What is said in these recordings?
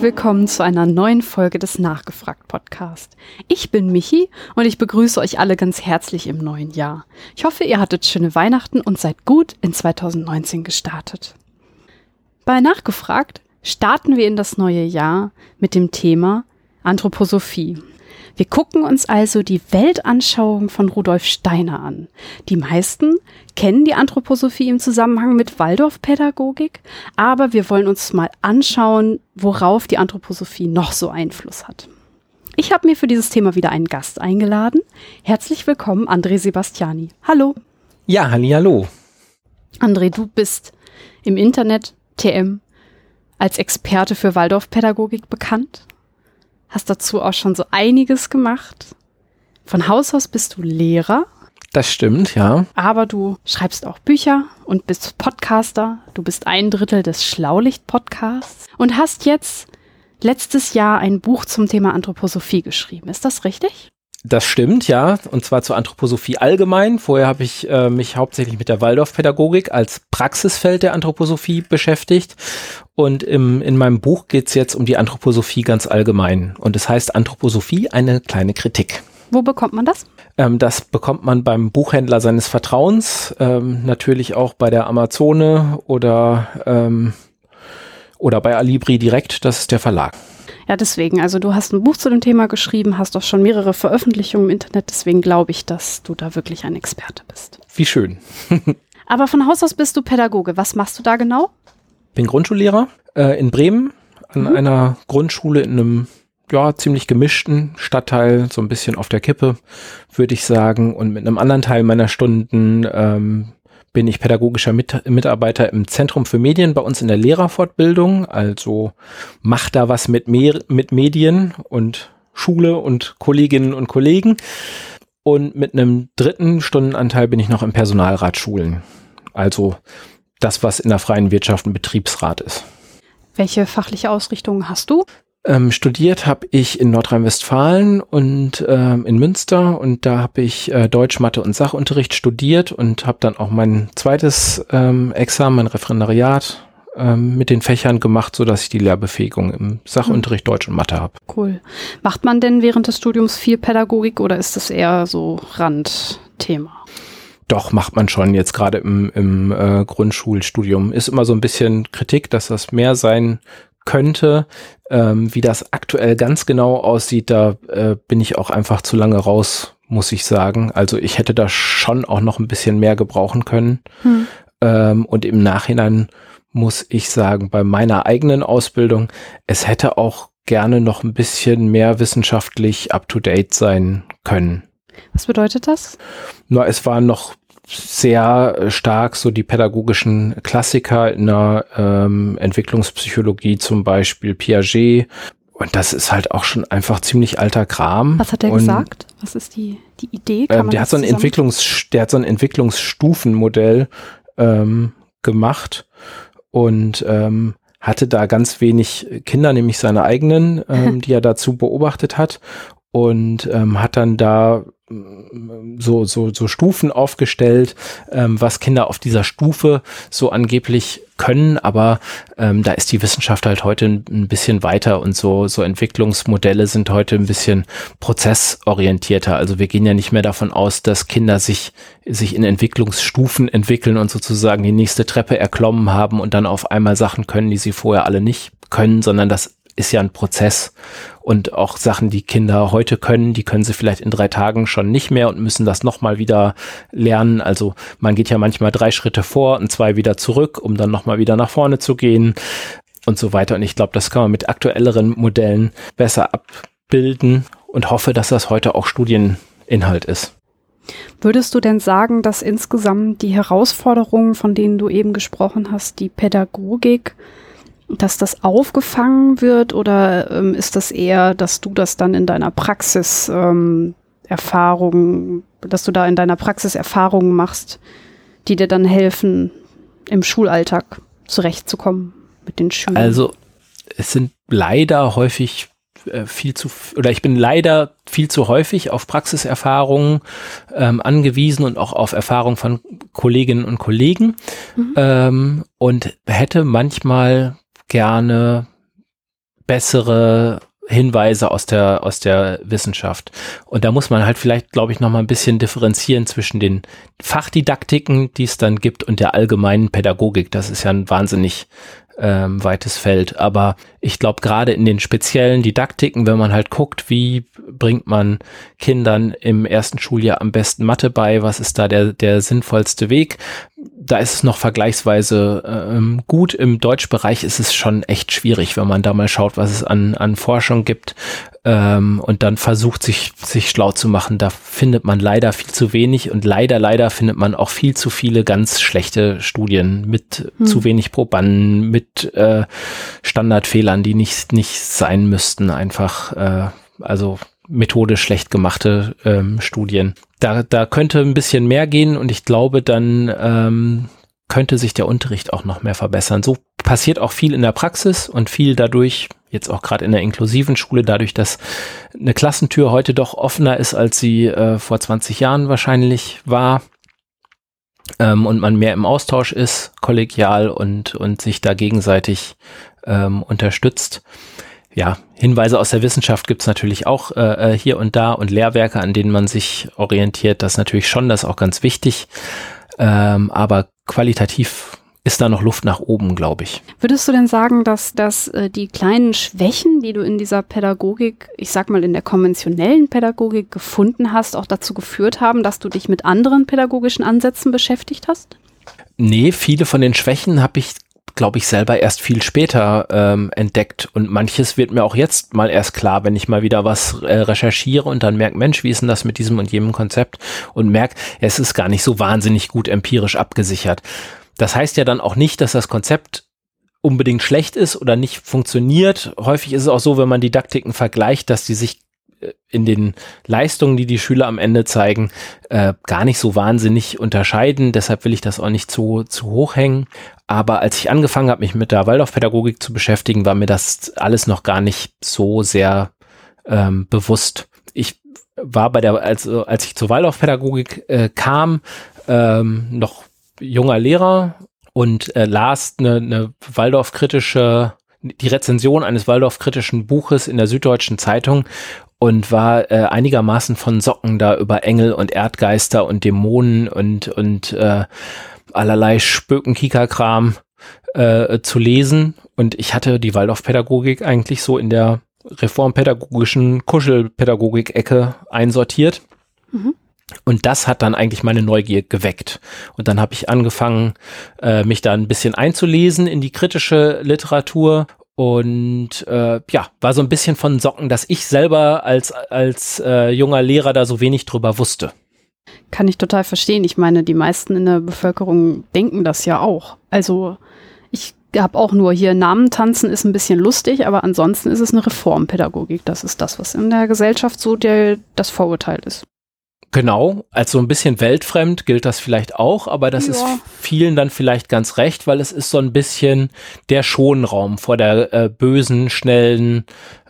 Willkommen zu einer neuen Folge des Nachgefragt Podcast. Ich bin Michi und ich begrüße euch alle ganz herzlich im neuen Jahr. Ich hoffe, ihr hattet schöne Weihnachten und seid gut in 2019 gestartet. Bei Nachgefragt starten wir in das neue Jahr mit dem Thema Anthroposophie. Wir gucken uns also die Weltanschauung von Rudolf Steiner an. Die meisten kennen die Anthroposophie im Zusammenhang mit Waldorfpädagogik, aber wir wollen uns mal anschauen, worauf die Anthroposophie noch so Einfluss hat. Ich habe mir für dieses Thema wieder einen Gast eingeladen. Herzlich willkommen, André Sebastiani. Hallo. Ja, halli, hallo. André, du bist im Internet TM als Experte für Waldorfpädagogik bekannt hast dazu auch schon so einiges gemacht. Von Haus aus bist du Lehrer. Das stimmt, ja. Aber du schreibst auch Bücher und bist Podcaster. Du bist ein Drittel des Schlaulicht-Podcasts und hast jetzt letztes Jahr ein Buch zum Thema Anthroposophie geschrieben. Ist das richtig? Das stimmt, ja. Und zwar zur Anthroposophie allgemein. Vorher habe ich äh, mich hauptsächlich mit der Waldorfpädagogik als Praxisfeld der Anthroposophie beschäftigt. Und im, in meinem Buch geht es jetzt um die Anthroposophie ganz allgemein. Und es heißt Anthroposophie, eine kleine Kritik. Wo bekommt man das? Ähm, das bekommt man beim Buchhändler seines Vertrauens, ähm, natürlich auch bei der Amazone oder, ähm, oder bei Alibri direkt. Das ist der Verlag. Ja, deswegen. Also du hast ein Buch zu dem Thema geschrieben, hast auch schon mehrere Veröffentlichungen im Internet. Deswegen glaube ich, dass du da wirklich ein Experte bist. Wie schön. Aber von Haus aus bist du Pädagoge. Was machst du da genau? Bin Grundschullehrer äh, in Bremen an mhm. einer Grundschule in einem ja, ziemlich gemischten Stadtteil, so ein bisschen auf der Kippe, würde ich sagen. Und mit einem anderen Teil meiner Stunden ähm, bin ich pädagogischer Mit Mitarbeiter im Zentrum für Medien bei uns in der Lehrerfortbildung. Also mach da was mit, Me mit Medien und Schule und Kolleginnen und Kollegen. Und mit einem dritten Stundenanteil bin ich noch im Personalrat Schulen. Also das, was in der freien Wirtschaft ein Betriebsrat ist. Welche fachliche Ausrichtung hast du? Ähm, studiert habe ich in Nordrhein-Westfalen und ähm, in Münster und da habe ich äh, Deutsch, Mathe und Sachunterricht studiert und habe dann auch mein zweites ähm, Examen, mein Referendariat ähm, mit den Fächern gemacht, so dass ich die Lehrbefähigung im Sachunterricht Deutsch und Mathe habe. Cool. Macht man denn während des Studiums viel Pädagogik oder ist das eher so Randthema? Doch, macht man schon jetzt gerade im, im äh, Grundschulstudium. Ist immer so ein bisschen Kritik, dass das mehr sein könnte. Ähm, wie das aktuell ganz genau aussieht, da äh, bin ich auch einfach zu lange raus, muss ich sagen. Also ich hätte da schon auch noch ein bisschen mehr gebrauchen können. Hm. Ähm, und im Nachhinein muss ich sagen, bei meiner eigenen Ausbildung, es hätte auch gerne noch ein bisschen mehr wissenschaftlich up-to-date sein können. Was bedeutet das? Na, es war noch sehr stark so die pädagogischen Klassiker in der ähm, Entwicklungspsychologie, zum Beispiel Piaget. Und das ist halt auch schon einfach ziemlich alter Kram. Was hat er gesagt? Was ist die, die Idee? Ähm, der, hat so ein Entwicklungs, der hat so ein Entwicklungsstufenmodell ähm, gemacht und ähm, hatte da ganz wenig Kinder, nämlich seine eigenen, ähm, die er dazu beobachtet hat und ähm, hat dann da so, so, so Stufen aufgestellt, ähm, was Kinder auf dieser Stufe so angeblich können, aber ähm, da ist die Wissenschaft halt heute ein, ein, bisschen weiter und so, so Entwicklungsmodelle sind heute ein bisschen prozessorientierter. Also wir gehen ja nicht mehr davon aus, dass Kinder sich, sich in Entwicklungsstufen entwickeln und sozusagen die nächste Treppe erklommen haben und dann auf einmal Sachen können, die sie vorher alle nicht können, sondern das ist ja ein Prozess und auch Sachen, die Kinder heute können, die können sie vielleicht in drei Tagen schon nicht mehr und müssen das nochmal wieder lernen. Also man geht ja manchmal drei Schritte vor und zwei wieder zurück, um dann nochmal wieder nach vorne zu gehen und so weiter. Und ich glaube, das kann man mit aktuelleren Modellen besser abbilden und hoffe, dass das heute auch Studieninhalt ist. Würdest du denn sagen, dass insgesamt die Herausforderungen, von denen du eben gesprochen hast, die Pädagogik dass das aufgefangen wird oder ähm, ist das eher, dass du das dann in deiner Praxis ähm, Erfahrungen, dass du da in deiner Praxis Erfahrungen machst, die dir dann helfen, im Schulalltag zurechtzukommen mit den Schülern? Also es sind leider häufig äh, viel zu, oder ich bin leider viel zu häufig auf Praxiserfahrungen ähm, angewiesen und auch auf Erfahrung von Kolleginnen und Kollegen mhm. ähm, und hätte manchmal gerne bessere Hinweise aus der, aus der Wissenschaft. Und da muss man halt vielleicht, glaube ich, noch mal ein bisschen differenzieren zwischen den Fachdidaktiken, die es dann gibt, und der allgemeinen Pädagogik. Das ist ja ein wahnsinnig ähm, weites Feld. Aber ich glaube, gerade in den speziellen Didaktiken, wenn man halt guckt, wie bringt man Kindern im ersten Schuljahr am besten Mathe bei, was ist da der, der sinnvollste Weg, da ist es noch vergleichsweise ähm, gut. Im Deutschbereich ist es schon echt schwierig, wenn man da mal schaut, was es an, an Forschung gibt ähm, und dann versucht, sich, sich schlau zu machen. Da findet man leider viel zu wenig und leider, leider findet man auch viel zu viele ganz schlechte Studien mit hm. zu wenig Probanden, mit äh, Standardfehlern, die nicht, nicht sein müssten. Einfach, äh, also methodisch schlecht gemachte ähm, Studien. Da, da könnte ein bisschen mehr gehen und ich glaube, dann ähm, könnte sich der Unterricht auch noch mehr verbessern. So passiert auch viel in der Praxis und viel dadurch, jetzt auch gerade in der inklusiven Schule, dadurch, dass eine Klassentür heute doch offener ist, als sie äh, vor 20 Jahren wahrscheinlich war. Ähm, und man mehr im Austausch ist, kollegial und, und sich da gegenseitig ähm, unterstützt ja, Hinweise aus der Wissenschaft gibt's natürlich auch äh, äh, hier und da und Lehrwerke, an denen man sich orientiert. Das ist natürlich schon, das ist auch ganz wichtig. Ähm, aber qualitativ ist da noch Luft nach oben, glaube ich. Würdest du denn sagen, dass, dass äh, die kleinen Schwächen, die du in dieser Pädagogik, ich sag mal in der konventionellen Pädagogik gefunden hast, auch dazu geführt haben, dass du dich mit anderen pädagogischen Ansätzen beschäftigt hast? Nee, viele von den Schwächen habe ich glaube ich, selber erst viel später ähm, entdeckt. Und manches wird mir auch jetzt mal erst klar, wenn ich mal wieder was äh, recherchiere und dann merke, Mensch, wie ist denn das mit diesem und jenem Konzept? Und merke, es ist gar nicht so wahnsinnig gut empirisch abgesichert. Das heißt ja dann auch nicht, dass das Konzept unbedingt schlecht ist oder nicht funktioniert. Häufig ist es auch so, wenn man Didaktiken vergleicht, dass die sich in den Leistungen, die die Schüler am Ende zeigen, äh, gar nicht so wahnsinnig unterscheiden. Deshalb will ich das auch nicht zu, zu hoch hängen. Aber als ich angefangen habe, mich mit der Waldorfpädagogik zu beschäftigen, war mir das alles noch gar nicht so sehr ähm, bewusst. Ich war bei der, als, als ich zur Waldorfpädagogik äh, kam, ähm, noch junger Lehrer und äh, las eine, eine Waldorf-kritische die Rezension eines Waldorf-kritischen Buches in der Süddeutschen Zeitung und war äh, einigermaßen von Socken da über Engel und Erdgeister und Dämonen und, und äh, allerlei Spöken-Kika-Kram äh, zu lesen. Und ich hatte die Waldorfpädagogik eigentlich so in der reformpädagogischen Kuschelpädagogik-Ecke einsortiert. Mhm. Und das hat dann eigentlich meine Neugier geweckt. Und dann habe ich angefangen, äh, mich da ein bisschen einzulesen in die kritische Literatur und äh, ja, war so ein bisschen von Socken, dass ich selber als, als äh, junger Lehrer da so wenig drüber wusste. Kann ich total verstehen. Ich meine, die meisten in der Bevölkerung denken das ja auch. Also ich habe auch nur hier Namen tanzen ist ein bisschen lustig, aber ansonsten ist es eine Reformpädagogik. Das ist das, was in der Gesellschaft so der, das Vorurteil ist. Genau, als so ein bisschen weltfremd gilt das vielleicht auch, aber das ja. ist vielen dann vielleicht ganz recht, weil es ist so ein bisschen der Schonraum vor der äh, bösen, schnellen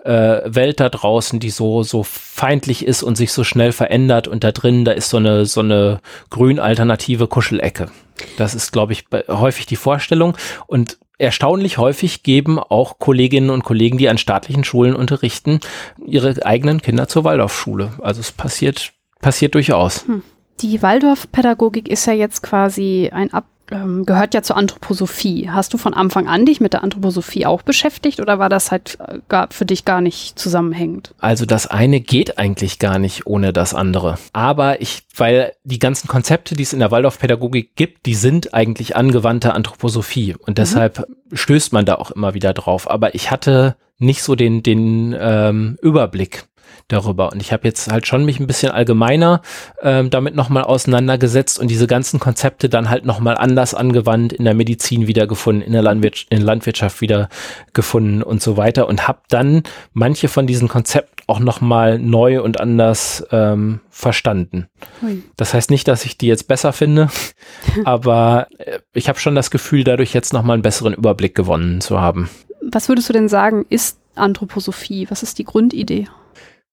äh, Welt da draußen, die so so feindlich ist und sich so schnell verändert und da drin, da ist so eine so eine grün alternative Kuschelecke. Das ist glaube ich häufig die Vorstellung und erstaunlich häufig geben auch Kolleginnen und Kollegen, die an staatlichen Schulen unterrichten, ihre eigenen Kinder zur Waldorfschule. Also es passiert passiert durchaus. Hm. Die Waldorf-Pädagogik ist ja jetzt quasi ein Ab ähm, gehört ja zur Anthroposophie. Hast du von Anfang an dich mit der Anthroposophie auch beschäftigt oder war das halt äh, gar, für dich gar nicht zusammenhängend? Also das eine geht eigentlich gar nicht ohne das andere. Aber ich, weil die ganzen Konzepte, die es in der Waldorfpädagogik gibt, die sind eigentlich angewandte Anthroposophie und mhm. deshalb mhm. stößt man da auch immer wieder drauf. Aber ich hatte nicht so den, den ähm, Überblick darüber. Und ich habe jetzt halt schon mich ein bisschen allgemeiner ähm, damit nochmal auseinandergesetzt und diese ganzen Konzepte dann halt nochmal anders angewandt, in der Medizin wiedergefunden, in der Landwirtschaft, in Landwirtschaft wiedergefunden und so weiter und habe dann manche von diesen Konzepten auch nochmal neu und anders ähm, verstanden. Ui. Das heißt nicht, dass ich die jetzt besser finde, aber äh, ich habe schon das Gefühl, dadurch jetzt nochmal einen besseren Überblick gewonnen zu haben. Was würdest du denn sagen, ist Anthroposophie? Was ist die Grundidee?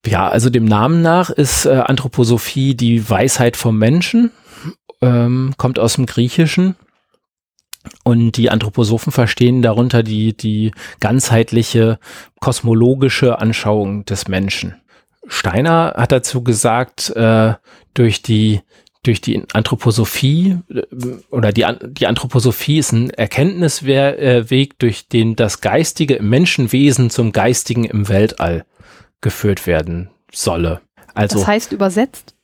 Ja, also dem Namen nach ist äh, Anthroposophie die Weisheit vom Menschen, ähm, kommt aus dem Griechischen. Und die Anthroposophen verstehen darunter die, die ganzheitliche kosmologische Anschauung des Menschen. Steiner hat dazu gesagt, äh, durch die durch die Anthroposophie äh, oder die, die Anthroposophie ist ein Erkenntnisweg, durch den das Geistige im Menschenwesen zum Geistigen im Weltall geführt werden solle. Also, das heißt übersetzt?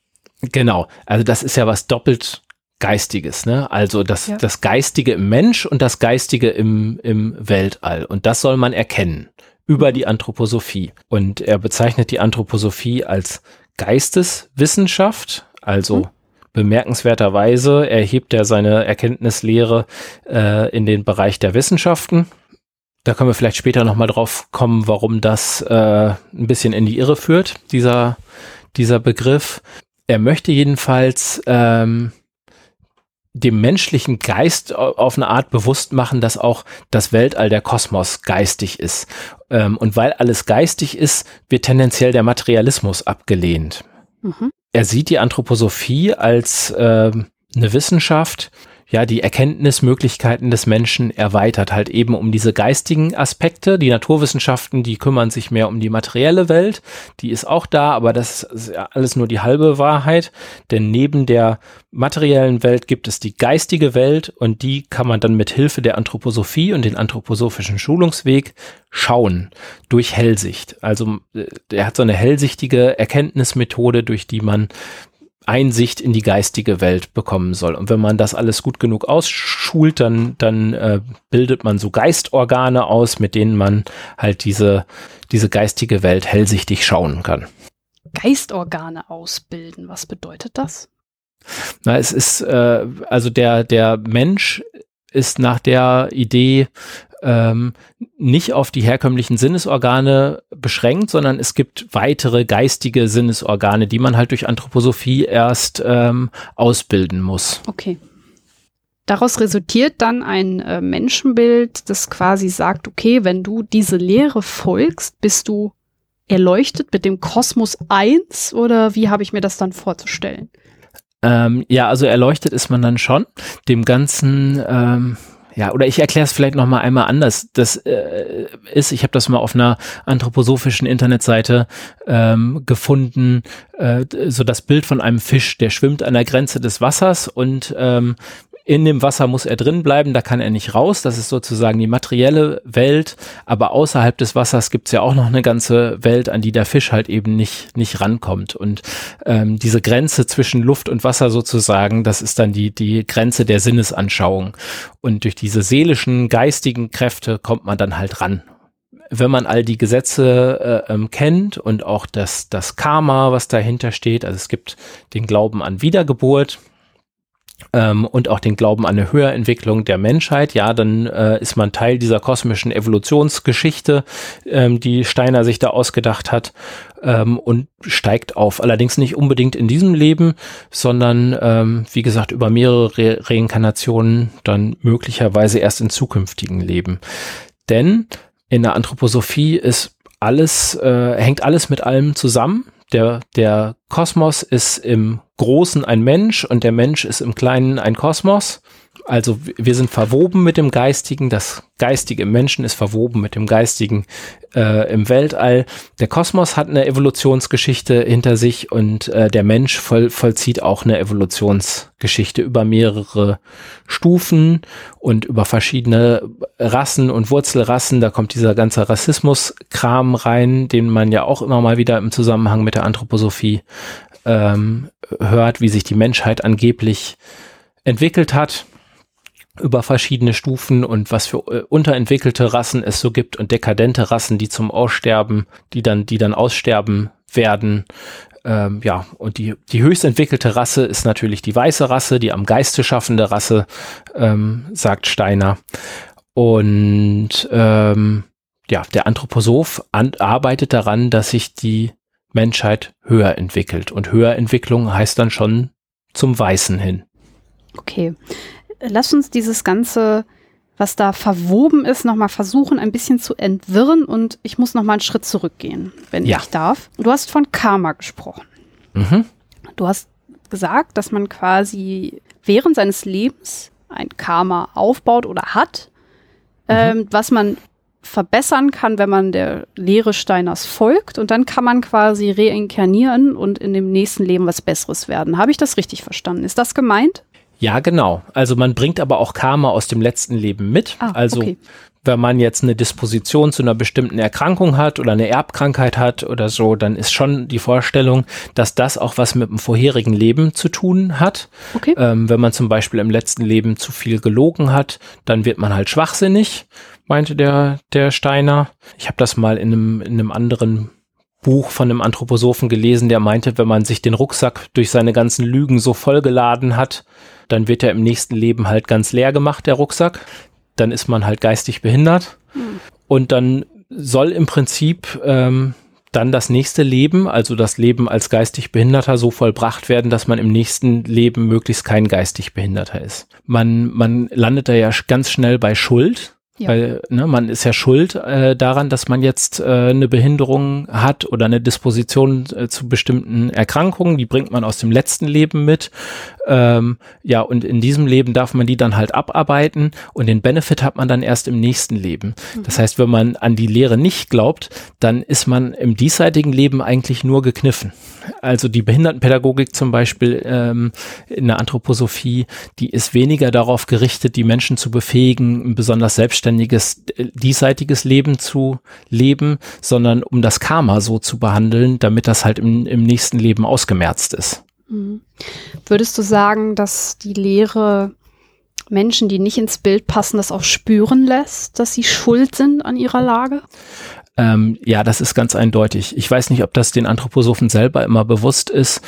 Genau, also das ist ja was doppelt Geistiges, ne? Also das, ja. das Geistige im Mensch und das Geistige im, im Weltall. Und das soll man erkennen über die Anthroposophie. Und er bezeichnet die Anthroposophie als Geisteswissenschaft, also mhm. bemerkenswerterweise erhebt er seine Erkenntnislehre äh, in den Bereich der Wissenschaften. Da können wir vielleicht später nochmal drauf kommen, warum das äh, ein bisschen in die Irre führt, dieser, dieser Begriff. Er möchte jedenfalls ähm, dem menschlichen Geist auf eine Art bewusst machen, dass auch das Weltall, der Kosmos geistig ist. Ähm, und weil alles geistig ist, wird tendenziell der Materialismus abgelehnt. Mhm. Er sieht die Anthroposophie als äh, eine Wissenschaft, ja, die Erkenntnismöglichkeiten des Menschen erweitert, halt eben um diese geistigen Aspekte. Die Naturwissenschaften, die kümmern sich mehr um die materielle Welt, die ist auch da, aber das ist alles nur die halbe Wahrheit, denn neben der materiellen Welt gibt es die geistige Welt und die kann man dann mit Hilfe der Anthroposophie und den anthroposophischen Schulungsweg schauen durch Hellsicht. Also äh, er hat so eine hellsichtige Erkenntnismethode, durch die man Einsicht in die geistige Welt bekommen soll. Und wenn man das alles gut genug ausschult, dann, dann äh, bildet man so Geistorgane aus, mit denen man halt diese, diese geistige Welt hellsichtig schauen kann. Geistorgane ausbilden, was bedeutet das? Na, es ist, äh, also der, der Mensch ist nach der Idee ähm, nicht auf die herkömmlichen Sinnesorgane beschränkt, sondern es gibt weitere geistige Sinnesorgane, die man halt durch Anthroposophie erst ähm, ausbilden muss. Okay. Daraus resultiert dann ein äh, Menschenbild, das quasi sagt, okay, wenn du diese Lehre folgst, bist du erleuchtet mit dem Kosmos 1 oder wie habe ich mir das dann vorzustellen? Ähm, ja, also erleuchtet ist man dann schon. Dem Ganzen, ähm, ja, oder ich erkläre es vielleicht noch mal einmal anders. Das äh, ist, ich habe das mal auf einer anthroposophischen Internetseite ähm, gefunden, äh, so das Bild von einem Fisch, der schwimmt an der Grenze des Wassers und ähm, in dem Wasser muss er drin bleiben, da kann er nicht raus. Das ist sozusagen die materielle Welt. Aber außerhalb des Wassers gibt es ja auch noch eine ganze Welt, an die der Fisch halt eben nicht, nicht rankommt. Und ähm, diese Grenze zwischen Luft und Wasser sozusagen, das ist dann die, die Grenze der Sinnesanschauung. Und durch diese seelischen, geistigen Kräfte kommt man dann halt ran wenn man all die Gesetze äh, ähm, kennt und auch das, das Karma, was dahinter steht, also es gibt den Glauben an Wiedergeburt, ähm, und auch den Glauben an eine Höherentwicklung der Menschheit, ja, dann äh, ist man Teil dieser kosmischen Evolutionsgeschichte, ähm, die Steiner sich da ausgedacht hat ähm, und steigt auf. Allerdings nicht unbedingt in diesem Leben, sondern ähm, wie gesagt über mehrere Re Reinkarnationen dann möglicherweise erst in zukünftigen Leben. Denn in der Anthroposophie ist alles, äh, hängt alles mit allem zusammen der, der Kosmos ist im Großen ein Mensch und der Mensch ist im Kleinen ein Kosmos. Also wir sind verwoben mit dem Geistigen, das Geistige im Menschen ist verwoben mit dem Geistigen äh, im Weltall. Der Kosmos hat eine Evolutionsgeschichte hinter sich und äh, der Mensch voll, vollzieht auch eine Evolutionsgeschichte über mehrere Stufen und über verschiedene Rassen und Wurzelrassen. Da kommt dieser ganze Rassismus-Kram rein, den man ja auch immer mal wieder im Zusammenhang mit der Anthroposophie ähm, hört, wie sich die Menschheit angeblich entwickelt hat über verschiedene Stufen und was für äh, unterentwickelte Rassen es so gibt und dekadente Rassen, die zum Aussterben, die dann, die dann aussterben werden. Ähm, ja, und die, die höchst entwickelte Rasse ist natürlich die weiße Rasse, die am Geiste schaffende Rasse, ähm, sagt Steiner. Und ähm, ja, der Anthroposoph an, arbeitet daran, dass sich die Menschheit höher entwickelt. Und Höherentwicklung heißt dann schon zum Weißen hin. Okay lass uns dieses ganze, was da verwoben ist, nochmal versuchen, ein bisschen zu entwirren und ich muss nochmal einen Schritt zurückgehen, wenn ja. ich darf. Du hast von Karma gesprochen. Mhm. Du hast gesagt, dass man quasi während seines Lebens ein Karma aufbaut oder hat, mhm. ähm, was man verbessern kann, wenn man der Lehre Steiners folgt und dann kann man quasi reinkarnieren und in dem nächsten Leben was Besseres werden. Habe ich das richtig verstanden? Ist das gemeint? Ja, genau. Also man bringt aber auch Karma aus dem letzten Leben mit. Ah, also okay. wenn man jetzt eine Disposition zu einer bestimmten Erkrankung hat oder eine Erbkrankheit hat oder so, dann ist schon die Vorstellung, dass das auch was mit dem vorherigen Leben zu tun hat. Okay. Ähm, wenn man zum Beispiel im letzten Leben zu viel gelogen hat, dann wird man halt schwachsinnig meinte der, der Steiner. Ich habe das mal in einem, in einem anderen Buch von einem Anthroposophen gelesen, der meinte, wenn man sich den Rucksack durch seine ganzen Lügen so vollgeladen hat, dann wird er im nächsten Leben halt ganz leer gemacht, der Rucksack. Dann ist man halt geistig behindert. Hm. Und dann soll im Prinzip ähm, dann das nächste Leben, also das Leben als geistig Behinderter, so vollbracht werden, dass man im nächsten Leben möglichst kein geistig Behinderter ist. Man, man landet da ja ganz schnell bei Schuld. Ja. Weil ne, man ist ja schuld äh, daran, dass man jetzt äh, eine Behinderung hat oder eine Disposition äh, zu bestimmten Erkrankungen. Die bringt man aus dem letzten Leben mit. Ähm, ja, und in diesem Leben darf man die dann halt abarbeiten und den Benefit hat man dann erst im nächsten Leben. Mhm. Das heißt, wenn man an die Lehre nicht glaubt, dann ist man im diesseitigen Leben eigentlich nur gekniffen. Also die Behindertenpädagogik zum Beispiel ähm, in der Anthroposophie, die ist weniger darauf gerichtet, die Menschen zu befähigen, besonders selbstständiges, äh, diesseitiges Leben zu leben, sondern um das Karma so zu behandeln, damit das halt im, im nächsten Leben ausgemerzt ist. Mhm. Würdest du sagen, dass die Lehre Menschen, die nicht ins Bild passen, das auch spüren lässt, dass sie schuld sind an ihrer Lage? Ähm, ja, das ist ganz eindeutig. Ich weiß nicht, ob das den Anthroposophen selber immer bewusst ist,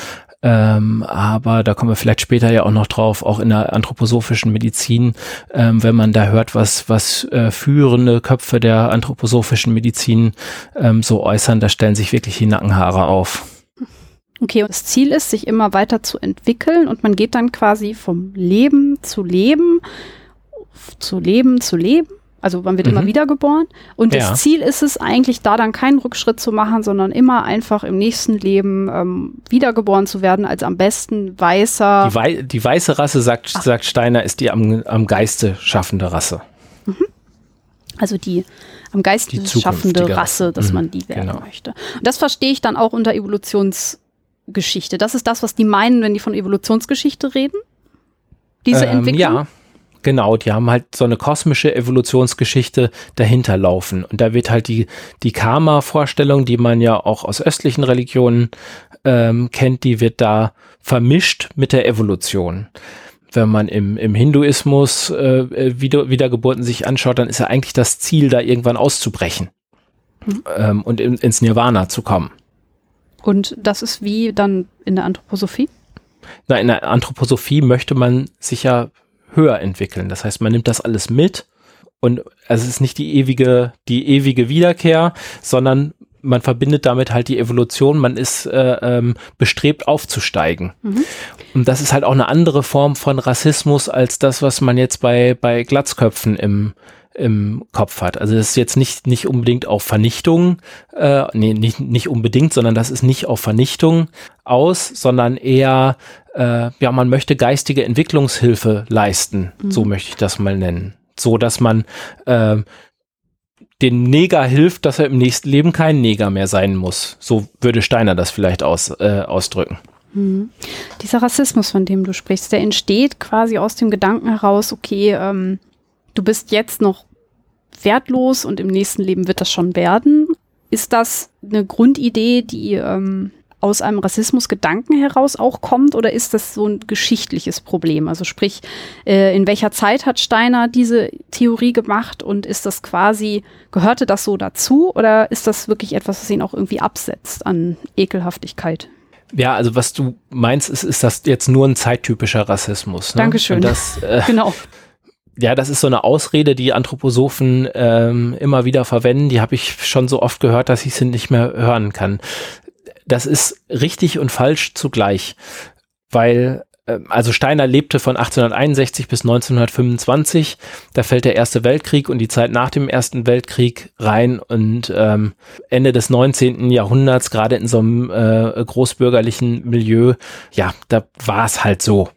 ähm, aber da kommen wir vielleicht später ja auch noch drauf, auch in der anthroposophischen Medizin, ähm, wenn man da hört, was, was äh, führende Köpfe der anthroposophischen Medizin ähm, so äußern, da stellen sich wirklich die Nackenhaare auf. Okay, und das Ziel ist, sich immer weiter zu entwickeln und man geht dann quasi vom Leben zu Leben, zu Leben zu Leben also man wird mhm. immer wieder geboren. Und ja. das Ziel ist es eigentlich, da dann keinen Rückschritt zu machen, sondern immer einfach im nächsten Leben ähm, wiedergeboren zu werden, als am besten weißer. Die, Wei die weiße Rasse, sagt, sagt Steiner, ist die am, am Geiste schaffende Rasse. Mhm. Also die am Geiste die schaffende Rasse, dass mhm. man die werden genau. möchte. Und das verstehe ich dann auch unter Evolutionsgeschichte. Das ist das, was die meinen, wenn die von Evolutionsgeschichte reden? Diese ähm, Entwicklung? Ja, Genau, die haben halt so eine kosmische Evolutionsgeschichte dahinter laufen. Und da wird halt die, die Karma-Vorstellung, die man ja auch aus östlichen Religionen ähm, kennt, die wird da vermischt mit der Evolution. Wenn man im, im Hinduismus äh, wieder, Wiedergeburten sich anschaut, dann ist ja eigentlich das Ziel, da irgendwann auszubrechen mhm. ähm, und in, ins Nirvana zu kommen. Und das ist wie dann in der Anthroposophie? Na, in der Anthroposophie möchte man sich ja höher entwickeln. Das heißt, man nimmt das alles mit und es ist nicht die ewige, die ewige Wiederkehr, sondern man verbindet damit halt die Evolution, man ist äh, ähm, bestrebt aufzusteigen. Mhm. Und das ist halt auch eine andere Form von Rassismus als das, was man jetzt bei, bei Glatzköpfen im, im Kopf hat. Also das ist jetzt nicht, nicht unbedingt auf Vernichtung, äh, nee, nicht, nicht unbedingt, sondern das ist nicht auf Vernichtung aus, sondern eher äh, ja, man möchte geistige Entwicklungshilfe leisten, mhm. so möchte ich das mal nennen. So, dass man äh, den Neger hilft, dass er im nächsten Leben kein Neger mehr sein muss. So würde Steiner das vielleicht aus, äh, ausdrücken. Mhm. Dieser Rassismus, von dem du sprichst, der entsteht quasi aus dem Gedanken heraus, okay, ähm, du bist jetzt noch wertlos und im nächsten Leben wird das schon werden. Ist das eine Grundidee, die ähm, aus einem Rassismusgedanken heraus auch kommt oder ist das so ein geschichtliches Problem? Also sprich, äh, in welcher Zeit hat Steiner diese Theorie gemacht und ist das quasi, gehörte das so dazu oder ist das wirklich etwas, was ihn auch irgendwie absetzt an Ekelhaftigkeit? Ja, also was du meinst, ist, ist das jetzt nur ein zeittypischer Rassismus. Ne? Dankeschön. Das, äh, genau. Ja, das ist so eine Ausrede, die Anthroposophen ähm, immer wieder verwenden. Die habe ich schon so oft gehört, dass ich sie nicht mehr hören kann das ist richtig und falsch zugleich, weil ähm, also Steiner lebte von 1861 bis 1925. Da fällt der Erste Weltkrieg und die Zeit nach dem Ersten Weltkrieg rein und ähm, Ende des 19. Jahrhunderts, gerade in so einem äh, großbürgerlichen Milieu, ja, da war es halt so.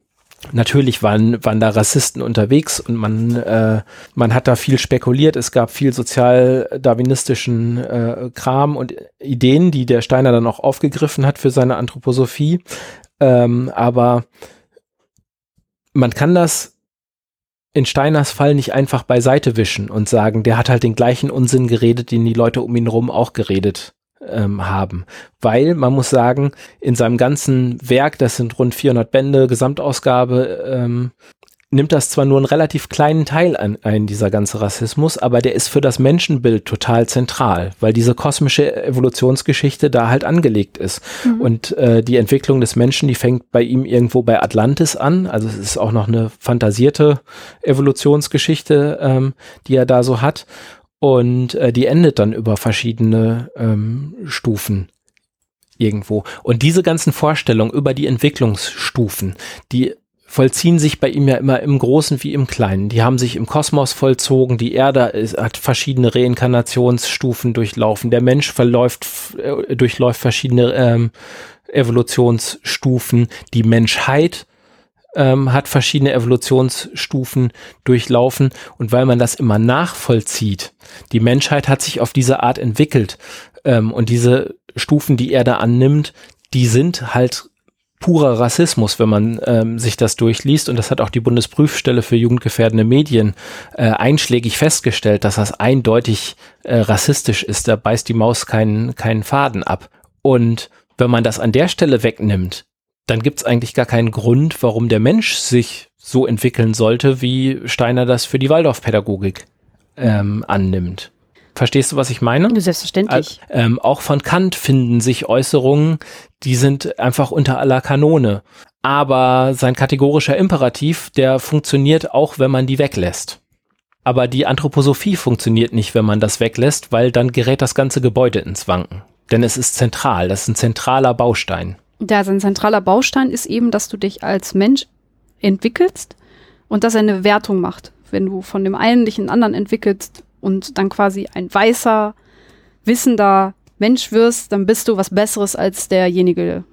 Natürlich waren, waren da Rassisten unterwegs und man, äh, man hat da viel spekuliert. Es gab viel sozial-darwinistischen äh, Kram und Ideen, die der Steiner dann auch aufgegriffen hat für seine Anthroposophie. Ähm, aber man kann das in Steiners Fall nicht einfach beiseite wischen und sagen, der hat halt den gleichen Unsinn geredet, den die Leute um ihn herum auch geredet ähm, haben. Weil man muss sagen, in seinem ganzen Werk, das sind rund 400 Bände, Gesamtausgabe, ähm, nimmt das zwar nur einen relativ kleinen Teil an, ein, dieser ganze Rassismus, aber der ist für das Menschenbild total zentral, weil diese kosmische Evolutionsgeschichte da halt angelegt ist. Mhm. Und äh, die Entwicklung des Menschen, die fängt bei ihm irgendwo bei Atlantis an. Also es ist auch noch eine fantasierte Evolutionsgeschichte, ähm, die er da so hat und äh, die endet dann über verschiedene ähm, Stufen irgendwo. Und diese ganzen Vorstellungen über die Entwicklungsstufen, die vollziehen sich bei ihm ja immer im Großen wie im Kleinen. Die haben sich im Kosmos vollzogen. Die Erde ist, hat verschiedene Reinkarnationsstufen durchlaufen. Der Mensch verläuft, äh, durchläuft verschiedene ähm, Evolutionsstufen. Die Menschheit ähm, hat verschiedene Evolutionsstufen durchlaufen und weil man das immer nachvollzieht, die Menschheit hat sich auf diese Art entwickelt ähm, und diese Stufen, die er da annimmt, die sind halt purer Rassismus, wenn man ähm, sich das durchliest. Und das hat auch die Bundesprüfstelle für jugendgefährdende Medien äh, einschlägig festgestellt, dass das eindeutig äh, rassistisch ist. Da beißt die Maus keinen, keinen Faden ab. Und wenn man das an der Stelle wegnimmt, dann gibt es eigentlich gar keinen Grund, warum der Mensch sich so entwickeln sollte, wie Steiner das für die Waldorfpädagogik ähm, annimmt. Verstehst du, was ich meine? Selbstverständlich. Äh, ähm, auch von Kant finden sich Äußerungen, die sind einfach unter aller Kanone. Aber sein kategorischer Imperativ, der funktioniert auch, wenn man die weglässt. Aber die Anthroposophie funktioniert nicht, wenn man das weglässt, weil dann gerät das ganze Gebäude ins Wanken. Denn es ist zentral, das ist ein zentraler Baustein. Ja, sein zentraler Baustein ist eben, dass du dich als Mensch entwickelst und dass er eine Wertung macht. Wenn du von dem einen dich in den anderen entwickelst und dann quasi ein weißer, wissender Mensch wirst, dann bist du was Besseres als derjenige,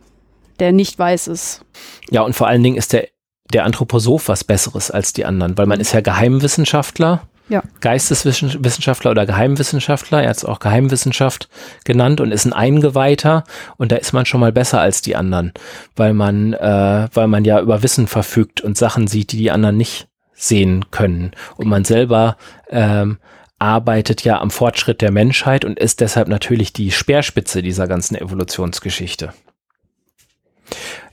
der nicht weiß ist. Ja, und vor allen Dingen ist der, der Anthroposoph was Besseres als die anderen, weil man ist ja Geheimwissenschaftler ja. Geisteswissenschaftler oder Geheimwissenschaftler, er hat es auch Geheimwissenschaft genannt und ist ein Eingeweihter und da ist man schon mal besser als die anderen, weil man, äh, weil man ja über Wissen verfügt und Sachen sieht, die die anderen nicht sehen können. Und man selber ähm, arbeitet ja am Fortschritt der Menschheit und ist deshalb natürlich die Speerspitze dieser ganzen Evolutionsgeschichte.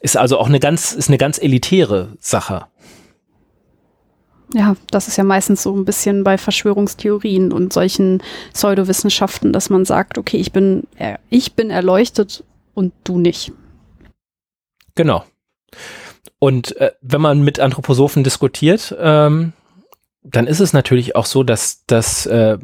Ist also auch eine ganz, ist eine ganz elitäre Sache. Ja, das ist ja meistens so ein bisschen bei Verschwörungstheorien und solchen Pseudowissenschaften, dass man sagt, okay, ich bin, ich bin erleuchtet und du nicht. Genau. Und äh, wenn man mit Anthroposophen diskutiert, ähm, dann ist es natürlich auch so, dass, dass äh,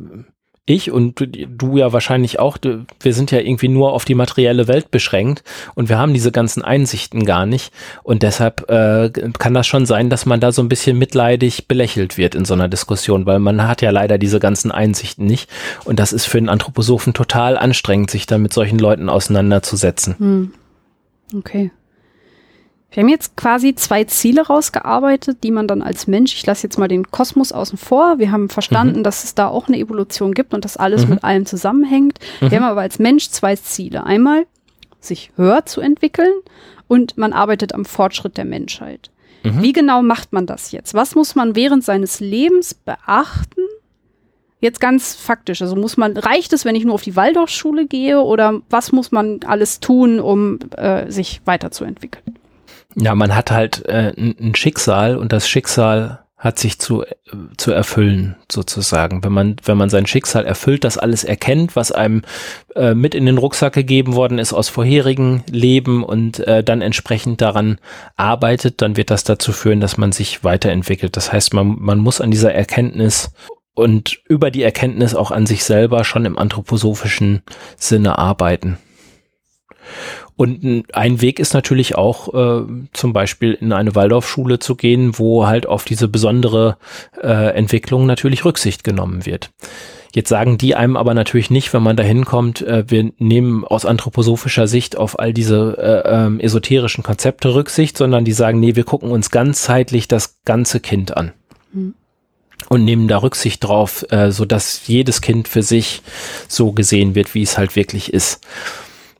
ich und du ja wahrscheinlich auch, wir sind ja irgendwie nur auf die materielle Welt beschränkt und wir haben diese ganzen Einsichten gar nicht. Und deshalb äh, kann das schon sein, dass man da so ein bisschen mitleidig belächelt wird in so einer Diskussion, weil man hat ja leider diese ganzen Einsichten nicht. Und das ist für einen Anthroposophen total anstrengend, sich da mit solchen Leuten auseinanderzusetzen. Hm. Okay. Wir haben jetzt quasi zwei Ziele rausgearbeitet, die man dann als Mensch, ich lasse jetzt mal den Kosmos außen vor, wir haben verstanden, mhm. dass es da auch eine Evolution gibt und dass alles mhm. mit allem zusammenhängt. Mhm. Wir haben aber als Mensch zwei Ziele. Einmal, sich höher zu entwickeln und man arbeitet am Fortschritt der Menschheit. Mhm. Wie genau macht man das jetzt? Was muss man während seines Lebens beachten? Jetzt ganz faktisch, also muss man, reicht es, wenn ich nur auf die Waldorfschule gehe oder was muss man alles tun, um äh, sich weiterzuentwickeln? Ja, man hat halt äh, ein Schicksal und das Schicksal hat sich zu, zu erfüllen, sozusagen. Wenn man, wenn man sein Schicksal erfüllt, das alles erkennt, was einem äh, mit in den Rucksack gegeben worden ist aus vorherigen Leben und äh, dann entsprechend daran arbeitet, dann wird das dazu führen, dass man sich weiterentwickelt. Das heißt, man, man muss an dieser Erkenntnis und über die Erkenntnis auch an sich selber schon im anthroposophischen Sinne arbeiten. Und ein Weg ist natürlich auch äh, zum Beispiel in eine Waldorfschule zu gehen, wo halt auf diese besondere äh, Entwicklung natürlich Rücksicht genommen wird. Jetzt sagen die einem aber natürlich nicht, wenn man da hinkommt, äh, wir nehmen aus anthroposophischer Sicht auf all diese äh, ähm, esoterischen Konzepte Rücksicht, sondern die sagen, nee, wir gucken uns ganzheitlich das ganze Kind an. Mhm. Und nehmen da Rücksicht drauf, äh, so dass jedes Kind für sich so gesehen wird, wie es halt wirklich ist.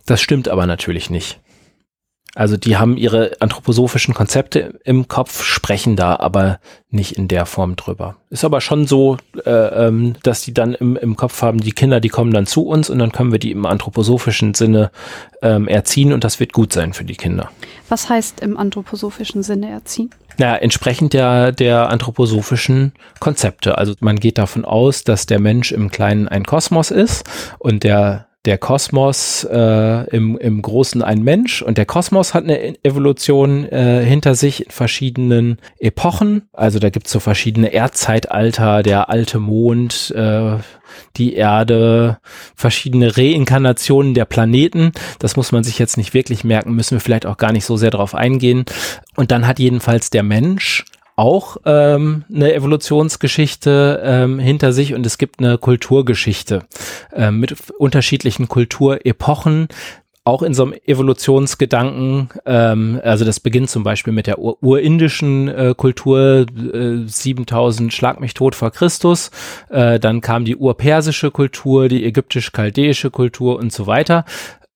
Das stimmt aber natürlich nicht. Also die haben ihre anthroposophischen Konzepte im Kopf, sprechen da aber nicht in der Form drüber. Ist aber schon so, äh, ähm, dass die dann im, im Kopf haben, die Kinder, die kommen dann zu uns und dann können wir die im anthroposophischen Sinne ähm, erziehen und das wird gut sein für die Kinder. Was heißt im anthroposophischen Sinne erziehen? Ja, entsprechend der, der anthroposophischen Konzepte. Also man geht davon aus, dass der Mensch im Kleinen ein Kosmos ist und der der Kosmos äh, im, im Großen ein Mensch und der Kosmos hat eine Evolution äh, hinter sich in verschiedenen Epochen. Also da gibt es so verschiedene Erdzeitalter, der alte Mond, äh, die Erde, verschiedene Reinkarnationen der Planeten. Das muss man sich jetzt nicht wirklich merken, müssen wir vielleicht auch gar nicht so sehr darauf eingehen. Und dann hat jedenfalls der Mensch auch ähm, eine Evolutionsgeschichte ähm, hinter sich und es gibt eine Kulturgeschichte ähm, mit unterschiedlichen Kulturepochen, auch in so einem Evolutionsgedanken, ähm, also das beginnt zum Beispiel mit der ur urindischen äh, Kultur, äh, 7000 Schlag mich tot vor Christus, äh, dann kam die urpersische Kultur, die ägyptisch-chaldäische Kultur und so weiter.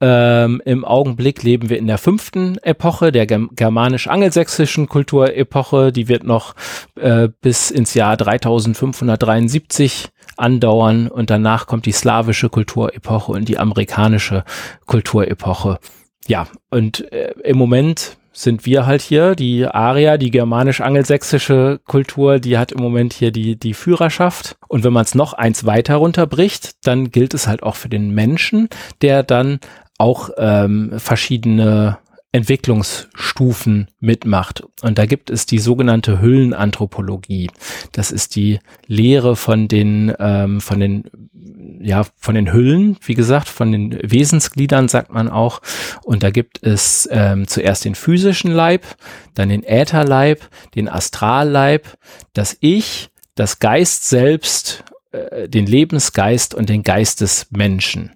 Ähm, Im Augenblick leben wir in der fünften Epoche, der germanisch-angelsächsischen Kulturepoche. Die wird noch äh, bis ins Jahr 3573 andauern und danach kommt die slawische Kulturepoche und die amerikanische Kulturepoche. Ja, und äh, im Moment sind wir halt hier, die Aria, die germanisch-angelsächsische Kultur, die hat im Moment hier die, die Führerschaft. Und wenn man es noch eins weiter runterbricht, dann gilt es halt auch für den Menschen, der dann auch ähm, verschiedene Entwicklungsstufen mitmacht. Und da gibt es die sogenannte Hüllenanthropologie. Das ist die Lehre von den, ähm, von den, ja, von den Hüllen, wie gesagt, von den Wesensgliedern sagt man auch. Und da gibt es ähm, zuerst den physischen Leib, dann den Ätherleib, den Astralleib, das Ich, das Geist selbst, äh, den Lebensgeist und den Geist des Menschen.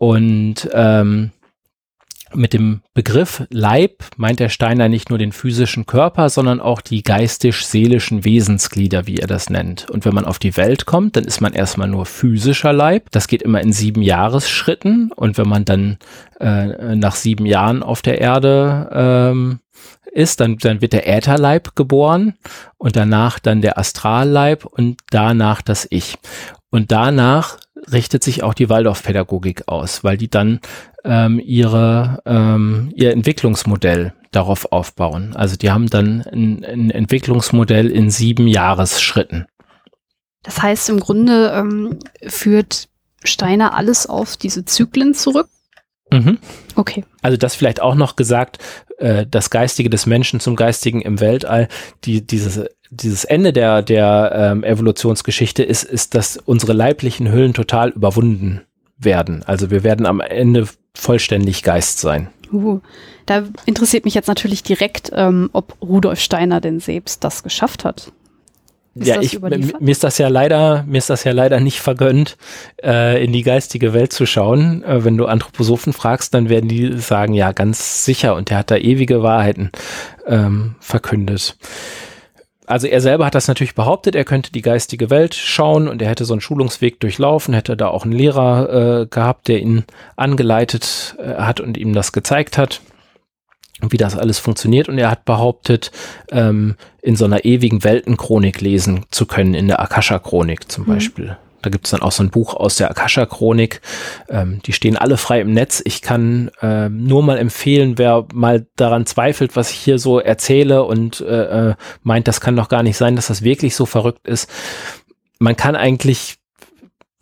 Und ähm, mit dem Begriff Leib meint der Steiner nicht nur den physischen Körper, sondern auch die geistisch-seelischen Wesensglieder, wie er das nennt. Und wenn man auf die Welt kommt, dann ist man erstmal nur physischer Leib. Das geht immer in sieben Jahresschritten. Und wenn man dann äh, nach sieben Jahren auf der Erde ähm, ist, dann, dann wird der Ätherleib geboren und danach dann der Astralleib und danach das Ich. Und danach richtet sich auch die Waldorfpädagogik aus, weil die dann ähm, ihre, ähm, ihr Entwicklungsmodell darauf aufbauen. Also die haben dann ein, ein Entwicklungsmodell in sieben Jahresschritten. Das heißt, im Grunde ähm, führt Steiner alles auf diese Zyklen zurück. Mhm. Okay. Also das vielleicht auch noch gesagt, äh, das Geistige des Menschen zum Geistigen im Weltall, die, dieses dieses Ende der, der ähm, Evolutionsgeschichte ist, ist, dass unsere leiblichen Hüllen total überwunden werden. Also wir werden am Ende vollständig Geist sein. Uh, da interessiert mich jetzt natürlich direkt, ähm, ob Rudolf Steiner denn selbst das geschafft hat. Ist ja, ich, mir ist das ja leider, mir ist das ja leider nicht vergönnt, äh, in die geistige Welt zu schauen. Äh, wenn du Anthroposophen fragst, dann werden die sagen, ja, ganz sicher. Und der hat da ewige Wahrheiten ähm, verkündet also er selber hat das natürlich behauptet, er könnte die geistige Welt schauen und er hätte so einen Schulungsweg durchlaufen, hätte da auch einen Lehrer äh, gehabt, der ihn angeleitet äh, hat und ihm das gezeigt hat, wie das alles funktioniert. Und er hat behauptet, ähm, in so einer ewigen Weltenchronik lesen zu können, in der Akasha-Chronik zum mhm. Beispiel. Da gibt es dann auch so ein Buch aus der Akasha-Chronik. Ähm, die stehen alle frei im Netz. Ich kann äh, nur mal empfehlen, wer mal daran zweifelt, was ich hier so erzähle und äh, äh, meint, das kann doch gar nicht sein, dass das wirklich so verrückt ist. Man kann eigentlich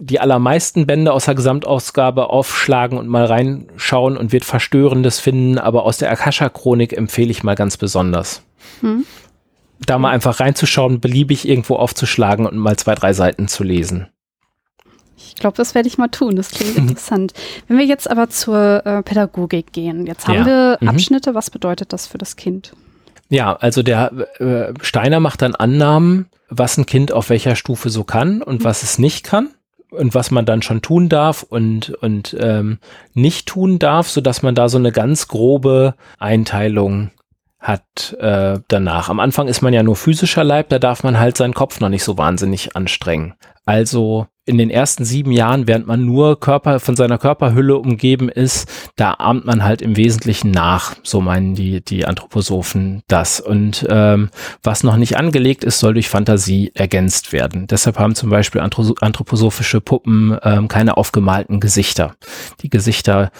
die allermeisten Bände aus der Gesamtausgabe aufschlagen und mal reinschauen und wird Verstörendes finden, aber aus der Akasha-Chronik empfehle ich mal ganz besonders. Hm. Da mal einfach reinzuschauen, beliebig irgendwo aufzuschlagen und mal zwei, drei Seiten zu lesen. Ich glaube, das werde ich mal tun. Das klingt mhm. interessant. Wenn wir jetzt aber zur äh, Pädagogik gehen, jetzt haben ja. wir mhm. Abschnitte. Was bedeutet das für das Kind? Ja, also der äh, Steiner macht dann Annahmen, was ein Kind auf welcher Stufe so kann und mhm. was es nicht kann. und was man dann schon tun darf und, und ähm, nicht tun darf, so dass man da so eine ganz grobe Einteilung hat äh, danach. Am Anfang ist man ja nur physischer Leib, da darf man halt seinen Kopf noch nicht so wahnsinnig anstrengen. Also in den ersten sieben Jahren, während man nur Körper von seiner Körperhülle umgeben ist, da ahmt man halt im Wesentlichen nach. So meinen die die Anthroposophen das. Und ähm, was noch nicht angelegt ist, soll durch Fantasie ergänzt werden. Deshalb haben zum Beispiel anthroposophische Puppen ähm, keine aufgemalten Gesichter. Die Gesichter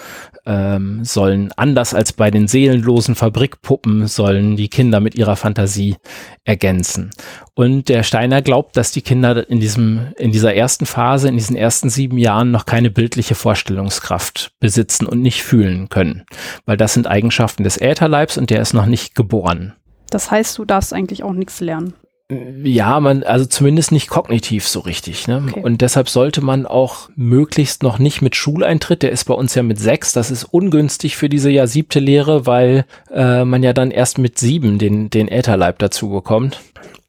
ähm, sollen anders als bei den seelenlosen Fabrikpuppen sollen die Kinder mit ihrer Fantasie ergänzen. Und der Steiner glaubt, dass die Kinder in diesem in dieser ersten Phase, in diesen ersten sieben Jahren noch keine bildliche Vorstellungskraft besitzen und nicht fühlen können, weil das sind Eigenschaften des Ätherleibs und der ist noch nicht geboren. Das heißt, du darfst eigentlich auch nichts lernen. Ja, man, also zumindest nicht kognitiv so richtig. Ne? Okay. Und deshalb sollte man auch möglichst noch nicht mit Schuleintritt, der ist bei uns ja mit sechs, das ist ungünstig für diese Jahr siebte Lehre, weil äh, man ja dann erst mit sieben den, den Ätherleib dazu bekommt.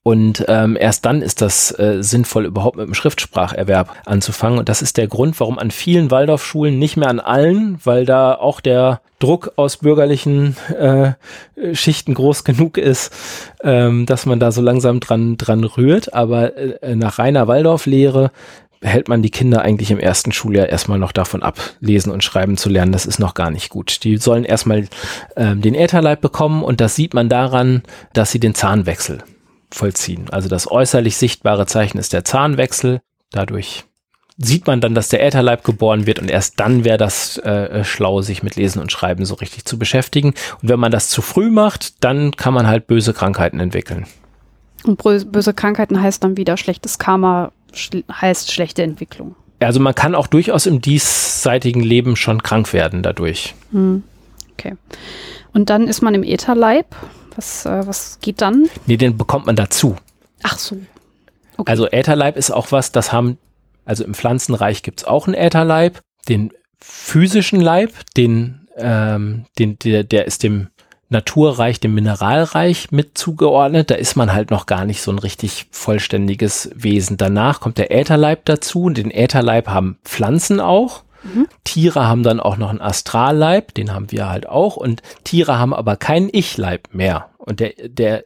Und ähm, erst dann ist das äh, sinnvoll, überhaupt mit dem Schriftspracherwerb anzufangen. Und das ist der Grund, warum an vielen Waldorfschulen, nicht mehr an allen, weil da auch der Druck aus bürgerlichen äh, Schichten groß genug ist, ähm, dass man da so langsam dran, dran rührt. Aber äh, nach reiner Waldorflehre hält man die Kinder eigentlich im ersten Schuljahr erstmal noch davon ab, lesen und schreiben zu lernen. Das ist noch gar nicht gut. Die sollen erstmal ähm, den Ätherleib bekommen und das sieht man daran, dass sie den Zahnwechsel vollziehen. Also das äußerlich sichtbare Zeichen ist der Zahnwechsel. Dadurch sieht man dann, dass der Ätherleib geboren wird und erst dann wäre das äh, schlau, sich mit Lesen und Schreiben so richtig zu beschäftigen. Und wenn man das zu früh macht, dann kann man halt böse Krankheiten entwickeln. Und böse Krankheiten heißt dann wieder schlechtes Karma, schl heißt schlechte Entwicklung. Also man kann auch durchaus im diesseitigen Leben schon krank werden dadurch. Hm. Okay. Und dann ist man im Ätherleib was, äh, was geht dann? Nee, den bekommt man dazu. Ach so. Okay. Also Ätherleib ist auch was, das haben, also im Pflanzenreich gibt es auch einen Ätherleib, den physischen Leib, den, ähm, den, der, der ist dem Naturreich, dem Mineralreich mit zugeordnet. Da ist man halt noch gar nicht so ein richtig vollständiges Wesen. Danach kommt der Ätherleib dazu und den Ätherleib haben Pflanzen auch. Tiere haben dann auch noch einen Astralleib, den haben wir halt auch. Und Tiere haben aber keinen Ich-Leib mehr. Und der, der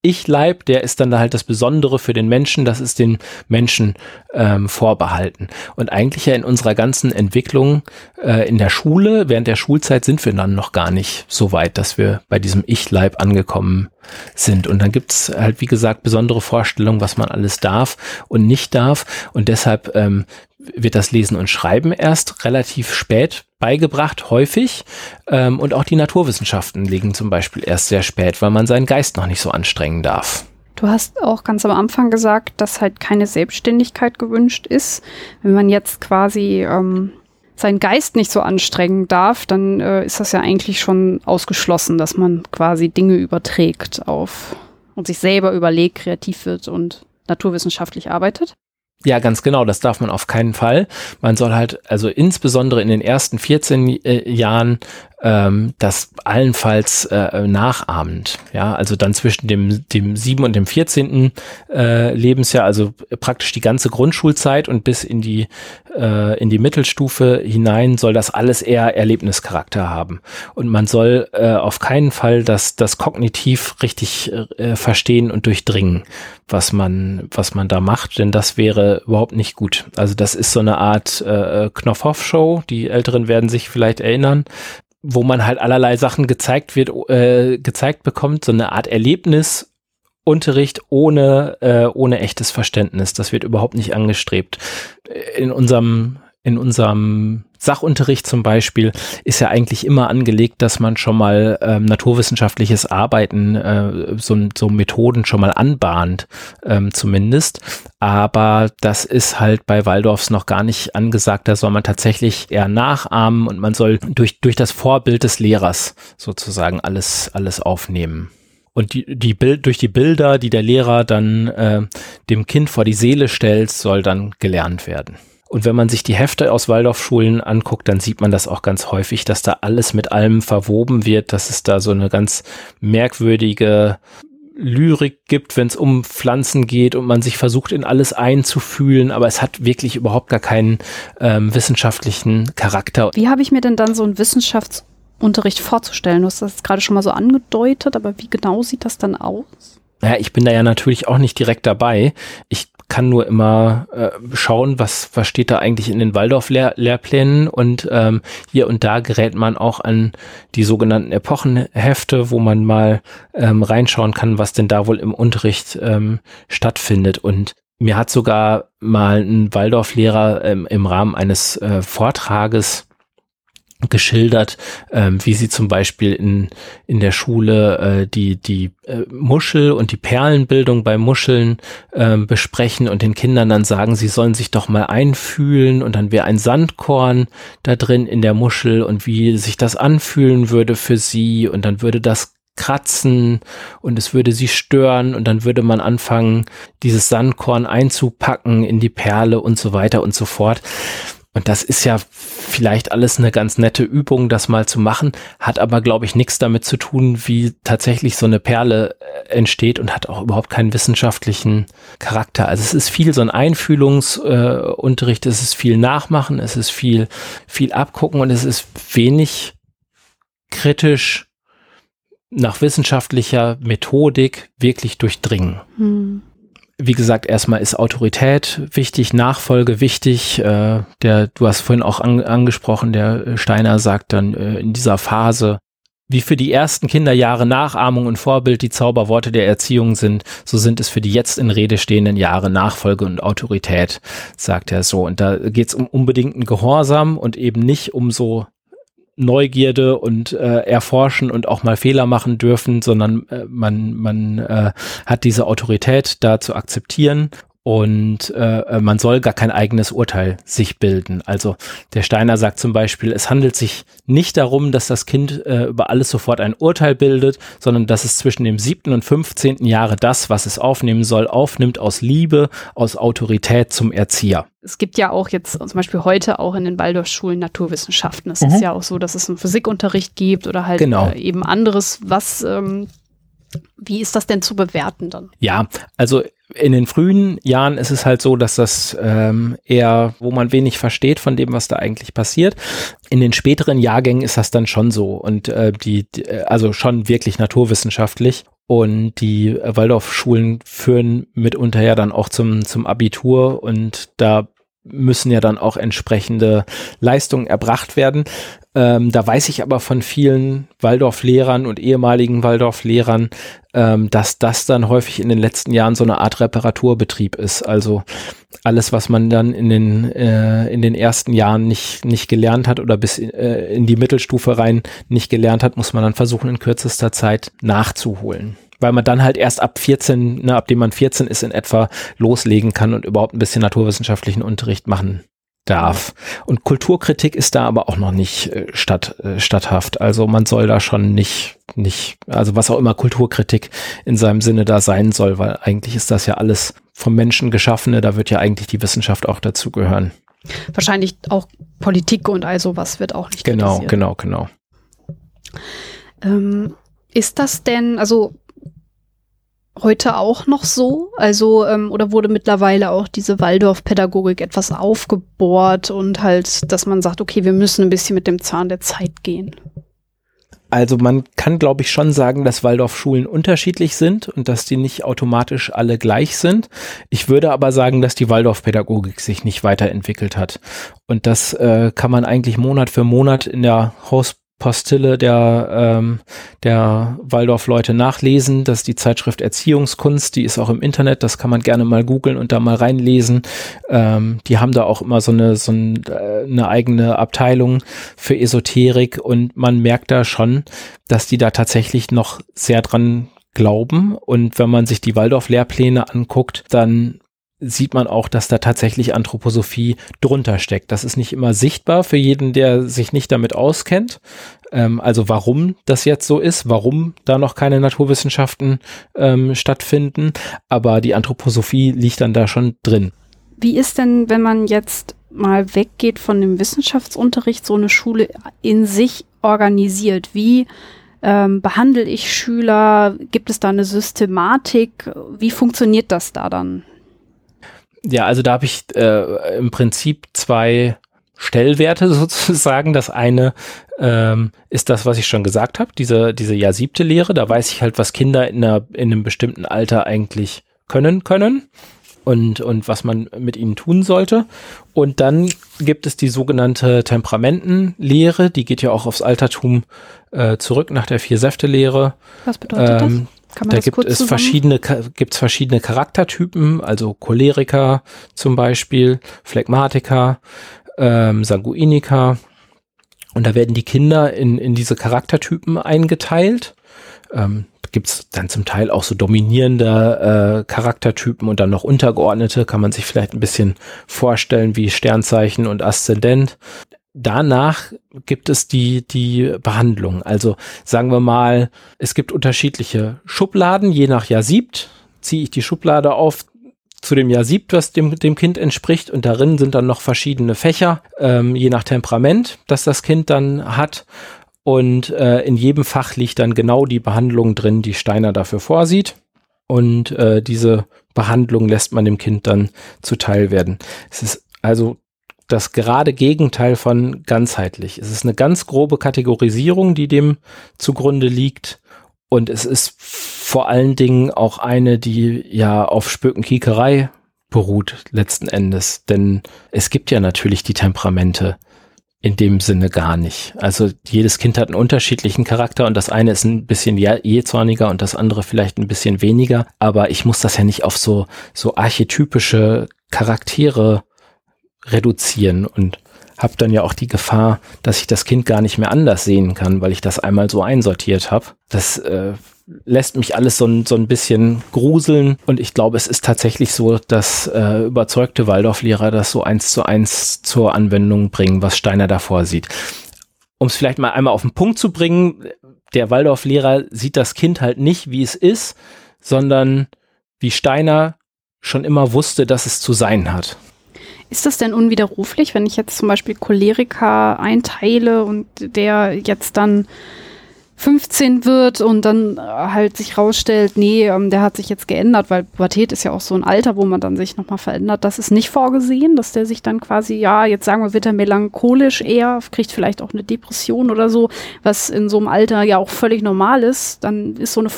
ich-Leib, der ist dann halt das Besondere für den Menschen, das ist den Menschen ähm, vorbehalten. Und eigentlich ja in unserer ganzen Entwicklung äh, in der Schule, während der Schulzeit sind wir dann noch gar nicht so weit, dass wir bei diesem Ich-Leib angekommen sind. Und dann gibt's halt, wie gesagt, besondere Vorstellungen, was man alles darf und nicht darf. Und deshalb ähm, wird das Lesen und Schreiben erst relativ spät beigebracht, häufig. Ähm, und auch die Naturwissenschaften liegen zum Beispiel erst sehr spät, weil man seinen Geist noch nicht so anstrengen darf. Du hast auch ganz am Anfang gesagt, dass halt keine Selbstständigkeit gewünscht ist. Wenn man jetzt quasi ähm, seinen Geist nicht so anstrengen darf, dann äh, ist das ja eigentlich schon ausgeschlossen, dass man quasi Dinge überträgt auf und sich selber überlegt, kreativ wird und naturwissenschaftlich arbeitet. Ja, ganz genau, das darf man auf keinen Fall. Man soll halt, also insbesondere in den ersten 14 äh, Jahren ähm, das allenfalls äh, nachahmend. Ja, also dann zwischen dem, dem sieben und dem 14. Äh, Lebensjahr, also praktisch die ganze Grundschulzeit und bis in die, äh, in die Mittelstufe hinein soll das alles eher Erlebnischarakter haben. Und man soll äh, auf keinen Fall das, das kognitiv richtig äh, verstehen und durchdringen, was man, was man da macht, denn das wäre überhaupt nicht gut. Also das ist so eine Art äh, Knopfhoff-Show, die Älteren werden sich vielleicht erinnern wo man halt allerlei Sachen gezeigt wird, äh, gezeigt bekommt, so eine Art Erlebnisunterricht ohne, äh, ohne echtes Verständnis. Das wird überhaupt nicht angestrebt. In unserem, in unserem Sachunterricht zum Beispiel ist ja eigentlich immer angelegt, dass man schon mal ähm, naturwissenschaftliches Arbeiten, äh, so, so Methoden schon mal anbahnt, ähm, zumindest. Aber das ist halt bei Waldorfs noch gar nicht angesagt. Da soll man tatsächlich eher nachahmen und man soll durch, durch das Vorbild des Lehrers sozusagen alles, alles aufnehmen. Und die, die Bild, durch die Bilder, die der Lehrer dann äh, dem Kind vor die Seele stellt, soll dann gelernt werden. Und wenn man sich die Hefte aus Waldorfschulen anguckt, dann sieht man das auch ganz häufig, dass da alles mit allem verwoben wird, dass es da so eine ganz merkwürdige Lyrik gibt, wenn es um Pflanzen geht und man sich versucht, in alles einzufühlen, aber es hat wirklich überhaupt gar keinen ähm, wissenschaftlichen Charakter. Wie habe ich mir denn dann so einen Wissenschaftsunterricht vorzustellen? Du hast das gerade schon mal so angedeutet, aber wie genau sieht das dann aus? Ja, ich bin da ja natürlich auch nicht direkt dabei. Ich kann nur immer äh, schauen, was, was steht da eigentlich in den Waldorf-Lehrplänen und ähm, hier und da gerät man auch an die sogenannten Epochenhefte, wo man mal ähm, reinschauen kann, was denn da wohl im Unterricht ähm, stattfindet. Und mir hat sogar mal ein Waldorf-Lehrer ähm, im Rahmen eines äh, Vortrages geschildert, ähm, wie sie zum Beispiel in, in der Schule äh, die, die äh, Muschel und die Perlenbildung bei Muscheln ähm, besprechen und den Kindern dann sagen, sie sollen sich doch mal einfühlen und dann wäre ein Sandkorn da drin in der Muschel und wie sich das anfühlen würde für sie und dann würde das kratzen und es würde sie stören und dann würde man anfangen, dieses Sandkorn einzupacken in die Perle und so weiter und so fort. Und das ist ja vielleicht alles eine ganz nette Übung, das mal zu machen, hat aber, glaube ich, nichts damit zu tun, wie tatsächlich so eine Perle äh, entsteht und hat auch überhaupt keinen wissenschaftlichen Charakter. Also es ist viel so ein Einfühlungsunterricht, äh, es ist viel Nachmachen, es ist viel, viel Abgucken und es ist wenig kritisch nach wissenschaftlicher Methodik wirklich durchdringen. Hm wie gesagt, erstmal ist Autorität wichtig, Nachfolge wichtig. Äh, der, du hast vorhin auch an, angesprochen, der Steiner sagt dann äh, in dieser Phase, wie für die ersten Kinderjahre Nachahmung und Vorbild die Zauberworte der Erziehung sind, so sind es für die jetzt in Rede stehenden Jahre Nachfolge und Autorität, sagt er so. Und da geht es um unbedingten Gehorsam und eben nicht um so Neugierde und äh, erforschen und auch mal Fehler machen dürfen, sondern äh, man, man äh, hat diese Autorität da zu akzeptieren und äh, man soll gar kein eigenes Urteil sich bilden. Also der Steiner sagt zum Beispiel, es handelt sich nicht darum, dass das Kind äh, über alles sofort ein Urteil bildet, sondern dass es zwischen dem siebten und fünfzehnten Jahre das, was es aufnehmen soll, aufnimmt aus Liebe, aus Autorität zum Erzieher. Es gibt ja auch jetzt zum Beispiel heute auch in den Waldorfschulen Naturwissenschaften. Es mhm. ist ja auch so, dass es einen Physikunterricht gibt oder halt genau. äh, eben anderes, was ähm, wie ist das denn zu bewerten dann? Ja, also in den frühen Jahren ist es halt so, dass das ähm, eher, wo man wenig versteht von dem, was da eigentlich passiert. In den späteren Jahrgängen ist das dann schon so und äh, die, die also schon wirklich naturwissenschaftlich. Und die Waldorfschulen führen mitunter ja dann auch zum, zum Abitur und da müssen ja dann auch entsprechende Leistungen erbracht werden. Ähm, da weiß ich aber von vielen Waldorf-Lehrern und ehemaligen Waldorf-Lehrern, ähm, dass das dann häufig in den letzten Jahren so eine Art Reparaturbetrieb ist. Also alles, was man dann in den, äh, in den ersten Jahren nicht, nicht gelernt hat oder bis äh, in die Mittelstufe rein nicht gelernt hat, muss man dann versuchen, in kürzester Zeit nachzuholen weil man dann halt erst ab 14, ne, ab dem man 14 ist, in etwa loslegen kann und überhaupt ein bisschen naturwissenschaftlichen Unterricht machen darf. Und Kulturkritik ist da aber auch noch nicht äh, statt, äh, statthaft. Also man soll da schon nicht, nicht, also was auch immer Kulturkritik in seinem Sinne da sein soll, weil eigentlich ist das ja alles vom Menschen geschaffene, da wird ja eigentlich die Wissenschaft auch dazugehören. Wahrscheinlich auch Politik und all sowas wird auch nicht Genau, genau, genau. Ähm, ist das denn, also heute auch noch so? Also, ähm, oder wurde mittlerweile auch diese Waldorf-Pädagogik etwas aufgebohrt und halt, dass man sagt, okay, wir müssen ein bisschen mit dem Zahn der Zeit gehen? Also man kann, glaube ich, schon sagen, dass Waldorfschulen unterschiedlich sind und dass die nicht automatisch alle gleich sind. Ich würde aber sagen, dass die Waldorfpädagogik sich nicht weiterentwickelt hat. Und das äh, kann man eigentlich Monat für Monat in der Haus Postille der, ähm, der Waldorf-Leute nachlesen. Das ist die Zeitschrift Erziehungskunst, die ist auch im Internet, das kann man gerne mal googeln und da mal reinlesen. Ähm, die haben da auch immer so eine, so ein, äh, eine eigene Abteilung für Esoterik und man merkt da schon, dass die da tatsächlich noch sehr dran glauben. Und wenn man sich die Waldorf-Lehrpläne anguckt, dann sieht man auch, dass da tatsächlich Anthroposophie drunter steckt. Das ist nicht immer sichtbar für jeden, der sich nicht damit auskennt. Ähm, also warum das jetzt so ist, warum da noch keine Naturwissenschaften ähm, stattfinden. Aber die Anthroposophie liegt dann da schon drin. Wie ist denn, wenn man jetzt mal weggeht von dem Wissenschaftsunterricht, so eine Schule in sich organisiert? Wie ähm, behandle ich Schüler? Gibt es da eine Systematik? Wie funktioniert das da dann? Ja, also da habe ich äh, im Prinzip zwei Stellwerte sozusagen. Das eine ähm, ist das, was ich schon gesagt habe, diese, diese Jahr siebte Lehre. Da weiß ich halt, was Kinder in, einer, in einem bestimmten Alter eigentlich können können und, und was man mit ihnen tun sollte. Und dann gibt es die sogenannte Temperamentenlehre, die geht ja auch aufs Altertum äh, zurück nach der Vier-Säfte-Lehre. Was bedeutet ähm, das? Kann man da das gibt es verschiedene, gibt's verschiedene Charaktertypen, also Choleriker zum Beispiel, Phlegmatiker, ähm, Sanguiniker. Und da werden die Kinder in, in diese Charaktertypen eingeteilt. Ähm, gibt es dann zum Teil auch so dominierende äh, Charaktertypen und dann noch untergeordnete, kann man sich vielleicht ein bisschen vorstellen wie Sternzeichen und Aszendent. Danach gibt es die, die Behandlung. Also sagen wir mal, es gibt unterschiedliche Schubladen, je nach Jahr siebt ziehe ich die Schublade auf, zu dem Jahr siebt, was dem, dem Kind entspricht. Und darin sind dann noch verschiedene Fächer, ähm, je nach Temperament, das das Kind dann hat. Und äh, in jedem Fach liegt dann genau die Behandlung drin, die Steiner dafür vorsieht. Und äh, diese Behandlung lässt man dem Kind dann zuteil werden. Es ist also das gerade Gegenteil von ganzheitlich. Es ist eine ganz grobe Kategorisierung, die dem zugrunde liegt. Und es ist vor allen Dingen auch eine, die ja auf Spökenkiekerei beruht letzten Endes. Denn es gibt ja natürlich die Temperamente in dem Sinne gar nicht. Also jedes Kind hat einen unterschiedlichen Charakter und das eine ist ein bisschen jähzorniger und das andere vielleicht ein bisschen weniger. Aber ich muss das ja nicht auf so, so archetypische Charaktere reduzieren und habe dann ja auch die Gefahr, dass ich das Kind gar nicht mehr anders sehen kann, weil ich das einmal so einsortiert habe. Das äh, lässt mich alles so ein, so ein bisschen gruseln. Und ich glaube, es ist tatsächlich so, dass äh, überzeugte Waldorflehrer das so eins zu eins zur Anwendung bringen, was Steiner davor sieht. Um es vielleicht mal einmal auf den Punkt zu bringen, der Waldorflehrer sieht das Kind halt nicht, wie es ist, sondern wie Steiner schon immer wusste, dass es zu sein hat. Ist das denn unwiderruflich, wenn ich jetzt zum Beispiel Choleriker einteile und der jetzt dann 15 wird und dann äh, halt sich rausstellt, nee, ähm, der hat sich jetzt geändert, weil Pubertät ist ja auch so ein Alter, wo man dann sich nochmal verändert. Das ist nicht vorgesehen, dass der sich dann quasi, ja, jetzt sagen wir, wird er melancholisch eher, kriegt vielleicht auch eine Depression oder so, was in so einem Alter ja auch völlig normal ist. Dann ist so eine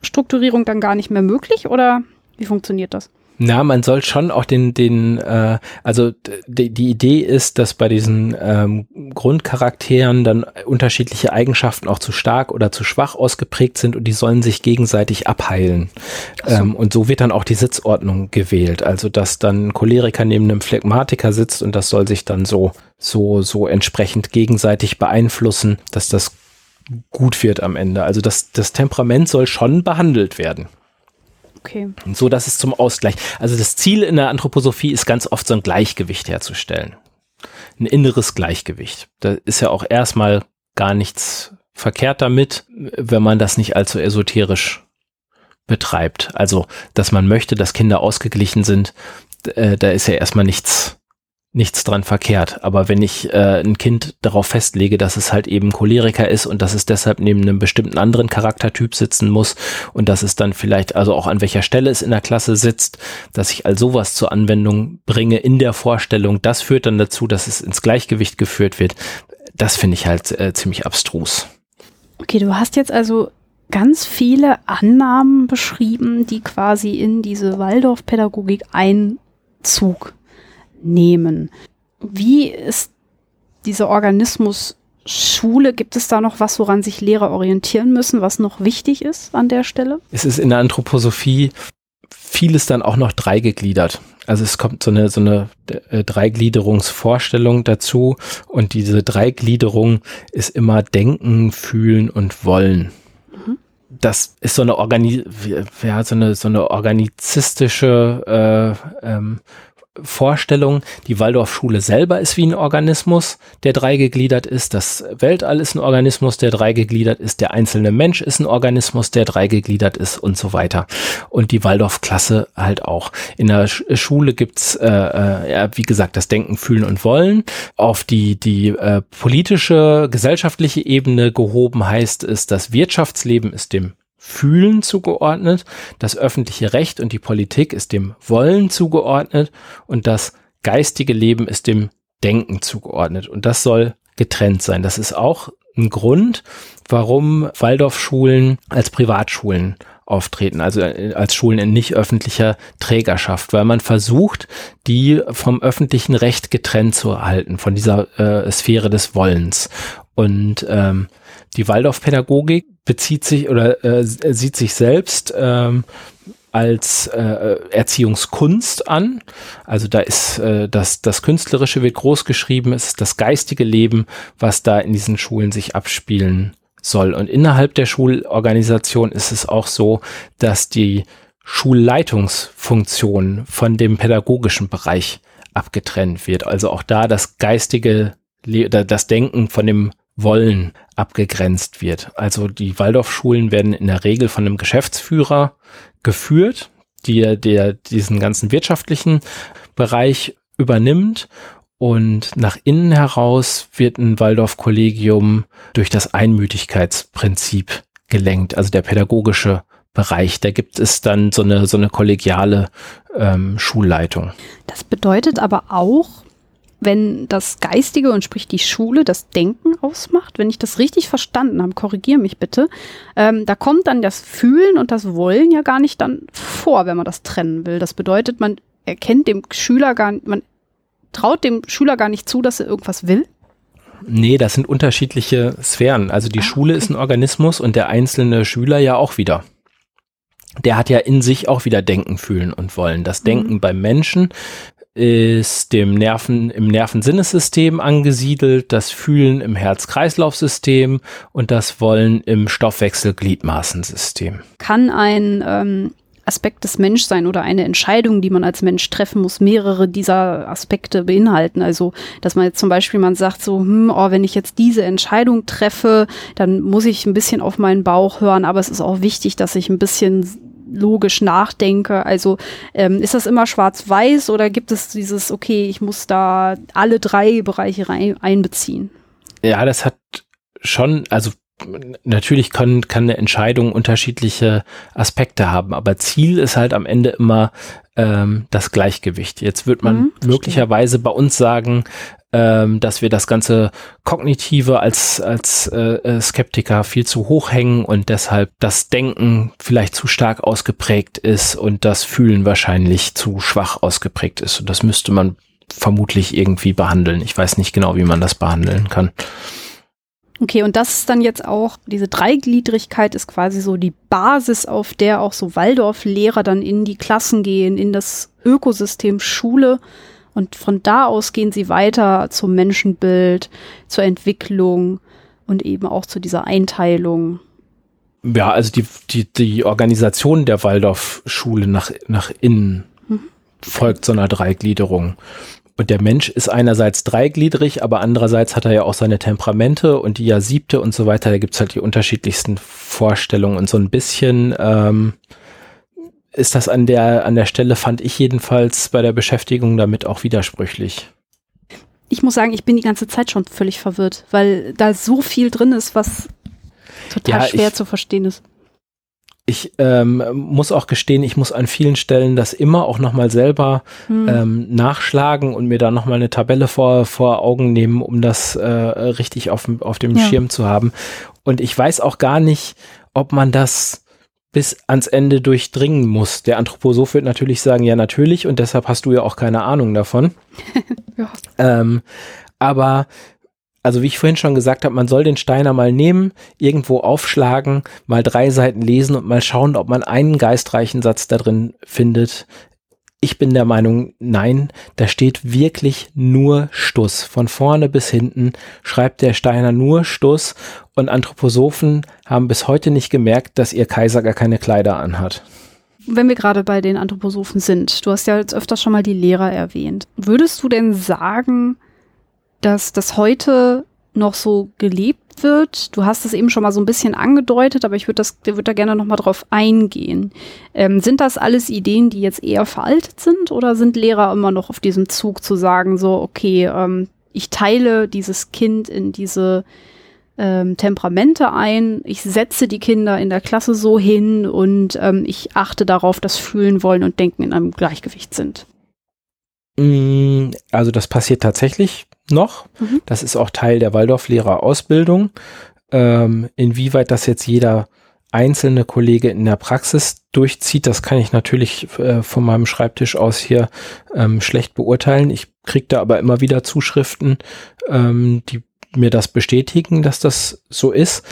Umstrukturierung dann gar nicht mehr möglich oder wie funktioniert das? Na, man soll schon auch den, den, äh, also die, die Idee ist, dass bei diesen ähm, Grundcharakteren dann unterschiedliche Eigenschaften auch zu stark oder zu schwach ausgeprägt sind und die sollen sich gegenseitig abheilen. So. Ähm, und so wird dann auch die Sitzordnung gewählt. Also dass dann ein Choleriker neben einem Phlegmatiker sitzt und das soll sich dann so, so, so entsprechend gegenseitig beeinflussen, dass das gut wird am Ende. Also das, das Temperament soll schon behandelt werden. Okay. So dass es zum Ausgleich. Also das Ziel in der Anthroposophie ist ganz oft so ein Gleichgewicht herzustellen. Ein inneres Gleichgewicht. Da ist ja auch erstmal gar nichts verkehrt damit, wenn man das nicht allzu esoterisch betreibt. Also, dass man möchte, dass Kinder ausgeglichen sind, äh, da ist ja erstmal nichts nichts dran verkehrt. Aber wenn ich äh, ein Kind darauf festlege, dass es halt eben Choleriker ist und dass es deshalb neben einem bestimmten anderen Charaktertyp sitzen muss und dass es dann vielleicht also auch an welcher Stelle es in der Klasse sitzt, dass ich all sowas zur Anwendung bringe in der Vorstellung, das führt dann dazu, dass es ins Gleichgewicht geführt wird. Das finde ich halt äh, ziemlich abstrus. Okay, du hast jetzt also ganz viele Annahmen beschrieben, die quasi in diese Waldorfpädagogik Einzug nehmen. Wie ist dieser Organismus Schule? Gibt es da noch was, woran sich Lehrer orientieren müssen, was noch wichtig ist an der Stelle? Es ist in der Anthroposophie vieles dann auch noch dreigegliedert. Also es kommt so eine, so eine äh, Dreigliederungsvorstellung dazu und diese Dreigliederung ist immer Denken, Fühlen und Wollen. Mhm. Das ist so eine, Organi ja, so eine, so eine organizistische äh, ähm, Vorstellung, die Waldorfschule selber ist wie ein Organismus, der dreigegliedert ist, das Weltall ist ein Organismus, der dreigegliedert ist, der einzelne Mensch ist ein Organismus, der dreigegliedert ist und so weiter. Und die Waldorfklasse halt auch. In der Schule gibt's äh, äh, ja, wie gesagt, das Denken, Fühlen und Wollen. Auf die, die äh, politische, gesellschaftliche Ebene gehoben heißt es, das Wirtschaftsleben ist dem Fühlen zugeordnet, das öffentliche Recht und die Politik ist dem Wollen zugeordnet und das geistige Leben ist dem Denken zugeordnet. Und das soll getrennt sein. Das ist auch ein Grund, warum Waldorfschulen als Privatschulen auftreten, also äh, als Schulen in nicht öffentlicher Trägerschaft, weil man versucht, die vom öffentlichen Recht getrennt zu erhalten, von dieser äh, Sphäre des Wollens. Und ähm, die Waldorfpädagogik bezieht sich oder äh, sieht sich selbst ähm, als äh, Erziehungskunst an. Also da ist äh, das, das Künstlerische wird groß geschrieben, es ist das geistige Leben, was da in diesen Schulen sich abspielen soll. Und innerhalb der Schulorganisation ist es auch so, dass die Schulleitungsfunktion von dem pädagogischen Bereich abgetrennt wird. Also auch da das geistige, das Denken von dem wollen abgegrenzt wird. Also die Waldorfschulen werden in der Regel von einem Geschäftsführer geführt, der, der diesen ganzen wirtschaftlichen Bereich übernimmt und nach innen heraus wird ein Waldorf-Kollegium durch das Einmütigkeitsprinzip gelenkt, also der pädagogische Bereich. Da gibt es dann so eine, so eine kollegiale ähm, Schulleitung. Das bedeutet aber auch, wenn das Geistige und sprich die Schule das Denken ausmacht, wenn ich das richtig verstanden habe, korrigiere mich bitte, ähm, da kommt dann das Fühlen und das Wollen ja gar nicht dann vor, wenn man das trennen will. Das bedeutet, man erkennt dem Schüler gar man traut dem Schüler gar nicht zu, dass er irgendwas will. Nee, das sind unterschiedliche Sphären. Also die ah, Schule okay. ist ein Organismus und der einzelne Schüler ja auch wieder der hat ja in sich auch wieder Denken, Fühlen und Wollen. Das Denken mhm. beim Menschen ist dem Nerven, im Nervensinnesystem angesiedelt, das Fühlen im Herz-Kreislauf-System und das Wollen im Stoffwechsel-Gliedmaßensystem. Kann ein ähm, Aspekt des Menschseins oder eine Entscheidung, die man als Mensch treffen muss, mehrere dieser Aspekte beinhalten. Also, dass man jetzt zum Beispiel man sagt so, hm, oh, wenn ich jetzt diese Entscheidung treffe, dann muss ich ein bisschen auf meinen Bauch hören, aber es ist auch wichtig, dass ich ein bisschen logisch nachdenke. Also ähm, ist das immer schwarz-weiß oder gibt es dieses, okay, ich muss da alle drei Bereiche rein, einbeziehen? Ja, das hat schon, also natürlich kann, kann eine Entscheidung unterschiedliche Aspekte haben, aber Ziel ist halt am Ende immer ähm, das Gleichgewicht. Jetzt wird man mhm, möglicherweise bei uns sagen, ähm, dass wir das ganze Kognitive als, als äh, äh, Skeptiker viel zu hoch hängen und deshalb das Denken vielleicht zu stark ausgeprägt ist und das Fühlen wahrscheinlich zu schwach ausgeprägt ist. Und das müsste man vermutlich irgendwie behandeln. Ich weiß nicht genau, wie man das behandeln kann. Okay, und das ist dann jetzt auch, diese Dreigliedrigkeit ist quasi so die Basis, auf der auch so Waldorf-Lehrer dann in die Klassen gehen, in das Ökosystem Schule und von da aus gehen sie weiter zum Menschenbild, zur Entwicklung und eben auch zu dieser Einteilung. Ja, also die, die, die Organisation der Waldorfschule nach, nach innen mhm. folgt so einer Dreigliederung. Und der Mensch ist einerseits dreigliedrig, aber andererseits hat er ja auch seine Temperamente und die ja siebte und so weiter. Da gibt's halt die unterschiedlichsten Vorstellungen und so ein bisschen ähm, ist das an der, an der Stelle, fand ich jedenfalls bei der Beschäftigung damit auch widersprüchlich. Ich muss sagen, ich bin die ganze Zeit schon völlig verwirrt, weil da so viel drin ist, was total ja, schwer ich, zu verstehen ist. Ich ähm, muss auch gestehen, ich muss an vielen Stellen das immer auch nochmal selber hm. ähm, nachschlagen und mir da nochmal eine Tabelle vor, vor Augen nehmen, um das äh, richtig auf, auf dem ja. Schirm zu haben. Und ich weiß auch gar nicht, ob man das bis ans Ende durchdringen muss. Der Anthroposoph wird natürlich sagen, ja natürlich, und deshalb hast du ja auch keine Ahnung davon. ja. ähm, aber also wie ich vorhin schon gesagt habe, man soll den Steiner mal nehmen, irgendwo aufschlagen, mal drei Seiten lesen und mal schauen, ob man einen geistreichen Satz da drin findet, ich bin der Meinung, nein, da steht wirklich nur Stuss. Von vorne bis hinten schreibt der Steiner nur Stuss und Anthroposophen haben bis heute nicht gemerkt, dass ihr Kaiser gar keine Kleider anhat. wenn wir gerade bei den Anthroposophen sind, du hast ja jetzt öfters schon mal die Lehrer erwähnt. Würdest du denn sagen, dass das heute noch so gelebt wird? Du hast es eben schon mal so ein bisschen angedeutet, aber ich würde das, würde da gerne noch mal drauf eingehen. Ähm, sind das alles Ideen, die jetzt eher veraltet sind, oder sind Lehrer immer noch auf diesem Zug zu sagen, so okay, ähm, ich teile dieses Kind in diese ähm, Temperamente ein. Ich setze die Kinder in der Klasse so hin und ähm, ich achte darauf, dass Fühlen, Wollen und Denken in einem Gleichgewicht sind. Mm, also das passiert tatsächlich noch. Mhm. Das ist auch Teil der Waldorflehrerausbildung. Ähm, inwieweit das jetzt jeder einzelne Kollege in der Praxis durchzieht, das kann ich natürlich äh, von meinem Schreibtisch aus hier ähm, schlecht beurteilen. Ich kriege da aber immer wieder Zuschriften, ähm, die mir das bestätigen, dass das so ist.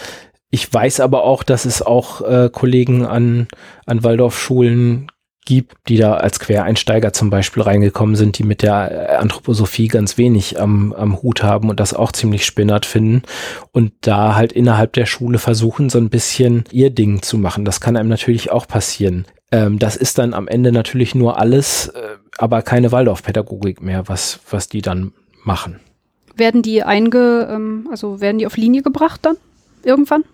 Ich weiß aber auch, dass es auch äh, Kollegen an, an Waldorfschulen gibt, die da als Quereinsteiger zum Beispiel reingekommen sind, die mit der Anthroposophie ganz wenig am, am Hut haben und das auch ziemlich spinnert finden und da halt innerhalb der Schule versuchen, so ein bisschen ihr Ding zu machen. Das kann einem natürlich auch passieren. Ähm, das ist dann am Ende natürlich nur alles, äh, aber keine Waldorfpädagogik mehr, was, was die dann machen. Werden die einge, ähm, also werden die auf Linie gebracht dann irgendwann?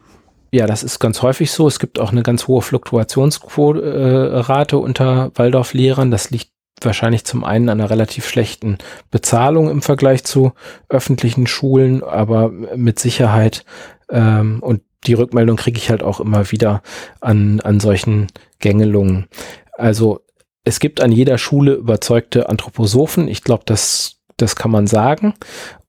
Ja, das ist ganz häufig so. Es gibt auch eine ganz hohe Fluktuationsrate äh, unter Waldorflehrern. Das liegt wahrscheinlich zum einen an einer relativ schlechten Bezahlung im Vergleich zu öffentlichen Schulen, aber mit Sicherheit ähm, und die Rückmeldung kriege ich halt auch immer wieder an, an solchen Gängelungen. Also es gibt an jeder Schule überzeugte Anthroposophen. Ich glaube, das, das kann man sagen.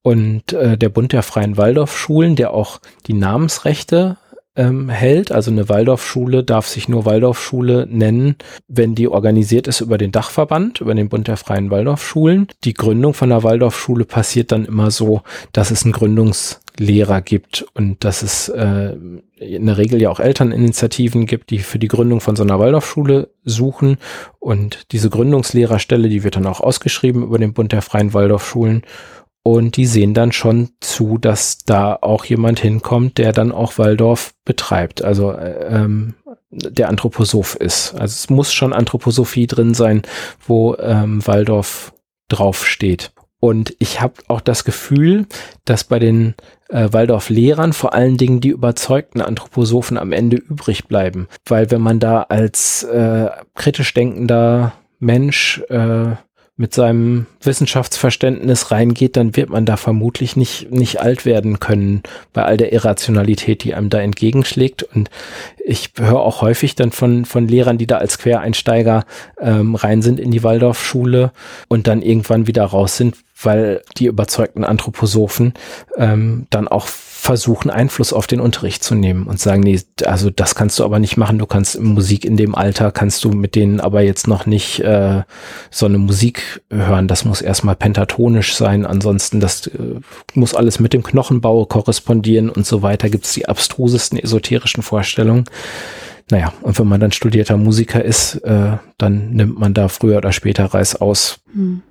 Und äh, der Bund der Freien Waldorfschulen, der auch die Namensrechte ähm, hält. Also eine Waldorfschule darf sich nur Waldorfschule nennen, wenn die organisiert ist über den Dachverband, über den Bund der Freien Waldorfschulen. Die Gründung von der Waldorfschule passiert dann immer so, dass es einen Gründungslehrer gibt und dass es äh, in der Regel ja auch Elterninitiativen gibt, die für die Gründung von so einer Waldorfschule suchen. Und diese Gründungslehrerstelle, die wird dann auch ausgeschrieben über den Bund der Freien Waldorfschulen. Und die sehen dann schon zu, dass da auch jemand hinkommt, der dann auch Waldorf betreibt, also äh, ähm, der Anthroposoph ist. Also es muss schon Anthroposophie drin sein, wo ähm, Waldorf draufsteht. Und ich habe auch das Gefühl, dass bei den äh, Waldorf-Lehrern vor allen Dingen die überzeugten Anthroposophen am Ende übrig bleiben. Weil wenn man da als äh, kritisch denkender Mensch äh, mit seinem Wissenschaftsverständnis reingeht, dann wird man da vermutlich nicht, nicht alt werden können bei all der Irrationalität, die einem da entgegenschlägt. Und ich höre auch häufig dann von, von Lehrern, die da als Quereinsteiger ähm, rein sind in die Waldorfschule und dann irgendwann wieder raus sind, weil die überzeugten Anthroposophen ähm, dann auch versuchen, Einfluss auf den Unterricht zu nehmen und sagen, nee, also das kannst du aber nicht machen. Du kannst Musik in dem Alter, kannst du mit denen aber jetzt noch nicht äh, so eine Musik hören. Das muss erstmal pentatonisch sein. Ansonsten, das äh, muss alles mit dem Knochenbau korrespondieren und so weiter. Gibt es die abstrusesten esoterischen Vorstellungen. Naja, und wenn man dann studierter Musiker ist, äh, dann nimmt man da früher oder später Reiß aus. Hm.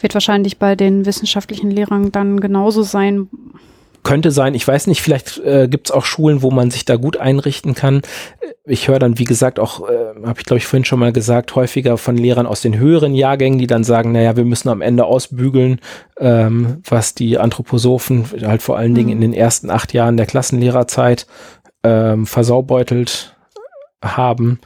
Wird wahrscheinlich bei den wissenschaftlichen Lehrern dann genauso sein. Könnte sein, ich weiß nicht, vielleicht äh, gibt es auch Schulen, wo man sich da gut einrichten kann. Ich höre dann, wie gesagt, auch, äh, habe ich glaube ich vorhin schon mal gesagt, häufiger von Lehrern aus den höheren Jahrgängen, die dann sagen, naja, wir müssen am Ende ausbügeln, ähm, was die Anthroposophen halt vor allen mhm. Dingen in den ersten acht Jahren der Klassenlehrerzeit ähm, versaubeutelt haben.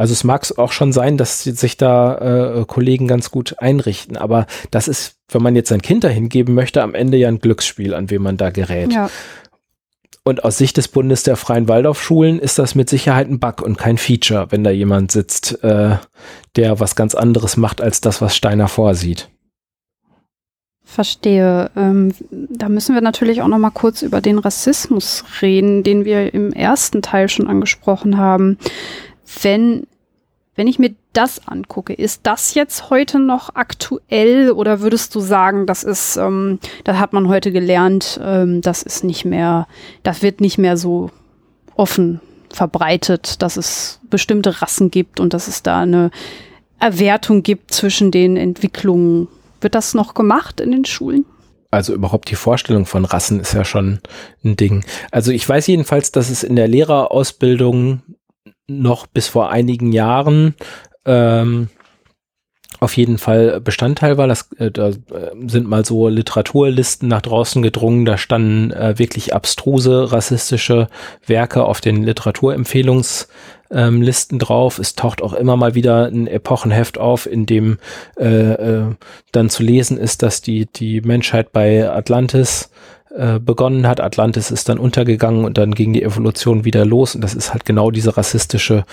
Also es mag auch schon sein, dass sich da äh, Kollegen ganz gut einrichten, aber das ist, wenn man jetzt sein Kind dahin geben möchte, am Ende ja ein Glücksspiel, an wem man da gerät. Ja. Und aus Sicht des Bundes der Freien Waldorfschulen ist das mit Sicherheit ein Bug und kein Feature, wenn da jemand sitzt, äh, der was ganz anderes macht als das, was Steiner vorsieht. Verstehe. Ähm, da müssen wir natürlich auch noch mal kurz über den Rassismus reden, den wir im ersten Teil schon angesprochen haben. Wenn wenn ich mir das angucke, ist das jetzt heute noch aktuell oder würdest du sagen, das ist, ähm, das hat man heute gelernt, ähm, das ist nicht mehr, das wird nicht mehr so offen verbreitet, dass es bestimmte Rassen gibt und dass es da eine Erwertung gibt zwischen den Entwicklungen. Wird das noch gemacht in den Schulen? Also überhaupt die Vorstellung von Rassen ist ja schon ein Ding. Also ich weiß jedenfalls, dass es in der Lehrerausbildung noch bis vor einigen Jahren ähm, auf jeden Fall Bestandteil war. Das, äh, da äh, sind mal so Literaturlisten nach draußen gedrungen. Da standen äh, wirklich abstruse rassistische Werke auf den Literaturempfehlungslisten ähm, drauf. Es taucht auch immer mal wieder ein Epochenheft auf, in dem äh, äh, dann zu lesen ist, dass die, die Menschheit bei Atlantis äh, begonnen hat. Atlantis ist dann untergegangen und dann ging die Evolution wieder los. Und das ist halt genau diese rassistische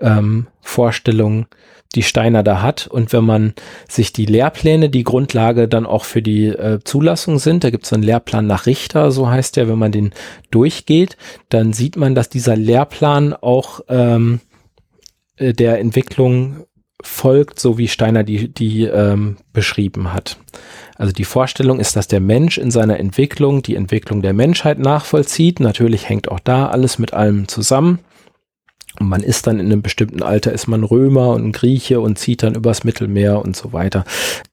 ähm, Vorstellung, die Steiner da hat. Und wenn man sich die Lehrpläne, die Grundlage dann auch für die äh, Zulassung sind, da gibt es einen Lehrplan nach Richter, so heißt der, wenn man den durchgeht, dann sieht man, dass dieser Lehrplan auch ähm, äh, der Entwicklung folgt, so wie Steiner die, die ähm, beschrieben hat. Also die Vorstellung ist, dass der Mensch in seiner Entwicklung die Entwicklung der Menschheit nachvollzieht. Natürlich hängt auch da alles mit allem zusammen. Und man ist dann in einem bestimmten Alter, ist man Römer und Grieche und zieht dann übers Mittelmeer und so weiter.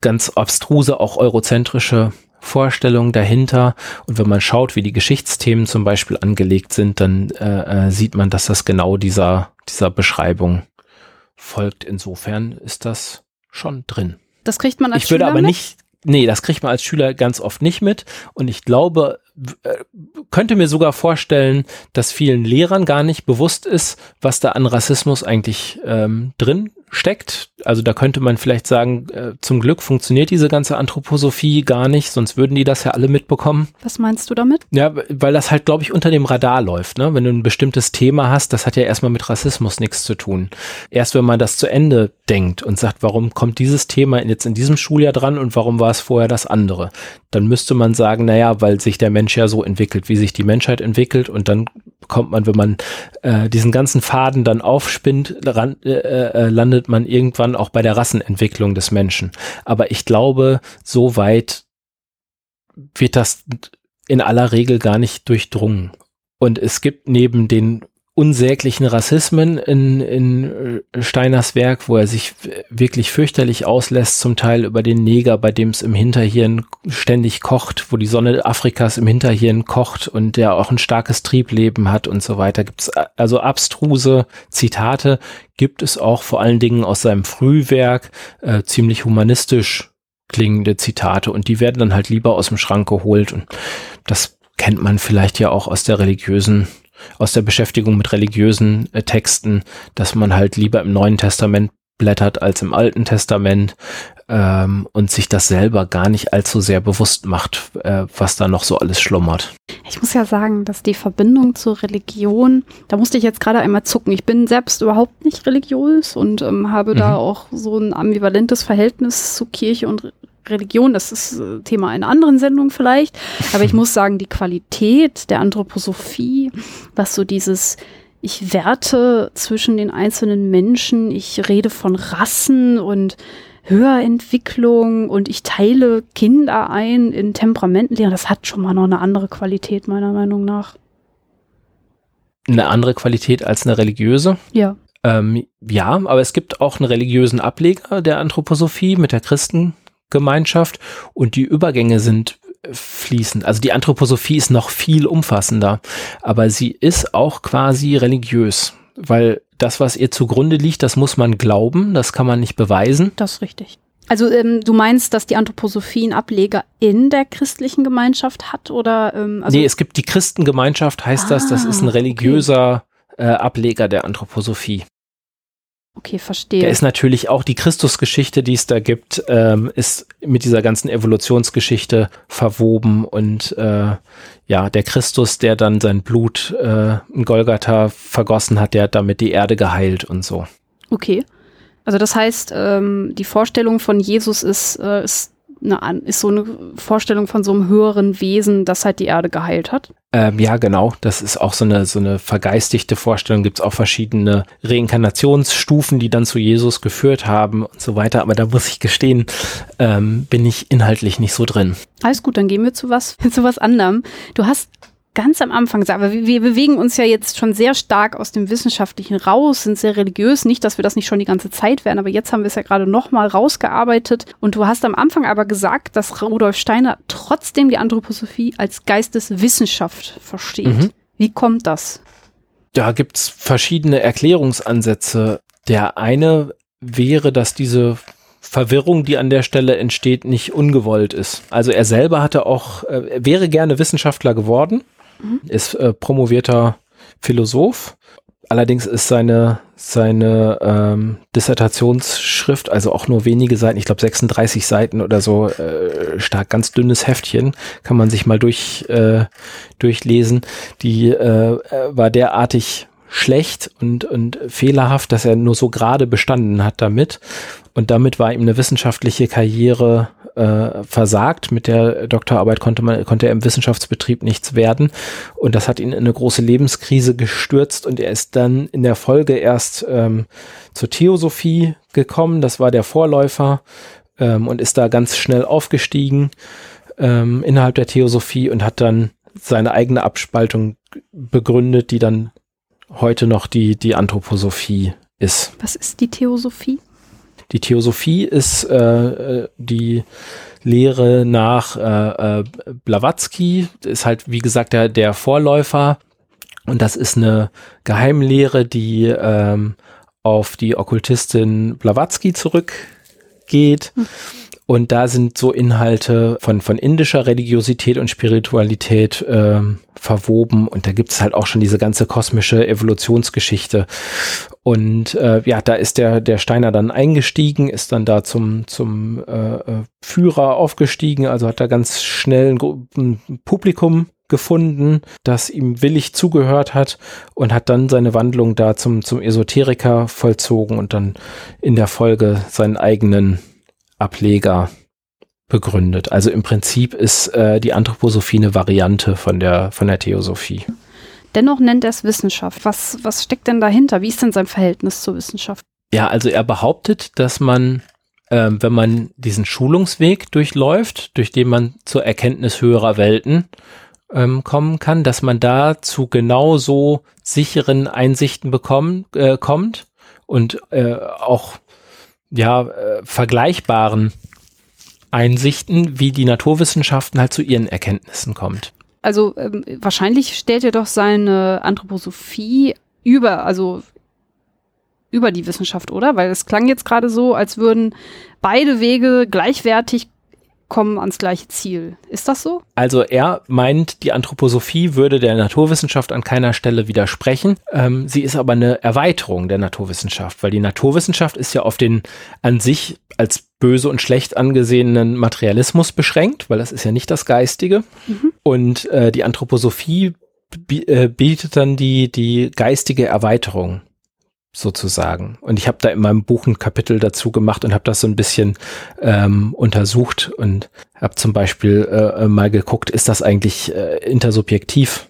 Ganz abstruse, auch eurozentrische Vorstellungen dahinter. Und wenn man schaut, wie die Geschichtsthemen zum Beispiel angelegt sind, dann äh, äh, sieht man, dass das genau dieser, dieser Beschreibung folgt. Insofern ist das schon drin. Das kriegt man als Ich würde Schüler aber mit? nicht, nee, das kriegt man als Schüler ganz oft nicht mit. Und ich glaube, äh, könnte mir sogar vorstellen, dass vielen Lehrern gar nicht bewusst ist, was da an Rassismus eigentlich ähm, drin steckt. Also da könnte man vielleicht sagen, äh, zum Glück funktioniert diese ganze Anthroposophie gar nicht, sonst würden die das ja alle mitbekommen. Was meinst du damit? Ja, weil das halt, glaube ich, unter dem Radar läuft. Ne? Wenn du ein bestimmtes Thema hast, das hat ja erstmal mit Rassismus nichts zu tun. Erst wenn man das zu Ende denkt und sagt, warum kommt dieses Thema jetzt in diesem Schuljahr dran und warum war es vorher das andere, dann müsste man sagen, naja, weil sich der Mensch ja so entwickelt, wie sich die Menschheit entwickelt und dann kommt man, wenn man äh, diesen ganzen Faden dann aufspinnt, ran, äh, äh, landet man irgendwann auch bei der Rassenentwicklung des Menschen. Aber ich glaube, so weit wird das in aller Regel gar nicht durchdrungen. Und es gibt neben den unsäglichen Rassismen in, in äh, Steiners Werk, wo er sich wirklich fürchterlich auslässt, zum Teil über den Neger, bei dem es im Hinterhirn ständig kocht, wo die Sonne Afrikas im Hinterhirn kocht und der auch ein starkes Triebleben hat und so weiter. Gibt's also abstruse Zitate, gibt es auch vor allen Dingen aus seinem Frühwerk, äh, ziemlich humanistisch klingende Zitate und die werden dann halt lieber aus dem Schrank geholt und das kennt man vielleicht ja auch aus der religiösen aus der Beschäftigung mit religiösen äh, Texten, dass man halt lieber im Neuen Testament blättert als im Alten Testament ähm, und sich das selber gar nicht allzu sehr bewusst macht, äh, was da noch so alles schlummert. Ich muss ja sagen, dass die Verbindung zur Religion, da musste ich jetzt gerade einmal zucken. Ich bin selbst überhaupt nicht religiös und ähm, habe Mhm. da auch so ein ambivalentes Verhältnis zu Kirche und Religion. Das ist äh, Thema einer anderen Sendung vielleicht. Aber ich muss sagen, die Qualität der Anthroposophie, was so dieses ich werte zwischen den einzelnen Menschen, ich rede von Rassen und Höherentwicklung und ich teile Kinder ein in Temperamentenlehren, das hat schon mal noch eine andere Qualität, meiner Meinung nach. Eine andere Qualität als eine religiöse. Ja. Ähm, ja, aber es gibt auch einen religiösen Ableger der Anthroposophie mit der Christengemeinschaft und die Übergänge sind äh, fließend. Also die Anthroposophie ist noch viel umfassender, aber sie ist auch quasi religiös, weil das, was ihr zugrunde liegt, das muss man glauben, das kann man nicht beweisen. Das ist richtig. Also ähm, du meinst, dass die Anthroposophie einen Ableger in der christlichen Gemeinschaft hat oder ähm, also nee, es gibt die Christengemeinschaft, heißt das, das ist ein Ah, okay. religiöser äh, Ableger der Anthroposophie. Okay, verstehe. Der ist natürlich auch die Christusgeschichte, die es da gibt, ähm, ist mit dieser ganzen Evolutionsgeschichte verwoben und äh, ja, der Christus, der dann sein Blut äh, in Golgatha vergossen hat, der hat damit die Erde geheilt und so. Okay. Also das heißt, ähm, die Vorstellung von Jesus ist, äh, ist, eine, ist so eine Vorstellung von so einem höheren Wesen, das halt die Erde geheilt hat. Ähm, ja, genau. Das ist auch so eine, so eine vergeistigte Vorstellung. Gibt es auch verschiedene Reinkarnationsstufen, die dann zu Jesus geführt haben und so weiter. Aber da muss ich gestehen, ähm, bin ich inhaltlich nicht so drin. Alles gut, dann gehen wir zu was, zu was anderem. Du hast ganz am Anfang gesagt, aber wir, wir bewegen uns ja jetzt schon sehr stark aus dem Wissenschaftlichen raus, sind sehr religiös. Nicht, dass wir das nicht schon die ganze Zeit werden, aber jetzt haben wir es ja gerade nochmal rausgearbeitet. Und du hast am Anfang aber gesagt, dass Rudolf Steiner trotzdem die Anthroposophie als Geisteswissenschaft versteht. Mhm. Wie kommt das? Da gibt's verschiedene Erklärungsansätze. Der eine wäre, dass diese Verwirrung, die an der Stelle entsteht, nicht ungewollt ist. Also er selber hatte auch, äh, wäre gerne Wissenschaftler geworden, mhm. ist äh, promovierter Philosoph. Allerdings ist seine, seine ähm, Dissertationsschrift, also auch nur wenige Seiten, ich glaube 36 Seiten oder so, äh, stark ganz dünnes Heftchen, kann man sich mal durch, äh, durchlesen. Die äh, war derartig schlecht und, und fehlerhaft, dass er nur so gerade bestanden hat damit. Und damit war ihm eine wissenschaftliche Karriere äh, versagt. Mit der Doktorarbeit konnte man, konnte er im Wissenschaftsbetrieb nichts werden. Und das hat ihn in eine große Lebenskrise gestürzt und er ist dann in der Folge erst ähm, zur Theosophie gekommen. Das war der Vorläufer ähm, und ist da ganz schnell aufgestiegen ähm, innerhalb der Theosophie und hat dann seine eigene Abspaltung begründet, die dann heute noch die, die Anthroposophie ist. Was ist die Theosophie? Die Theosophie ist äh, äh, die Lehre nach äh, äh, Blavatsky, ist halt wie gesagt der, der Vorläufer und das ist eine Geheimlehre, die ähm, auf die Okkultistin Blavatsky zurückgeht. Hm. Und da sind so Inhalte von, von indischer Religiosität und Spiritualität äh, verwoben. Und da gibt es halt auch schon diese ganze kosmische Evolutionsgeschichte. Und äh, ja, da ist der, der Steiner dann eingestiegen, ist dann da zum, zum äh, äh Führer aufgestiegen, also hat da ganz schnell ein, ein Publikum gefunden, das ihm willig zugehört hat und hat dann seine Wandlung da zum, zum Esoteriker vollzogen und dann in der Folge seinen eigenen Ableger begründet. Also im Prinzip ist äh, die Anthroposophie eine Variante von der, von der Theosophie. Dennoch nennt er es Wissenschaft. Was, was steckt denn dahinter? Wie ist denn sein Verhältnis zur Wissenschaft? Ja, also er behauptet, dass man, äh, wenn man diesen Schulungsweg durchläuft, durch den man zur Erkenntnis höherer Welten ähm, kommen kann, dass man da zu genauso sicheren Einsichten bekommen, äh, kommt und äh, auch ja, äh, vergleichbaren Einsichten, wie die Naturwissenschaften halt zu ihren Erkenntnissen kommt. Also ähm, wahrscheinlich stellt er doch seine Anthroposophie über, also über die Wissenschaft, oder? Weil es klang jetzt gerade so, als würden beide Wege gleichwertig kommen ans gleiche Ziel. Ist das so? Also er meint, die Anthroposophie würde der Naturwissenschaft an keiner Stelle widersprechen. Ähm, sie ist aber eine Erweiterung der Naturwissenschaft, weil die Naturwissenschaft ist ja auf den an sich als böse und schlecht angesehenen Materialismus beschränkt, weil das ist ja nicht das Geistige. Mhm. Und äh, die Anthroposophie äh, bietet dann die, die geistige Erweiterung sozusagen. Und ich habe da in meinem Buch ein Kapitel dazu gemacht und habe das so ein bisschen ähm, untersucht und habe zum Beispiel äh, mal geguckt, ist das eigentlich äh, intersubjektiv,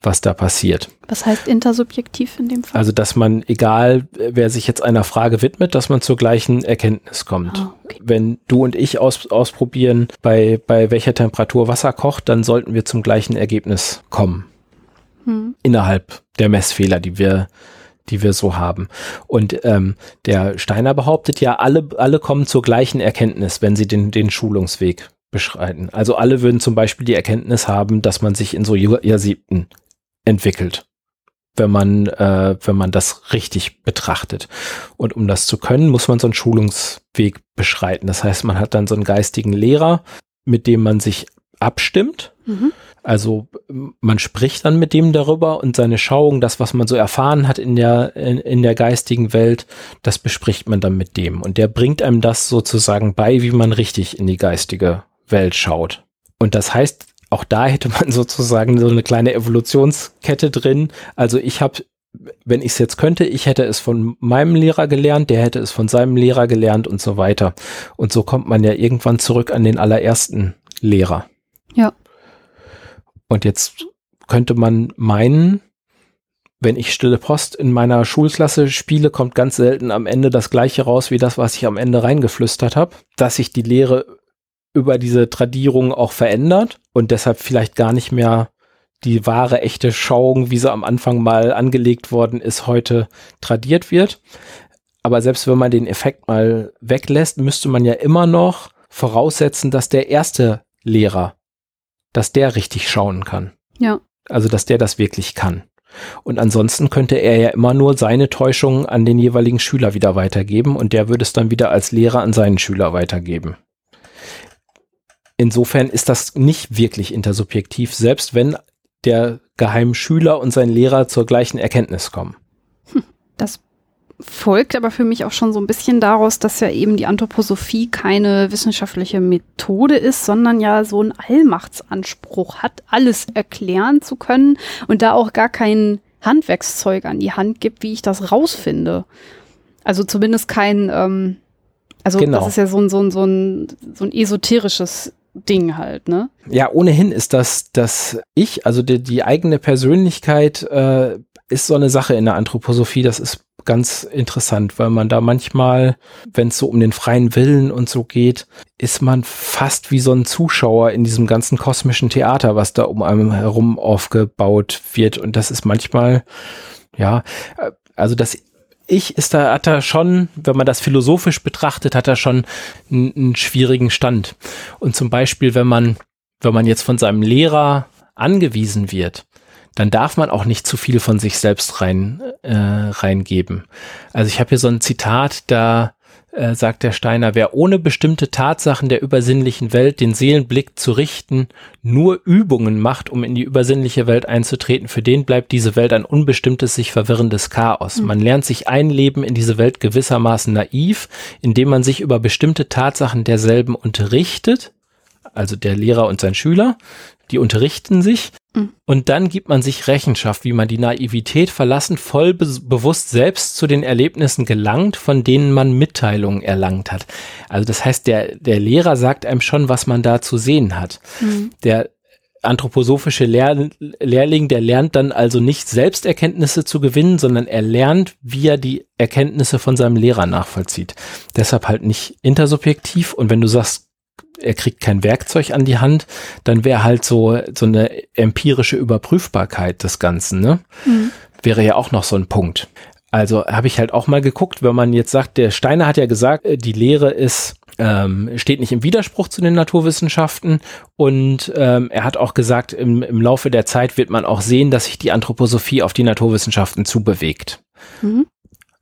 was da passiert. Was heißt intersubjektiv in dem Fall? Also, dass man, egal wer sich jetzt einer Frage widmet, dass man zur gleichen Erkenntnis kommt. Ah, okay. Wenn du und ich aus, ausprobieren, bei, bei welcher Temperatur Wasser kocht, dann sollten wir zum gleichen Ergebnis kommen. Hm. Innerhalb der Messfehler, die wir die wir so haben. Und ähm, der Steiner behauptet ja, alle, alle kommen zur gleichen Erkenntnis, wenn sie den, den Schulungsweg beschreiten. Also alle würden zum Beispiel die Erkenntnis haben, dass man sich in so Jahrsiebten entwickelt, wenn man, äh, wenn man das richtig betrachtet. Und um das zu können, muss man so einen Schulungsweg beschreiten. Das heißt, man hat dann so einen geistigen Lehrer, mit dem man sich abstimmt. Mhm. Also man spricht dann mit dem darüber und seine Schauung, das, was man so erfahren hat in der, in, in, der geistigen Welt, das bespricht man dann mit dem. Und der bringt einem das sozusagen bei, wie man richtig in die geistige Welt schaut. Und das heißt, auch da hätte man sozusagen so eine kleine Evolutionskette drin. Also ich habe wenn ich es jetzt könnte, ich hätte es von meinem Lehrer gelernt, der hätte es von seinem Lehrer gelernt und so weiter. Und so kommt man ja irgendwann zurück an den allerersten Lehrer. Ja. Und jetzt könnte man meinen, wenn ich Stille Post in meiner Schulklasse spiele, kommt ganz selten am Ende das gleiche raus wie das, was ich am Ende reingeflüstert habe, dass sich die Lehre über diese Tradierung auch verändert und deshalb vielleicht gar nicht mehr die wahre, echte Schauung, wie sie am Anfang mal angelegt worden ist, heute tradiert wird. Aber selbst wenn man den Effekt mal weglässt, müsste man ja immer noch voraussetzen, dass der erste Lehrer dass der richtig schauen kann. Ja. Also, dass der das wirklich kann. Und ansonsten könnte er ja immer nur seine Täuschungen an den jeweiligen Schüler wieder weitergeben und der würde es dann wieder als Lehrer an seinen Schüler weitergeben. Insofern ist das nicht wirklich intersubjektiv, selbst wenn der Geheimschüler und sein Lehrer zur gleichen Erkenntnis kommen. Hm, das folgt aber für mich auch schon so ein bisschen daraus, dass ja eben die Anthroposophie keine wissenschaftliche Methode ist, sondern ja so einen Allmachtsanspruch hat, alles erklären zu können und da auch gar kein Handwerkszeug an die Hand gibt, wie ich das rausfinde. Also zumindest kein, ähm, also genau. das ist ja so ein, so ein, so ein, so ein esoterisches Ding halt, ne? Ja, ohnehin ist das, das Ich, also die, die eigene Persönlichkeit, äh, ist so eine Sache in der Anthroposophie. Das ist ganz interessant, weil man da manchmal, wenn es so um den freien Willen und so geht, ist man fast wie so ein Zuschauer in diesem ganzen kosmischen Theater, was da um einem herum aufgebaut wird. Und das ist manchmal, ja, also das ich ist da, hat er schon, wenn man das philosophisch betrachtet, hat er schon einen schwierigen Stand. Und zum Beispiel, wenn man, wenn man jetzt von seinem Lehrer angewiesen wird, dann darf man auch nicht zu viel von sich selbst rein äh, reingeben. Also ich habe hier so ein Zitat, da äh, sagt der Steiner, wer ohne bestimmte Tatsachen der übersinnlichen Welt den Seelenblick zu richten, nur Übungen macht, um in die übersinnliche Welt einzutreten, für den bleibt diese Welt ein unbestimmtes, sich verwirrendes Chaos. Mhm. Man lernt sich einleben in diese Welt gewissermaßen naiv, indem man sich über bestimmte Tatsachen derselben unterrichtet, also der Lehrer und sein Schüler, die unterrichten sich mhm. und dann gibt man sich Rechenschaft, wie man die Naivität verlassen, voll be bewusst selbst zu den Erlebnissen gelangt, von denen man Mitteilungen erlangt hat. Also das heißt, der, der Lehrer sagt einem schon, was man da zu sehen hat. Mhm. Der anthroposophische Lehr Lehrling, der lernt dann also nicht Selbsterkenntnisse zu gewinnen, sondern er lernt, wie er die Erkenntnisse von seinem Lehrer nachvollzieht. Deshalb halt nicht intersubjektiv. Und wenn du sagst, er kriegt kein Werkzeug an die Hand, dann wäre halt so, so eine empirische Überprüfbarkeit des Ganzen, ne? Mhm. Wäre ja auch noch so ein Punkt. Also habe ich halt auch mal geguckt, wenn man jetzt sagt, der Steiner hat ja gesagt, äh, die Lehre ist ähm, steht nicht im Widerspruch zu den Naturwissenschaften und ähm, er hat auch gesagt, im, im Laufe der Zeit wird man auch sehen, dass sich die Anthroposophie auf die Naturwissenschaften zubewegt. Mhm.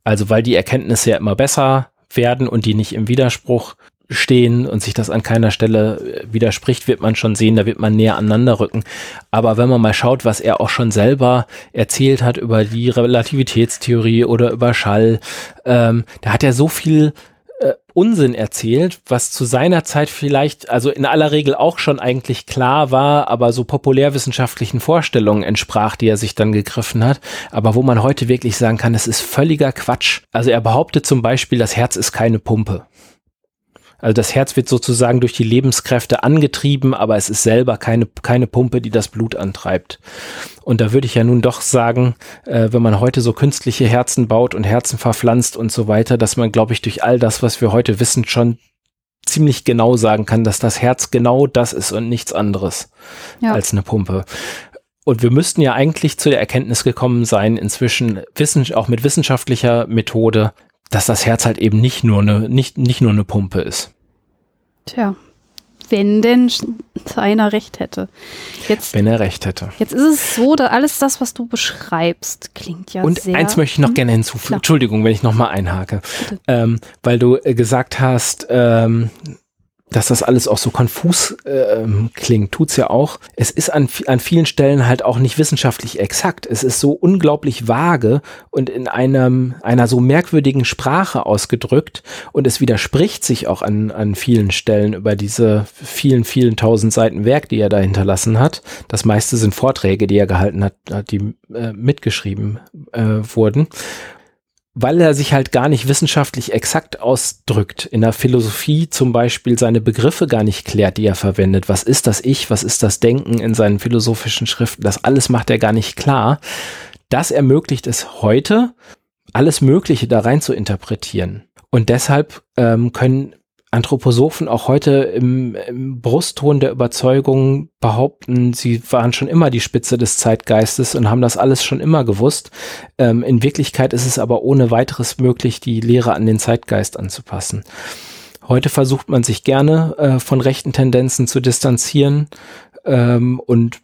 Also weil die Erkenntnisse ja immer besser werden und die nicht im Widerspruch stehen und sich das an keiner Stelle äh, widerspricht, wird man schon sehen, da wird man näher aneinander rücken. Aber wenn man mal schaut, was er auch schon selber erzählt hat über die Relativitätstheorie oder über Schall, ähm, da hat er so viel äh, Unsinn erzählt, was zu seiner Zeit vielleicht, also in aller Regel auch schon eigentlich klar war, aber so populärwissenschaftlichen Vorstellungen entsprach, die er sich dann gegriffen hat, aber wo man heute wirklich sagen kann, es ist völliger Quatsch. Also er behauptet zum Beispiel, das Herz ist keine Pumpe. Also das Herz wird sozusagen durch die Lebenskräfte angetrieben, aber es ist selber keine, keine Pumpe, die das Blut antreibt. Und da würde ich ja nun doch sagen, äh, wenn man heute so künstliche Herzen baut und Herzen verpflanzt und so weiter, dass man, glaube ich, durch all das, was wir heute wissen, schon ziemlich genau sagen kann, dass das Herz genau das ist und nichts anderes ja. als eine Pumpe. Und wir müssten ja eigentlich zu der Erkenntnis gekommen sein, inzwischen wissen, auch mit wissenschaftlicher Methode, dass das Herz halt eben nicht nur eine, nicht, nicht nur eine Pumpe ist. Tja, wenn denn einer recht hätte. Jetzt, wenn er recht hätte. Jetzt ist es so, dass alles das, was du beschreibst, klingt ja Und sehr... Und eins möchte ich noch gerne hinzufügen. Klar. Entschuldigung, wenn ich noch mal einhake. Ähm, weil du äh, gesagt hast, ähm, dass das alles auch so konfus äh, klingt, tut's ja auch. Es ist an, an vielen Stellen halt auch nicht wissenschaftlich exakt. Es ist so unglaublich vage und in einem, einer so merkwürdigen Sprache ausgedrückt und es widerspricht sich auch an, an vielen Stellen über diese vielen, vielen tausend Seiten Werk, die er da hinterlassen hat. Das meiste sind Vorträge, die er gehalten hat, die äh, mitgeschrieben äh, wurden weil er sich halt gar nicht wissenschaftlich exakt ausdrückt. In der Philosophie zum Beispiel seine Begriffe gar nicht klärt, die er verwendet. Was ist das Ich? Was ist das Denken in seinen philosophischen Schriften? Das alles macht er gar nicht klar. Das ermöglicht es heute, alles Mögliche da rein zu interpretieren. Und deshalb ähm, können Anthroposophen auch heute im, im Brustton der Überzeugung behaupten, sie waren schon immer die Spitze des Zeitgeistes und haben das alles schon immer gewusst. Ähm, in Wirklichkeit ist es aber ohne weiteres möglich, die Lehre an den Zeitgeist anzupassen. Heute versucht man sich gerne äh, von rechten Tendenzen zu distanzieren ähm, und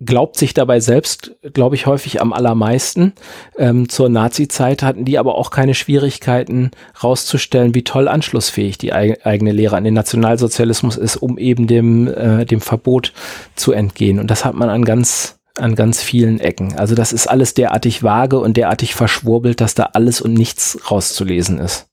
glaubt sich dabei selbst, glaube ich, häufig am allermeisten. Ähm, zur Nazi-Zeit hatten die aber auch keine Schwierigkeiten rauszustellen, wie toll anschlussfähig die eig eigene Lehre an den Nationalsozialismus ist, um eben dem, äh, dem Verbot zu entgehen. Und das hat man an ganz an ganz vielen Ecken. Also das ist alles derartig vage und derartig verschwurbelt, dass da alles und nichts rauszulesen ist.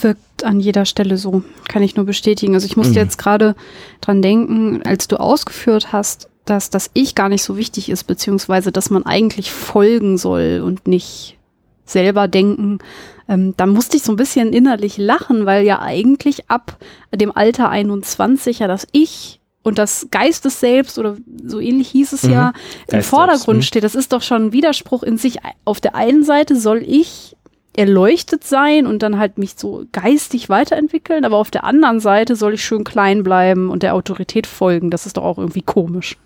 Wirkt an jeder Stelle so, kann ich nur bestätigen. Also ich musste mhm. jetzt gerade dran denken, als du ausgeführt hast, dass das Ich gar nicht so wichtig ist, beziehungsweise dass man eigentlich folgen soll und nicht selber denken. Ähm, da musste ich so ein bisschen innerlich lachen, weil ja eigentlich ab dem Alter 21 ja das Ich und das Geistes selbst oder so ähnlich hieß es mhm. ja im Vordergrund mhm. steht. Das ist doch schon ein Widerspruch in sich. Auf der einen Seite soll ich erleuchtet sein und dann halt mich so geistig weiterentwickeln, aber auf der anderen Seite soll ich schön klein bleiben und der Autorität folgen. Das ist doch auch irgendwie komisch.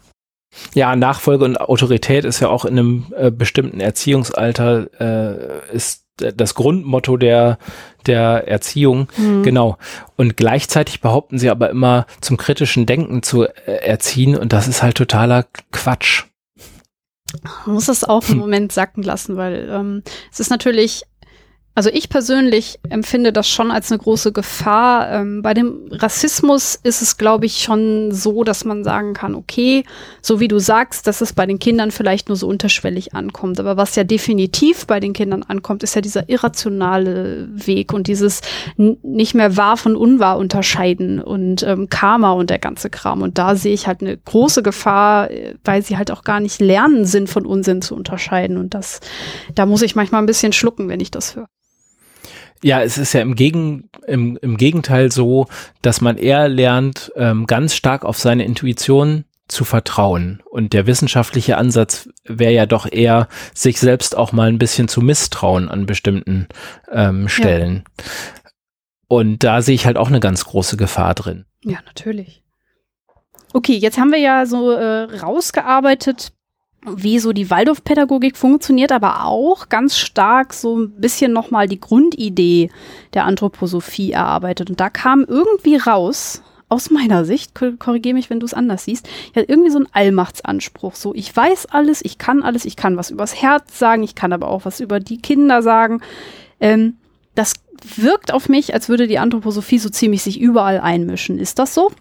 Ja, Nachfolge und Autorität ist ja auch in einem äh, bestimmten Erziehungsalter äh, ist das Grundmotto der, der Erziehung. Mhm. Genau. Und gleichzeitig behaupten sie aber immer zum kritischen Denken zu äh, erziehen und das ist halt totaler Quatsch. Man muss das auch einen Moment sacken lassen, weil ähm, es ist natürlich also ich persönlich empfinde das schon als eine große Gefahr. Ähm, bei dem Rassismus ist es, glaube ich, schon so, dass man sagen kann, okay, so wie du sagst, dass es bei den Kindern vielleicht nur so unterschwellig ankommt. Aber was ja definitiv bei den Kindern ankommt, ist ja dieser irrationale Weg und dieses nicht mehr wahr von unwahr unterscheiden und ähm, Karma und der ganze Kram. Und da sehe ich halt eine große Gefahr, äh, weil sie halt auch gar nicht lernen, Sinn von Unsinn zu unterscheiden. Und das, da muss ich manchmal ein bisschen schlucken, wenn ich das höre. Ja, es ist ja im, Gegen, im, im Gegenteil so, dass man eher lernt, ähm, ganz stark auf seine Intuition zu vertrauen. Und der wissenschaftliche Ansatz wäre ja doch eher, sich selbst auch mal ein bisschen zu misstrauen an bestimmten ähm, Stellen. Ja. Und da sehe ich halt auch eine ganz große Gefahr drin. Ja, natürlich. Okay, jetzt haben wir ja so äh, rausgearbeitet, wie so die Waldorfpädagogik funktioniert, aber auch ganz stark so ein bisschen nochmal die Grundidee der Anthroposophie erarbeitet. Und da kam irgendwie raus, aus meiner Sicht, korrigiere mich, wenn du es anders siehst, ja irgendwie so ein Allmachtsanspruch. So, ich weiß alles, ich kann alles, ich kann was übers Herz sagen, ich kann aber auch was über die Kinder sagen. Ähm, das wirkt auf mich, als würde die Anthroposophie so ziemlich sich überall einmischen. Ist das so?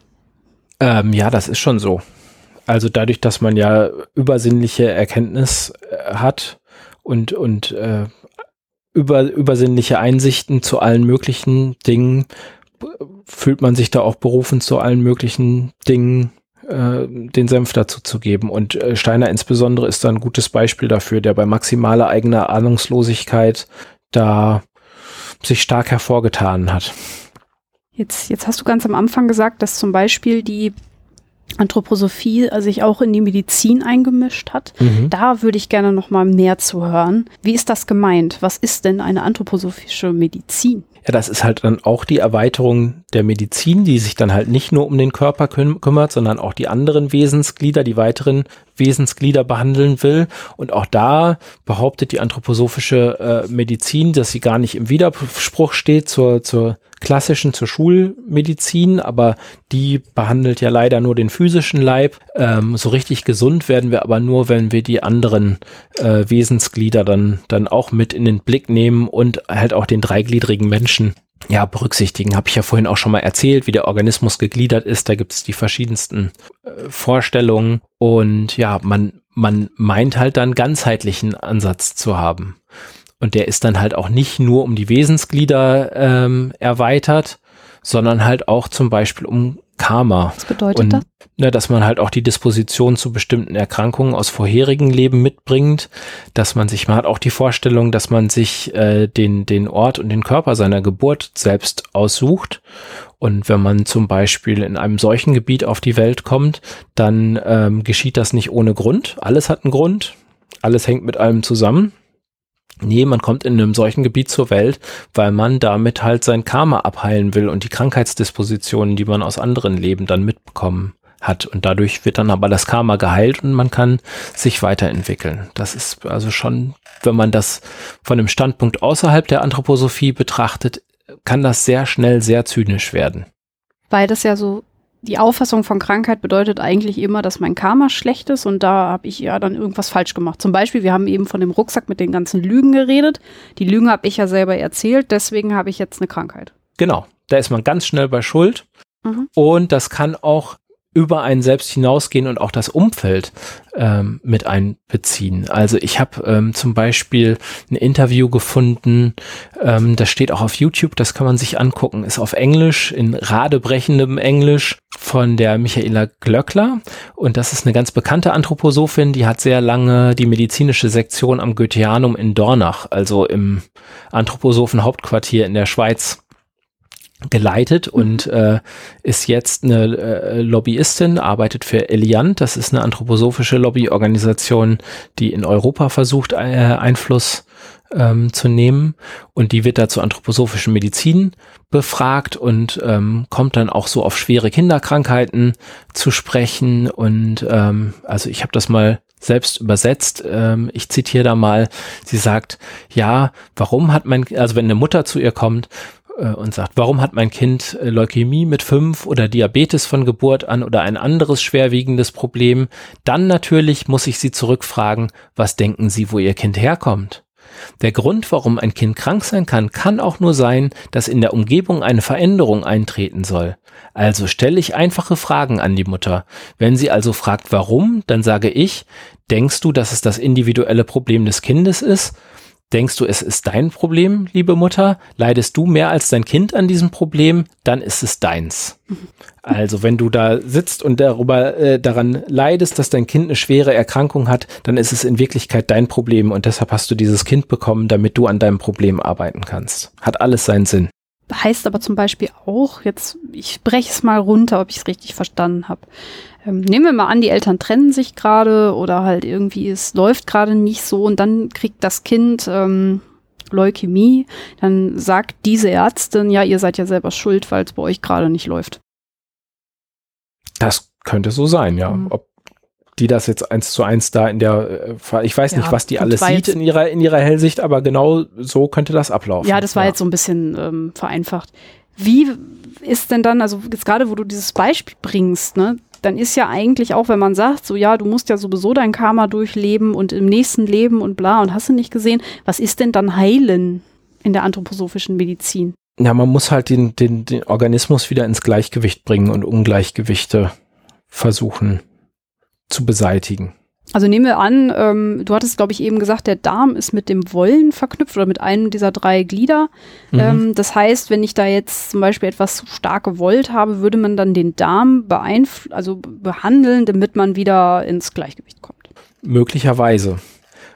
Ähm, ja, das ist schon so. Also dadurch, dass man ja übersinnliche Erkenntnis äh, hat und, und äh, über, übersinnliche Einsichten zu allen möglichen Dingen, fühlt man sich da auch berufen, zu allen möglichen Dingen äh, den Senf dazu zu geben. Und äh, Steiner insbesondere ist da ein gutes Beispiel dafür, der bei maximaler eigener Ahnungslosigkeit da sich stark hervorgetan hat. Jetzt, jetzt hast du ganz am Anfang gesagt, dass zum Beispiel die Anthroposophie äh, sich auch in die Medizin eingemischt hat. Mhm. Da würde ich gerne noch mal mehr zu hören. Wie ist das gemeint? Was ist denn eine anthroposophische Medizin? Ja, das ist halt dann auch die Erweiterung der Medizin, die sich dann halt nicht nur um den Körper küm kümmert, sondern auch die anderen Wesensglieder, die weiteren Wesensglieder behandeln will. Und auch da behauptet die anthroposophische äh, Medizin, dass sie gar nicht im Widerspruch steht zur, zur klassischen, zur Schulmedizin, aber die behandelt ja leider nur den physischen Leib. Ähm, so richtig gesund werden wir aber nur, wenn wir die anderen äh, Wesensglieder dann, dann auch mit in den Blick nehmen und halt auch den dreigliedrigen Menschen ja, berücksichtigen. Habe ich ja vorhin auch schon mal erzählt, wie der Organismus gegliedert ist. Da gibt es die verschiedensten äh, Vorstellungen. Und ja, man, man meint halt dann ganzheitlichen Ansatz zu haben. Und der ist dann halt auch nicht nur um die Wesensglieder ähm, erweitert, sondern halt auch zum Beispiel um Karma. Was bedeutet und, das? Ne, dass man halt auch die Disposition zu bestimmten Erkrankungen aus vorherigen Leben mitbringt, dass man sich, man hat auch die Vorstellung, dass man sich äh, den, den Ort und den Körper seiner Geburt selbst aussucht. Und wenn man zum Beispiel in einem solchen Gebiet auf die Welt kommt, dann ähm, geschieht das nicht ohne Grund. Alles hat einen Grund. Alles hängt mit allem zusammen. Nee, man kommt in einem solchen Gebiet zur Welt, weil man damit halt sein Karma abheilen will und die Krankheitsdispositionen, die man aus anderen Leben dann mitbekommen hat. Und dadurch wird dann aber das Karma geheilt und man kann sich weiterentwickeln. Das ist also schon, wenn man das von einem Standpunkt außerhalb der Anthroposophie betrachtet, kann das sehr schnell sehr zynisch werden. Weil das ja so die Auffassung von Krankheit bedeutet eigentlich immer, dass mein Karma schlecht ist und da habe ich ja dann irgendwas falsch gemacht. Zum Beispiel, wir haben eben von dem Rucksack mit den ganzen Lügen geredet. Die Lügen habe ich ja selber erzählt, deswegen habe ich jetzt eine Krankheit. Genau, da ist man ganz schnell bei Schuld. Mhm. Und das kann auch über einen selbst hinausgehen und auch das Umfeld ähm, mit einbeziehen. Also ich habe ähm, zum Beispiel ein Interview gefunden, ähm, das steht auch auf YouTube, das kann man sich angucken, ist auf Englisch, in radebrechendem Englisch von der Michaela Glöckler und das ist eine ganz bekannte Anthroposophin, die hat sehr lange die medizinische Sektion am Goetheanum in Dornach, also im Anthroposophen Hauptquartier in der Schweiz geleitet und äh, ist jetzt eine äh, Lobbyistin, arbeitet für Eliant, das ist eine anthroposophische Lobbyorganisation, die in Europa versucht, äh, Einfluss ähm, zu nehmen. Und die wird da zur anthroposophischen Medizin befragt und ähm, kommt dann auch so auf schwere Kinderkrankheiten zu sprechen. Und ähm, also ich habe das mal selbst übersetzt. Ähm, ich zitiere da mal, sie sagt, ja, warum hat mein, also wenn eine Mutter zu ihr kommt, und sagt, warum hat mein Kind äh, Leukämie mit fünf oder Diabetes von Geburt an oder ein anderes schwerwiegendes Problem, dann natürlich muss ich Sie zurückfragen, was denken Sie, wo Ihr Kind herkommt? Der Grund, warum ein Kind krank sein kann, kann auch nur sein, dass in der Umgebung eine Veränderung eintreten soll. Also stelle ich einfache Fragen an die Mutter. Wenn sie also fragt, warum, dann sage ich, denkst du, dass es das individuelle Problem des Kindes ist? Denkst du, es ist dein Problem, liebe Mutter? Leidest du mehr als dein Kind an diesem Problem? Dann ist es deins. Also wenn du da sitzt und darüber äh, daran leidest, dass dein Kind eine schwere Erkrankung hat, dann ist es in Wirklichkeit dein Problem und deshalb hast du dieses Kind bekommen, damit du an deinem Problem arbeiten kannst. Hat alles seinen Sinn. Heißt aber zum Beispiel auch, jetzt, ich breche es mal runter, ob ich es richtig verstanden habe. Ähm, nehmen wir mal an, die Eltern trennen sich gerade oder halt irgendwie es läuft gerade nicht so und dann kriegt das Kind ähm, Leukämie, dann sagt diese Ärztin, ja, ihr seid ja selber schuld, weil es bei euch gerade nicht läuft. Das könnte so sein, ja. Mhm. Ob die das jetzt eins zu eins da in der, äh, ich weiß ja, nicht, was die alles sieht in ihrer, in ihrer Hellsicht, aber genau so könnte das ablaufen. Ja, das war ja. jetzt so ein bisschen ähm, vereinfacht. Wie ist denn dann, also jetzt gerade, wo du dieses Beispiel bringst, ne, dann ist ja eigentlich auch, wenn man sagt, so ja, du musst ja sowieso dein Karma durchleben und im nächsten Leben und bla und hast du nicht gesehen, was ist denn dann heilen in der anthroposophischen Medizin? Ja, man muss halt den, den, den Organismus wieder ins Gleichgewicht bringen und Ungleichgewichte versuchen zu beseitigen. Also nehmen wir an, ähm, du hattest, glaube ich, eben gesagt, der Darm ist mit dem Wollen verknüpft oder mit einem dieser drei Glieder. Mhm. Ähm, das heißt, wenn ich da jetzt zum Beispiel etwas zu stark gewollt habe, würde man dann den Darm also behandeln, damit man wieder ins Gleichgewicht kommt. Möglicherweise.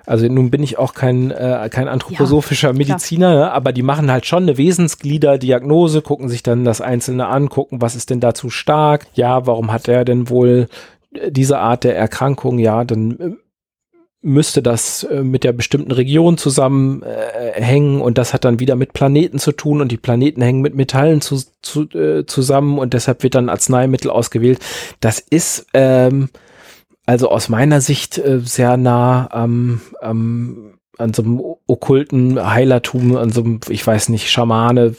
Also nun bin ich auch kein, äh, kein anthroposophischer ja, Mediziner, ne? aber die machen halt schon eine Wesensgliederdiagnose, gucken sich dann das Einzelne an, gucken, was ist denn da zu stark? Ja, warum hat er denn wohl diese Art der Erkrankung, ja, dann äh, müsste das äh, mit der bestimmten Region zusammenhängen äh, und das hat dann wieder mit Planeten zu tun und die Planeten hängen mit Metallen zu, zu, äh, zusammen und deshalb wird dann Arzneimittel ausgewählt. Das ist ähm, also aus meiner Sicht äh, sehr nah am, am an so einem okkulten Heilertum, an so einem, ich weiß nicht, Schamane,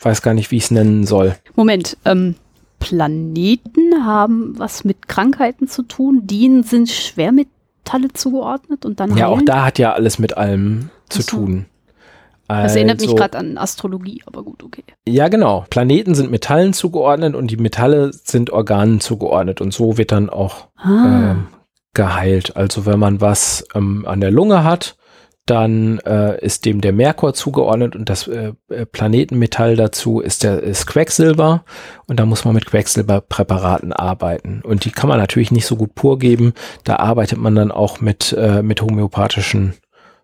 weiß gar nicht, wie ich es nennen soll. Moment, ähm, Planeten haben was mit Krankheiten zu tun. Die sind Schwermetalle zugeordnet und dann. Ja, heilen? auch da hat ja alles mit allem zu so. tun. Das erinnert mich also gerade an Astrologie, aber gut, okay. Ja, genau. Planeten sind Metallen zugeordnet und die Metalle sind Organen zugeordnet und so wird dann auch ah. ähm, geheilt. Also wenn man was ähm, an der Lunge hat, dann äh, ist dem der Merkur zugeordnet und das äh, äh, Planetenmetall dazu ist der ist Quecksilber und da muss man mit Quecksilberpräparaten arbeiten und die kann man natürlich nicht so gut pur geben. Da arbeitet man dann auch mit äh, mit homöopathischen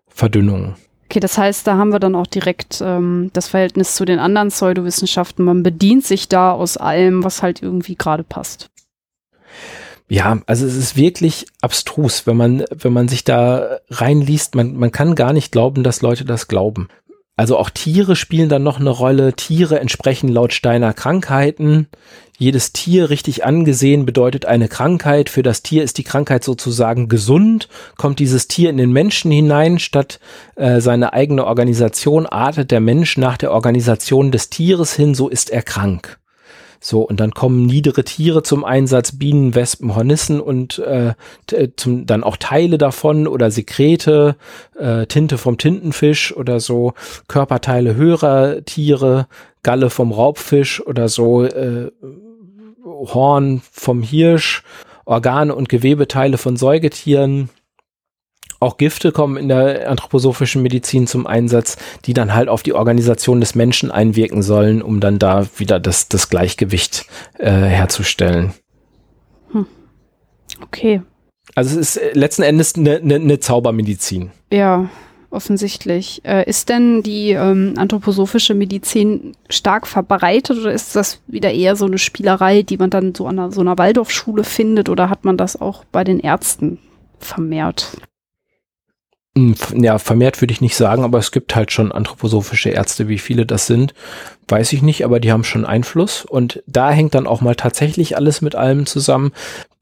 Verdünnungen. Okay, das heißt, da haben wir dann auch direkt ähm, das Verhältnis zu den anderen Pseudowissenschaften. Man bedient sich da aus allem, was halt irgendwie gerade passt. Ja, also es ist wirklich abstrus, wenn man, wenn man sich da reinliest. Man, man kann gar nicht glauben, dass Leute das glauben. Also auch Tiere spielen dann noch eine Rolle. Tiere entsprechen laut Steiner Krankheiten. Jedes Tier richtig angesehen bedeutet eine Krankheit. Für das Tier ist die Krankheit sozusagen gesund. Kommt dieses Tier in den Menschen hinein, statt äh, seine eigene Organisation artet der Mensch nach der Organisation des Tieres hin, so ist er krank. So, und dann kommen niedere Tiere zum Einsatz, Bienen, Wespen, Hornissen und äh, zum, dann auch Teile davon oder Sekrete, äh, Tinte vom Tintenfisch oder so, Körperteile höherer Tiere, Galle vom Raubfisch oder so, äh, Horn vom Hirsch, Organe und Gewebeteile von Säugetieren, auch Gifte kommen in der anthroposophischen Medizin zum Einsatz, die dann halt auf die Organisation des Menschen einwirken sollen, um dann da wieder das, das Gleichgewicht äh, herzustellen. Hm. Okay. Also es ist äh, letzten Endes eine, eine, eine Zaubermedizin. Ja, offensichtlich. Äh, ist denn die ähm, anthroposophische Medizin stark verbreitet oder ist das wieder eher so eine Spielerei, die man dann so an einer, so einer Waldorfschule findet oder hat man das auch bei den Ärzten vermehrt? Hm, ja, vermehrt würde ich nicht sagen, aber es gibt halt schon anthroposophische Ärzte, wie viele das sind, weiß ich nicht, aber die haben schon Einfluss und da hängt dann auch mal tatsächlich alles mit allem zusammen.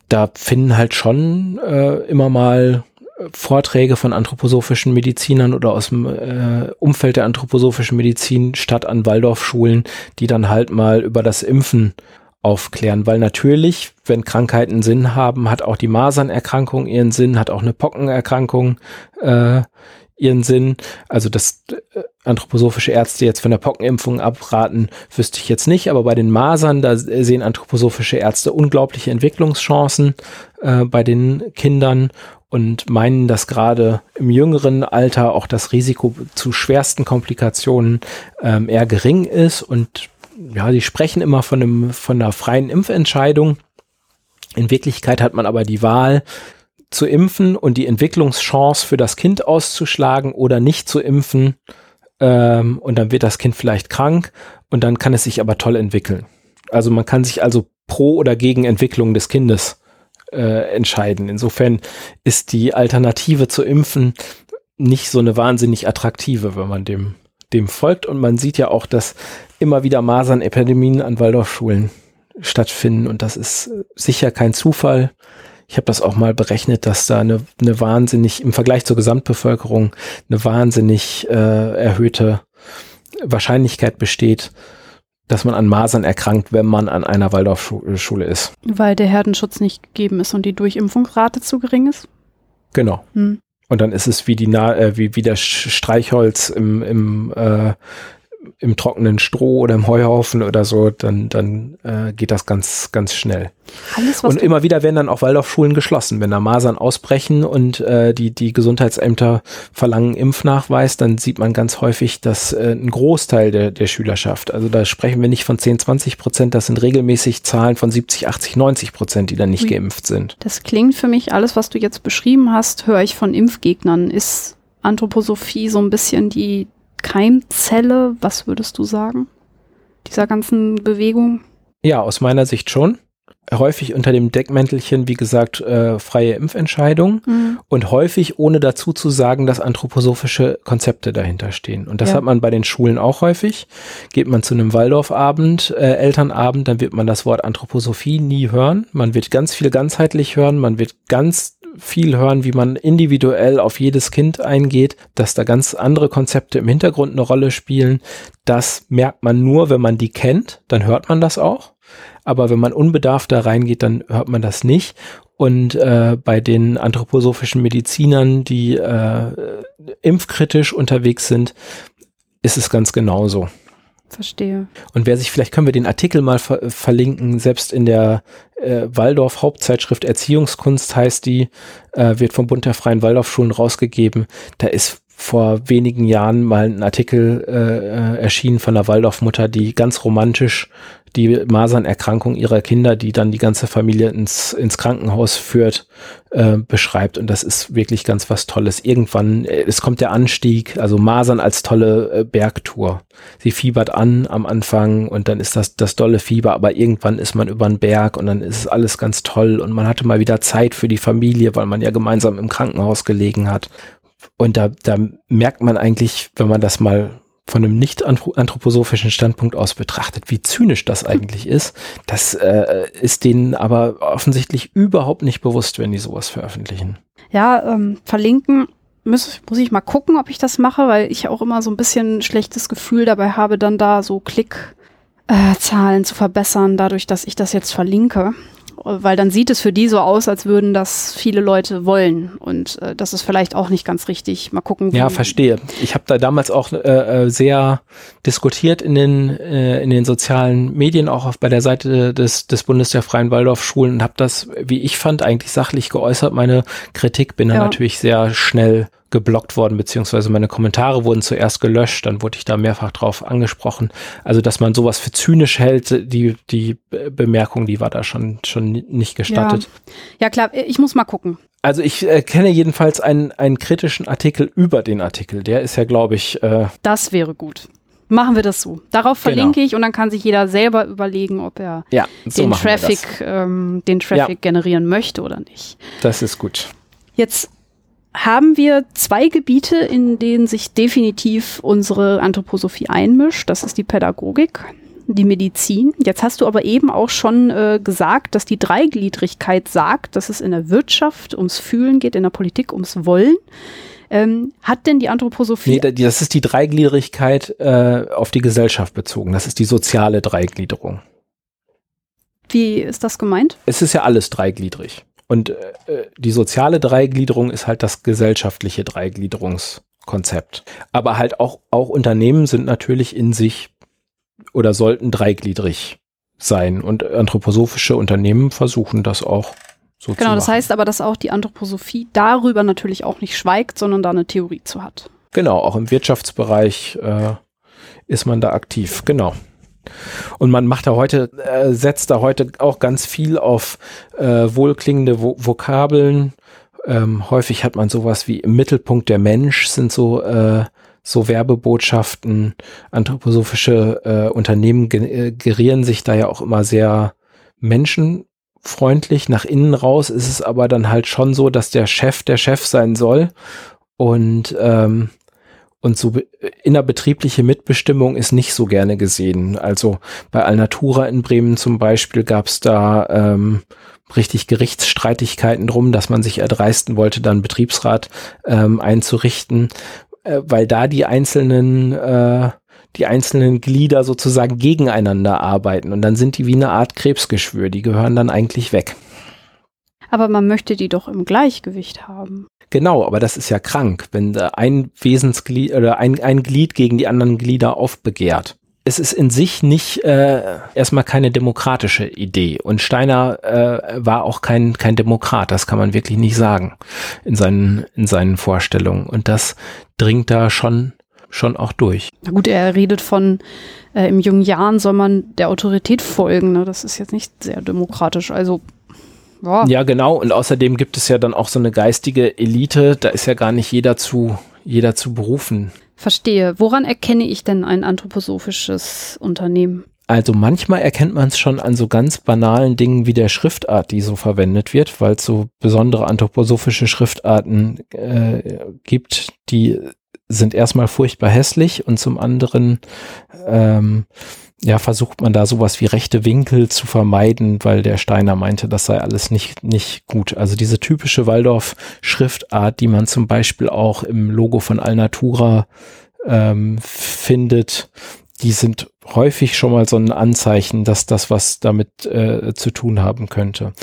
Da finden halt schon äh, immer mal Vorträge von anthroposophischen Medizinern oder aus dem äh, Umfeld der anthroposophischen Medizin statt an Waldorfschulen, die dann halt mal über das Impfen aufklären, weil natürlich, wenn Krankheiten Sinn haben, hat auch die Masernerkrankung ihren Sinn, hat auch eine Pockenerkrankung äh, ihren Sinn. Also dass äh, anthroposophische Ärzte jetzt von der Pockenimpfung abraten, wüsste ich jetzt nicht, aber bei den Masern, da sehen anthroposophische Ärzte unglaubliche Entwicklungschancen äh, bei den Kindern und meinen, dass gerade im jüngeren Alter auch das Risiko zu schwersten Komplikationen ähm, eher gering ist und ja, die sprechen immer von einem, von einer freien Impfentscheidung. In Wirklichkeit hat man aber die Wahl, zu impfen und die Entwicklungschance für das Kind auszuschlagen oder nicht zu impfen. Ähm, und dann wird das Kind vielleicht krank und dann kann es sich aber toll entwickeln. Also man kann sich also pro oder gegen Entwicklung des Kindes äh, entscheiden. Insofern ist die Alternative zu impfen nicht so eine wahnsinnig attraktive, wenn man dem dem folgt. Und man sieht ja auch, dass immer wieder Masernepidemien an Waldorfschulen stattfinden. Und das ist sicher kein Zufall. Ich habe das auch mal berechnet, dass da eine, eine wahnsinnig, im Vergleich zur Gesamtbevölkerung, eine wahnsinnig äh, erhöhte Wahrscheinlichkeit besteht, dass man an Masern erkrankt, wenn man an einer Waldorfschule ist. Weil der Herdenschutz nicht gegeben ist und die Durchimpfungsrate zu gering ist? Genau. Hm. Und dann ist es wie die äh, wie, wie das Streichholz im, im äh, im trockenen Stroh oder im Heuhaufen oder so, dann, dann äh, geht das ganz, ganz schnell. Alles, und immer wieder werden dann auch Waldorfschulen geschlossen. Wenn da Masern ausbrechen und äh, die, die Gesundheitsämter verlangen Impfnachweis, dann sieht man ganz häufig, dass äh, ein Großteil der, der Schülerschaft, also da sprechen wir nicht von 10, 20 Prozent, das sind regelmäßig Zahlen von 70, 80, 90 Prozent, die dann nicht Ui. geimpft sind. Das klingt für mich, alles, was du jetzt beschrieben hast, höre ich von Impfgegnern. Ist Anthroposophie so ein bisschen die, Keimzelle, was würdest du sagen? Dieser ganzen Bewegung? Ja, aus meiner Sicht schon. Häufig unter dem Deckmäntelchen, wie gesagt, äh, freie Impfentscheidung mhm. und häufig ohne dazu zu sagen, dass anthroposophische Konzepte dahinter stehen. Und das ja. hat man bei den Schulen auch häufig. Geht man zu einem Waldorfabend, äh, Elternabend, dann wird man das Wort Anthroposophie nie hören. Man wird ganz viel ganzheitlich hören, man wird ganz viel hören, wie man individuell auf jedes Kind eingeht, dass da ganz andere Konzepte im Hintergrund eine Rolle spielen. Das merkt man nur, wenn man die kennt, dann hört man das auch. Aber wenn man unbedarft da reingeht, dann hört man das nicht. Und äh, bei den anthroposophischen Medizinern, die äh, impfkritisch unterwegs sind, ist es ganz genauso. Verstehe. Und wer sich, vielleicht können wir den Artikel mal ver verlinken, selbst in der äh, Waldorf Hauptzeitschrift Erziehungskunst heißt die, äh, wird vom Bund der Freien Waldorfschulen rausgegeben. Da ist vor wenigen Jahren mal ein Artikel äh, äh erschienen von einer Waldorfmutter, die ganz romantisch die Masernerkrankung ihrer Kinder, die dann die ganze Familie ins, ins Krankenhaus führt, äh, beschreibt. Und das ist wirklich ganz was Tolles. Irgendwann, äh, es kommt der Anstieg, also Masern als tolle äh, Bergtour. Sie fiebert an am Anfang und dann ist das das dolle Fieber, aber irgendwann ist man über den Berg und dann ist es alles ganz toll und man hatte mal wieder Zeit für die Familie, weil man ja gemeinsam im Krankenhaus gelegen hat. Und da, da merkt man eigentlich, wenn man das mal von einem nicht anthroposophischen Standpunkt aus betrachtet, wie zynisch das eigentlich ist. Das äh, ist denen aber offensichtlich überhaupt nicht bewusst, wenn die sowas veröffentlichen. Ja, ähm, verlinken muss, muss ich mal gucken, ob ich das mache, weil ich auch immer so ein bisschen schlechtes Gefühl dabei habe, dann da so Klick äh, zu verbessern, dadurch, dass ich das jetzt verlinke weil dann sieht es für die so aus, als würden das viele Leute wollen. Und äh, das ist vielleicht auch nicht ganz richtig. Mal gucken. Ja, verstehe. Ich habe da damals auch äh, äh, sehr diskutiert in den, äh, in den sozialen Medien, auch auf, bei der Seite des, des Bundes der Freien Waldorfschulen und habe das, wie ich fand, eigentlich sachlich geäußert. Meine Kritik bin ja. natürlich sehr schnell geblockt worden, beziehungsweise meine Kommentare wurden zuerst gelöscht, dann wurde ich da mehrfach drauf angesprochen. Also, dass man sowas für zynisch hält, die, die Bemerkung, die war da schon, schon nicht gestattet. Ja, ja klar, ich muss mal gucken. Also ich äh, kenne jedenfalls einen, einen kritischen Artikel über den Artikel. Der ist ja, glaube ich. Äh das wäre gut. Machen wir das so. Darauf genau. verlinke genau. ich und dann kann sich jeder selber überlegen, ob er ja, so den, Traffic, ähm, den Traffic ja. generieren möchte oder nicht. Das ist gut. Jetzt haben wir zwei Gebiete, in denen sich definitiv unsere Anthroposophie einmischt. Das ist die Pädagogik, die Medizin. Jetzt hast du aber eben auch schon äh, gesagt, dass die Dreigliedrigkeit sagt, dass es in der Wirtschaft ums Fühlen geht, in der Politik ums Wollen. Ähm, hat denn die Anthroposophie. Nee, das ist die Dreigliedrigkeit äh, auf die Gesellschaft bezogen. Das ist die soziale Dreigliederung. Wie ist das gemeint? Es ist ja alles dreigliedrig. Und äh, die soziale Dreigliederung ist halt das gesellschaftliche Dreigliederungskonzept. Aber halt auch, auch Unternehmen sind natürlich in sich oder sollten dreigliedrig sein. Und anthroposophische Unternehmen versuchen das auch so genau, zu das heißt aber, dass auch die Anthroposophie darüber natürlich auch nicht schweigt, sondern da eine Theorie zu hat. Genau, auch im Wirtschaftsbereich äh, ist man da aktiv, genau. Und man macht da heute, äh, setzt da heute auch ganz viel auf äh, wohlklingende Vo Vokabeln. Ähm, häufig hat man sowas wie im Mittelpunkt der Mensch sind so äh, so Werbebotschaften. Anthroposophische äh, Unternehmen äh, gerieren sich da ja auch immer sehr menschenfreundlich. Nach innen raus ist es aber dann halt schon so, dass der Chef der Chef sein soll und ähm, und so innerbetriebliche Mitbestimmung ist nicht so gerne gesehen. Also bei Alnatura in Bremen zum Beispiel gab es da ähm, richtig Gerichtsstreitigkeiten drum, dass man sich erdreisten wollte, dann Betriebsrat ähm, einzurichten, äh, weil da die einzelnen äh, die einzelnen Glieder sozusagen gegeneinander arbeiten und dann sind die wie eine Art Krebsgeschwür, die gehören dann eigentlich weg. Aber man möchte die doch im Gleichgewicht haben. Genau, aber das ist ja krank, wenn ein Wesensglied oder ein, ein Glied gegen die anderen Glieder aufbegehrt. Es ist in sich nicht äh, erstmal keine demokratische Idee. Und Steiner äh, war auch kein, kein Demokrat, das kann man wirklich nicht sagen in seinen, in seinen Vorstellungen. Und das dringt da schon, schon auch durch. Na gut, er redet von äh, im jungen Jahren soll man der Autorität folgen. Ne? Das ist jetzt nicht sehr demokratisch. Also ja. ja, genau. Und außerdem gibt es ja dann auch so eine geistige Elite. Da ist ja gar nicht jeder zu, jeder zu berufen. Verstehe. Woran erkenne ich denn ein anthroposophisches Unternehmen? Also manchmal erkennt man es schon an so ganz banalen Dingen wie der Schriftart, die so verwendet wird, weil es so besondere anthroposophische Schriftarten äh, gibt, die sind erstmal furchtbar hässlich und zum anderen ähm, ja, versucht man da sowas wie rechte Winkel zu vermeiden, weil der Steiner meinte, das sei alles nicht, nicht gut. Also diese typische Waldorf-Schriftart, die man zum Beispiel auch im Logo von Alnatura ähm, findet, die sind häufig schon mal so ein Anzeichen, dass das was damit äh, zu tun haben könnte.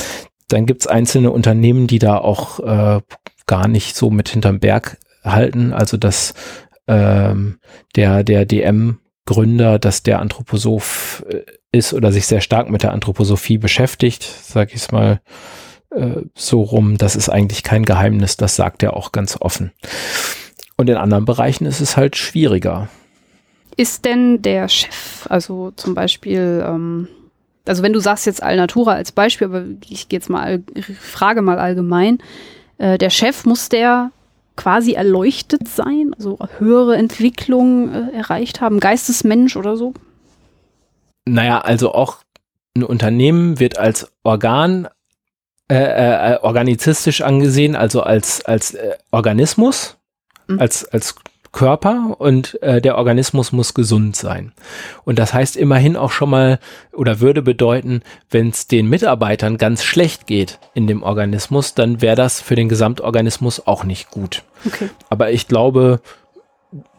Dann gibt's einzelne Unternehmen, die da auch äh, gar nicht so mit hinterm Berg halten. Also dass ähm, der, der DM Gründer, dass der Anthroposoph äh, ist oder sich sehr stark mit der Anthroposophie beschäftigt, sag ich es mal äh, so rum. Das ist eigentlich kein Geheimnis, das sagt er auch ganz offen. Und in anderen Bereichen ist es halt schwieriger. Ist denn der Chef, also zum Beispiel, ähm, also wenn du sagst jetzt Alnatura als Beispiel, aber ich gehe jetzt mal, frage mal allgemein, äh, der Chef muss der quasi erleuchtet sein, also höhere Entwicklung äh, erreicht haben, Geistesmensch oder so? Naja, also auch ein Unternehmen wird als Organ äh, äh, organizistisch angesehen, also als, als äh, Organismus, mhm. als, als Körper und äh, der Organismus muss gesund sein. Und das heißt immerhin auch schon mal oder würde bedeuten, wenn es den Mitarbeitern ganz schlecht geht in dem Organismus, dann wäre das für den Gesamtorganismus auch nicht gut. Okay. Aber ich glaube,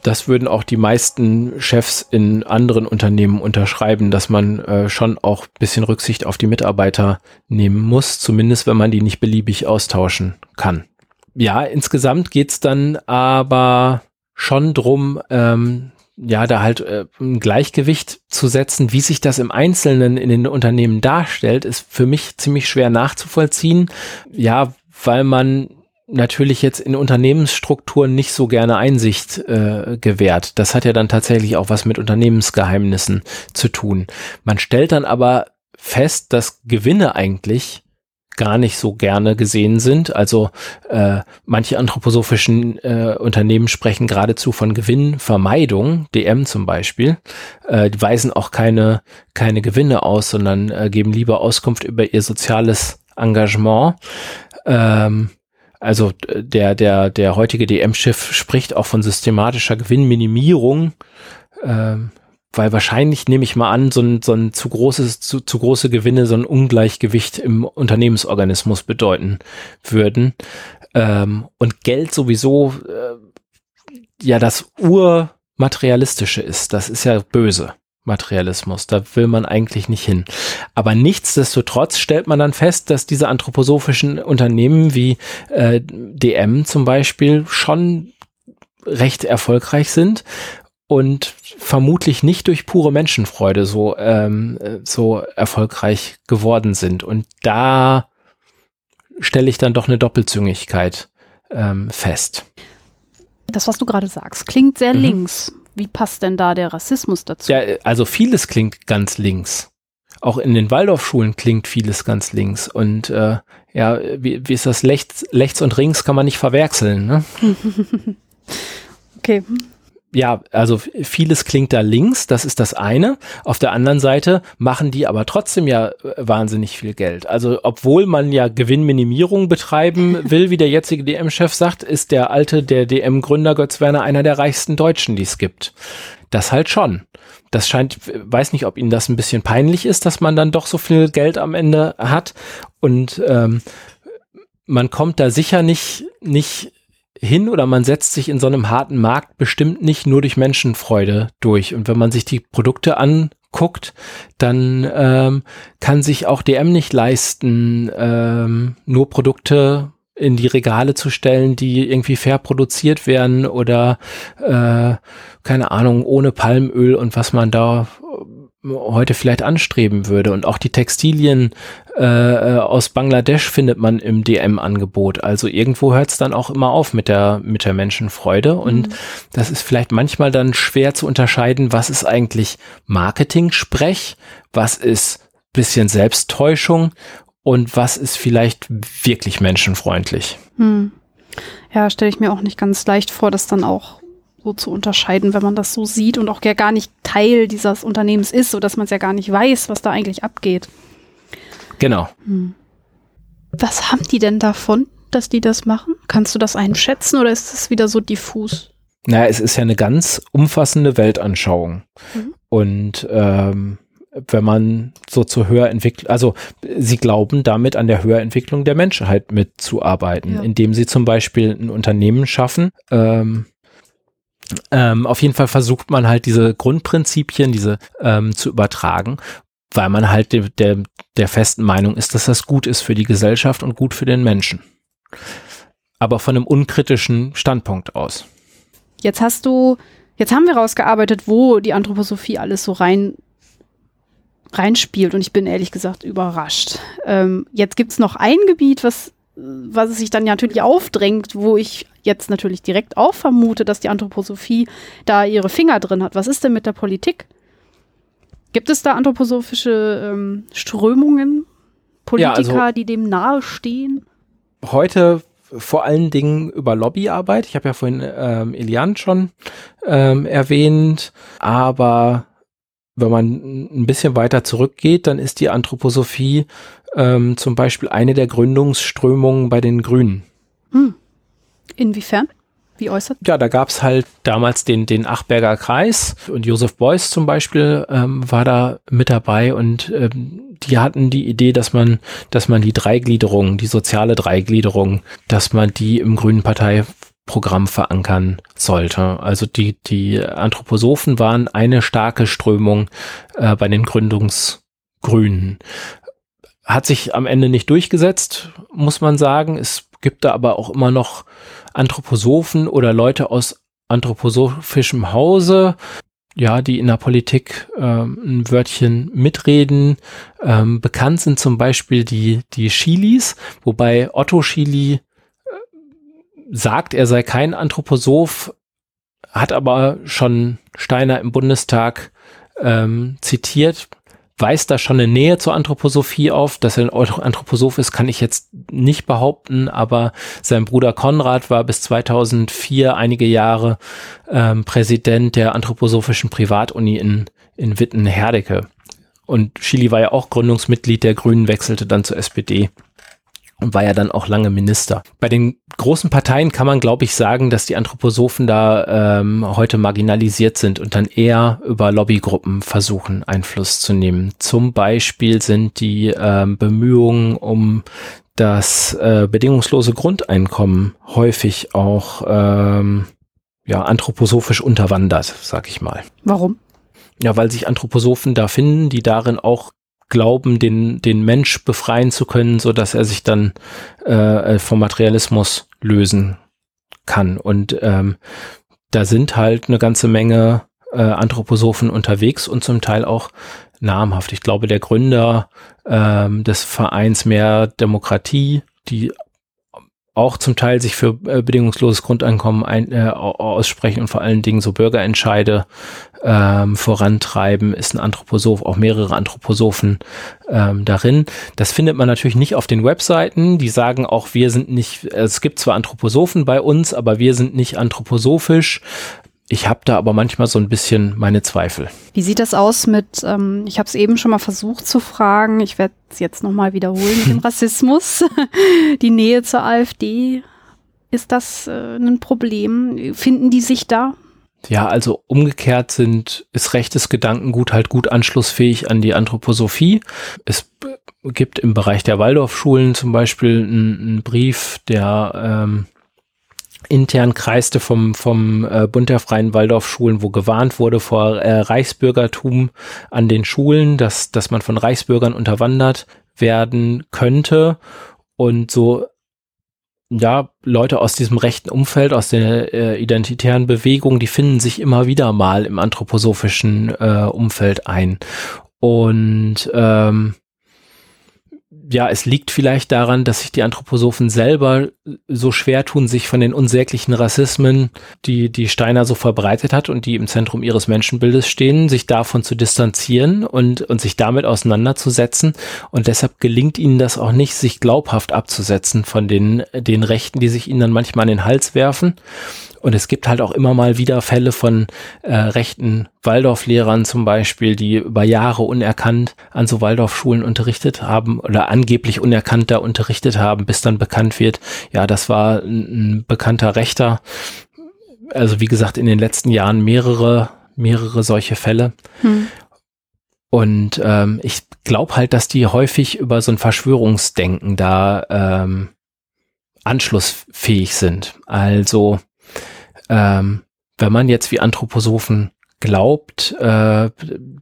das würden auch die meisten Chefs in anderen Unternehmen unterschreiben, dass man äh, schon auch bisschen Rücksicht auf die Mitarbeiter nehmen muss, zumindest wenn man die nicht beliebig austauschen kann. Ja, insgesamt geht's dann aber schon drum, ähm, ja, da halt äh, ein Gleichgewicht zu setzen, wie sich das im Einzelnen in den Unternehmen darstellt, ist für mich ziemlich schwer nachzuvollziehen. Ja, weil man natürlich jetzt in Unternehmensstrukturen nicht so gerne Einsicht äh, gewährt. Das hat ja dann tatsächlich auch was mit Unternehmensgeheimnissen zu tun. Man stellt dann aber fest, dass Gewinne eigentlich gar nicht so gerne gesehen sind. Also äh, manche anthroposophischen äh, Unternehmen sprechen geradezu von Gewinnvermeidung, DM zum Beispiel. Äh, die weisen auch keine, keine Gewinne aus, sondern äh, geben lieber Auskunft über ihr soziales Engagement. Ähm, also der, der, der heutige DM-Schiff spricht auch von systematischer Gewinnminimierung. Ähm, weil wahrscheinlich nehme ich mal an, so ein, so ein zu großes, zu, zu große Gewinne, so ein Ungleichgewicht im Unternehmensorganismus bedeuten würden. Ähm, und Geld sowieso äh, ja das Urmaterialistische ist. Das ist ja böse. Materialismus. Da will man eigentlich nicht hin. Aber nichtsdestotrotz stellt man dann fest, dass diese anthroposophischen Unternehmen wie äh, DM zum Beispiel schon recht erfolgreich sind und vermutlich nicht durch pure Menschenfreude so, ähm, so erfolgreich geworden sind. Und da stelle ich dann doch eine Doppelzüngigkeit ähm, fest. Das, was du gerade sagst, klingt sehr mhm. links. Wie passt denn da der Rassismus dazu? Ja, also vieles klingt ganz links. Auch in den Waldorfschulen klingt vieles ganz links. Und äh, ja, wie, wie ist das? Lechts, rechts und links kann man nicht verwechseln. Ne? okay ja, also vieles klingt da links, das ist das eine. Auf der anderen Seite machen die aber trotzdem ja äh, wahnsinnig viel Geld. Also obwohl man ja Gewinnminimierung betreiben will, wie der jetzige DM-Chef sagt, ist der alte, der DM-Gründer Götz Werner einer der reichsten Deutschen, die es gibt. Das halt schon. Das scheint, weiß nicht, ob Ihnen das ein bisschen peinlich ist, dass man dann doch so viel Geld am Ende hat. Und ähm, man kommt da sicher nicht, nicht hin oder man setzt sich in so einem harten Markt bestimmt nicht nur durch Menschenfreude durch. Und wenn man sich die Produkte anguckt, dann ähm, kann sich auch DM nicht leisten, ähm, nur Produkte in die Regale zu stellen, die irgendwie fair produziert werden oder äh, keine Ahnung, ohne Palmöl und was man da heute vielleicht anstreben würde. Und auch die Textilien äh, äh aus Bangladesch findet man im DM-Angebot. Also irgendwo hört es dann auch immer auf mit der, mit der Menschenfreude. Und mhm. das ist vielleicht manchmal dann schwer zu unterscheiden, was ist eigentlich Marketing-Sprech, was ist bisschen Selbsttäuschung und was ist vielleicht wirklich menschenfreundlich. Hm. Ja, stelle ich mir auch nicht ganz leicht vor, das dann auch so zu unterscheiden, wenn man das so sieht und auch gar nicht Teil dieses Unternehmens ist, sodass man es ja gar nicht weiß, was da eigentlich abgeht. Genau. Hm. Was haben die denn davon, dass die das machen? Kannst du das einschätzen oder ist das wieder so diffus? Naja, es ist ja eine ganz umfassende Weltanschauung. Mhm. Und ähm, wenn man so zur Höherentwicklung, also sie glauben damit an der Höherentwicklung der Menschheit mitzuarbeiten, ja. indem sie zum Beispiel ein Unternehmen schaffen, ähm, ähm, auf jeden Fall versucht man halt diese Grundprinzipien, diese ähm, zu übertragen, weil man halt de, de, der festen Meinung ist, dass das gut ist für die Gesellschaft und gut für den Menschen. Aber von einem unkritischen Standpunkt aus. Jetzt hast du, jetzt haben wir rausgearbeitet, wo die Anthroposophie alles so rein reinspielt und ich bin ehrlich gesagt überrascht. Ähm, jetzt gibt es noch ein Gebiet, was was sich dann natürlich aufdrängt, wo ich jetzt natürlich direkt auch vermute, dass die Anthroposophie da ihre Finger drin hat. Was ist denn mit der Politik? Gibt es da anthroposophische ähm, Strömungen, Politiker, ja, also die dem nahestehen? Heute vor allen Dingen über Lobbyarbeit. Ich habe ja vorhin ähm, Elian schon ähm, erwähnt, aber wenn man ein bisschen weiter zurückgeht, dann ist die Anthroposophie ähm, zum Beispiel eine der Gründungsströmungen bei den Grünen. Hm. Inwiefern? Wie äußert? Ja, da gab es halt damals den, den Achberger Kreis und Josef Beuys zum Beispiel ähm, war da mit dabei und ähm, die hatten die Idee, dass man, dass man die Dreigliederung, die soziale Dreigliederung, dass man die im Grünen Partei Programm verankern sollte. Also die, die Anthroposophen waren eine starke Strömung äh, bei den Gründungsgrünen. Hat sich am Ende nicht durchgesetzt, muss man sagen. Es gibt da aber auch immer noch Anthroposophen oder Leute aus anthroposophischem Hause, ja, die in der Politik ähm, ein Wörtchen mitreden. Ähm, bekannt sind zum Beispiel die, die Chilis, wobei Otto Chili äh, sagt, er sei kein Anthroposoph, hat aber schon Steiner im Bundestag ähm, zitiert, weist da schon eine Nähe zur Anthroposophie auf. Dass er ein Anthroposoph ist, kann ich jetzt nicht behaupten, aber sein Bruder Konrad war bis 2004 einige Jahre ähm, Präsident der anthroposophischen Privatuni in, in Witten-Herdecke. Und Chili war ja auch Gründungsmitglied der Grünen, wechselte dann zur SPD und war ja dann auch lange Minister. Bei den großen Parteien kann man, glaube ich, sagen, dass die Anthroposophen da ähm, heute marginalisiert sind und dann eher über Lobbygruppen versuchen, Einfluss zu nehmen. Zum Beispiel sind die ähm, Bemühungen um das äh, bedingungslose Grundeinkommen häufig auch ähm, ja anthroposophisch unterwandert, sag ich mal. Warum? Ja, weil sich Anthroposophen da finden, die darin auch glauben, den, den Mensch befreien zu können, so dass er sich dann äh, vom Materialismus lösen kann. Und ähm, da sind halt eine ganze Menge äh, Anthroposophen unterwegs und zum Teil auch namhaft. Ich glaube, der Gründer ähm, des Vereins Mehr Demokratie, die auch zum Teil sich für äh, bedingungsloses Grundeinkommen ein, äh, aussprechen und vor allen Dingen so Bürgerentscheide ähm, vorantreiben, ist ein Anthroposoph, auch mehrere Anthroposophen ähm, darin. Das findet man natürlich nicht auf den Webseiten. Die sagen auch, wir sind nicht, es gibt zwar Anthroposophen bei uns, aber wir sind nicht anthroposophisch. Ich habe da aber manchmal so ein bisschen meine Zweifel. Wie sieht das aus mit, ähm, ich habe es eben schon mal versucht zu fragen, ich werde es jetzt nochmal wiederholen mit dem Rassismus, die Nähe zur AfD, ist das äh, ein Problem? Finden die sich da? Ja, also umgekehrt sind, ist rechtes Gedankengut halt gut anschlussfähig an die Anthroposophie. Es gibt im Bereich der Waldorfschulen zum Beispiel einen, Brief, der ähm, intern kreiste vom, vom äh, Bund der Freien Waldorfschulen, wo gewarnt wurde vor äh, Reichsbürgertum an den Schulen, dass, dass man von Reichsbürgern unterwandert werden könnte. Und so ja, Leute aus diesem rechten Umfeld, aus der äh, identitären Bewegung, die finden sich immer wieder mal im anthroposophischen äh, Umfeld ein. Und ähm, ja, es liegt vielleicht daran, dass sich die Anthroposophen selber so schwer tun, sich von den unsäglichen Rassismen, die die Steiner so verbreitet hat und die im Zentrum ihres Menschenbildes stehen, sich davon zu distanzieren und, und sich damit auseinanderzusetzen. Und deshalb gelingt ihnen das auch nicht, sich glaubhaft abzusetzen von den, den Rechten, die sich ihnen dann manchmal an den Hals werfen. Und es gibt halt auch immer mal wieder Fälle von äh, rechten Waldorflehrern zum Beispiel, die über Jahre unerkannt an so Waldorfschulen unterrichtet haben oder angeblich unerkannt da unterrichtet haben, bis dann bekannt wird, ja, das war ein, bekannter Rechter. Also wie gesagt, in den letzten Jahren mehrere, mehrere solche Fälle. Hm. Und ähm, ich glaube halt, dass die häufig über so ein Verschwörungsdenken da ähm, anschlussfähig sind. Also ähm, wenn man jetzt wie Anthroposophen glaubt, äh,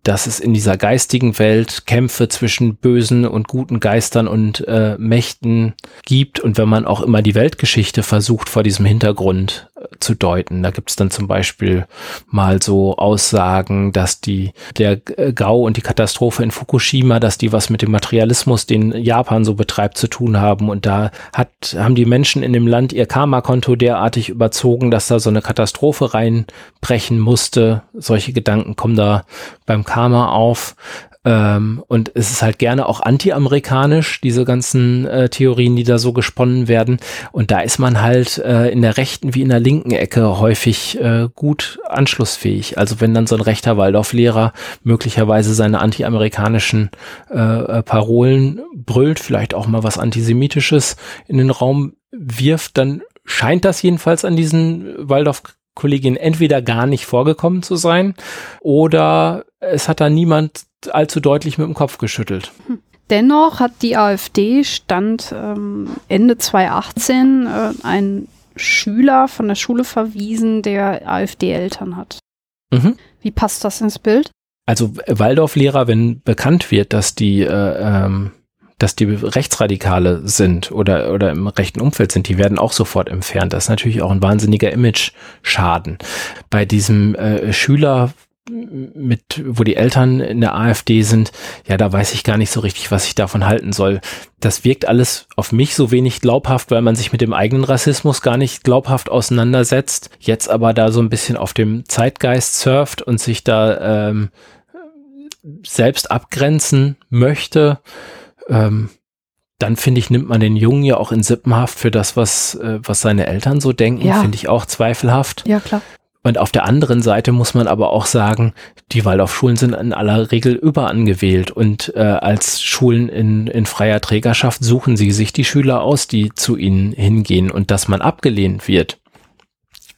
dass es in dieser geistigen Welt Kämpfe zwischen bösen und guten Geistern und äh, Mächten gibt und wenn man auch immer die Weltgeschichte versucht vor diesem Hintergrund zu deuten. Da gibt es dann zum Beispiel mal so Aussagen, dass die der äh, Gau und die Katastrophe in Fukushima, dass die was mit dem Materialismus, den Japan so betreibt, zu tun haben und da hat haben die Menschen in dem Land ihr Karma-Konto derartig überzogen, dass da so eine Katastrophe reinbrechen musste. So solche Gedanken kommen da beim Karma auf. Ähm, und es ist halt gerne auch anti-amerikanisch, diese ganzen äh, Theorien, die da so gesponnen werden. Und da ist man halt äh, in der rechten wie in der linken Ecke häufig äh, gut anschlussfähig. Also wenn dann so ein rechter Waldorflehrer möglicherweise seine anti-amerikanischen äh, äh, Parolen brüllt, vielleicht auch mal was Antisemitisches in den Raum wirft, dann scheint das jedenfalls an diesen Waldorf Kollegin entweder gar nicht vorgekommen zu sein oder es hat da niemand allzu deutlich mit dem Kopf geschüttelt. Hm. Dennoch hat die AfD Stand ähm, Ende 2018 äh, ein Schüler von der Schule verwiesen, der AfD-Eltern hat. Mhm. Wie passt das ins Bild? Also Waldorflehrer, wenn bekannt wird, dass die äh, ähm, dass die Rechtsradikale sind oder, oder im rechten Umfeld sind, die werden auch sofort entfernt. Das ist natürlich auch ein wahnsinniger Image-Schaden. Bei diesem äh, Schüler mit, wo die Eltern in der AfD sind, ja, da weiß ich gar nicht so richtig, was ich davon halten soll. Das wirkt alles auf mich so wenig glaubhaft, weil man sich mit dem eigenen Rassismus gar nicht glaubhaft auseinandersetzt. Jetzt aber da so ein bisschen auf dem Zeitgeist surft und sich da ähm, selbst abgrenzen möchte ähm, dann finde ich, nimmt man den Jungen ja auch in Sippenhaft für das, was, äh, was seine Eltern so denken, ja. finde ich auch zweifelhaft. Ja, klar. Und auf der anderen Seite muss man aber auch sagen, die Waldorfschulen sind in aller Regel überangewählt und äh, als Schulen in, in freier Trägerschaft suchen sie sich die Schüler aus, die zu ihnen hingehen und dass man abgelehnt wird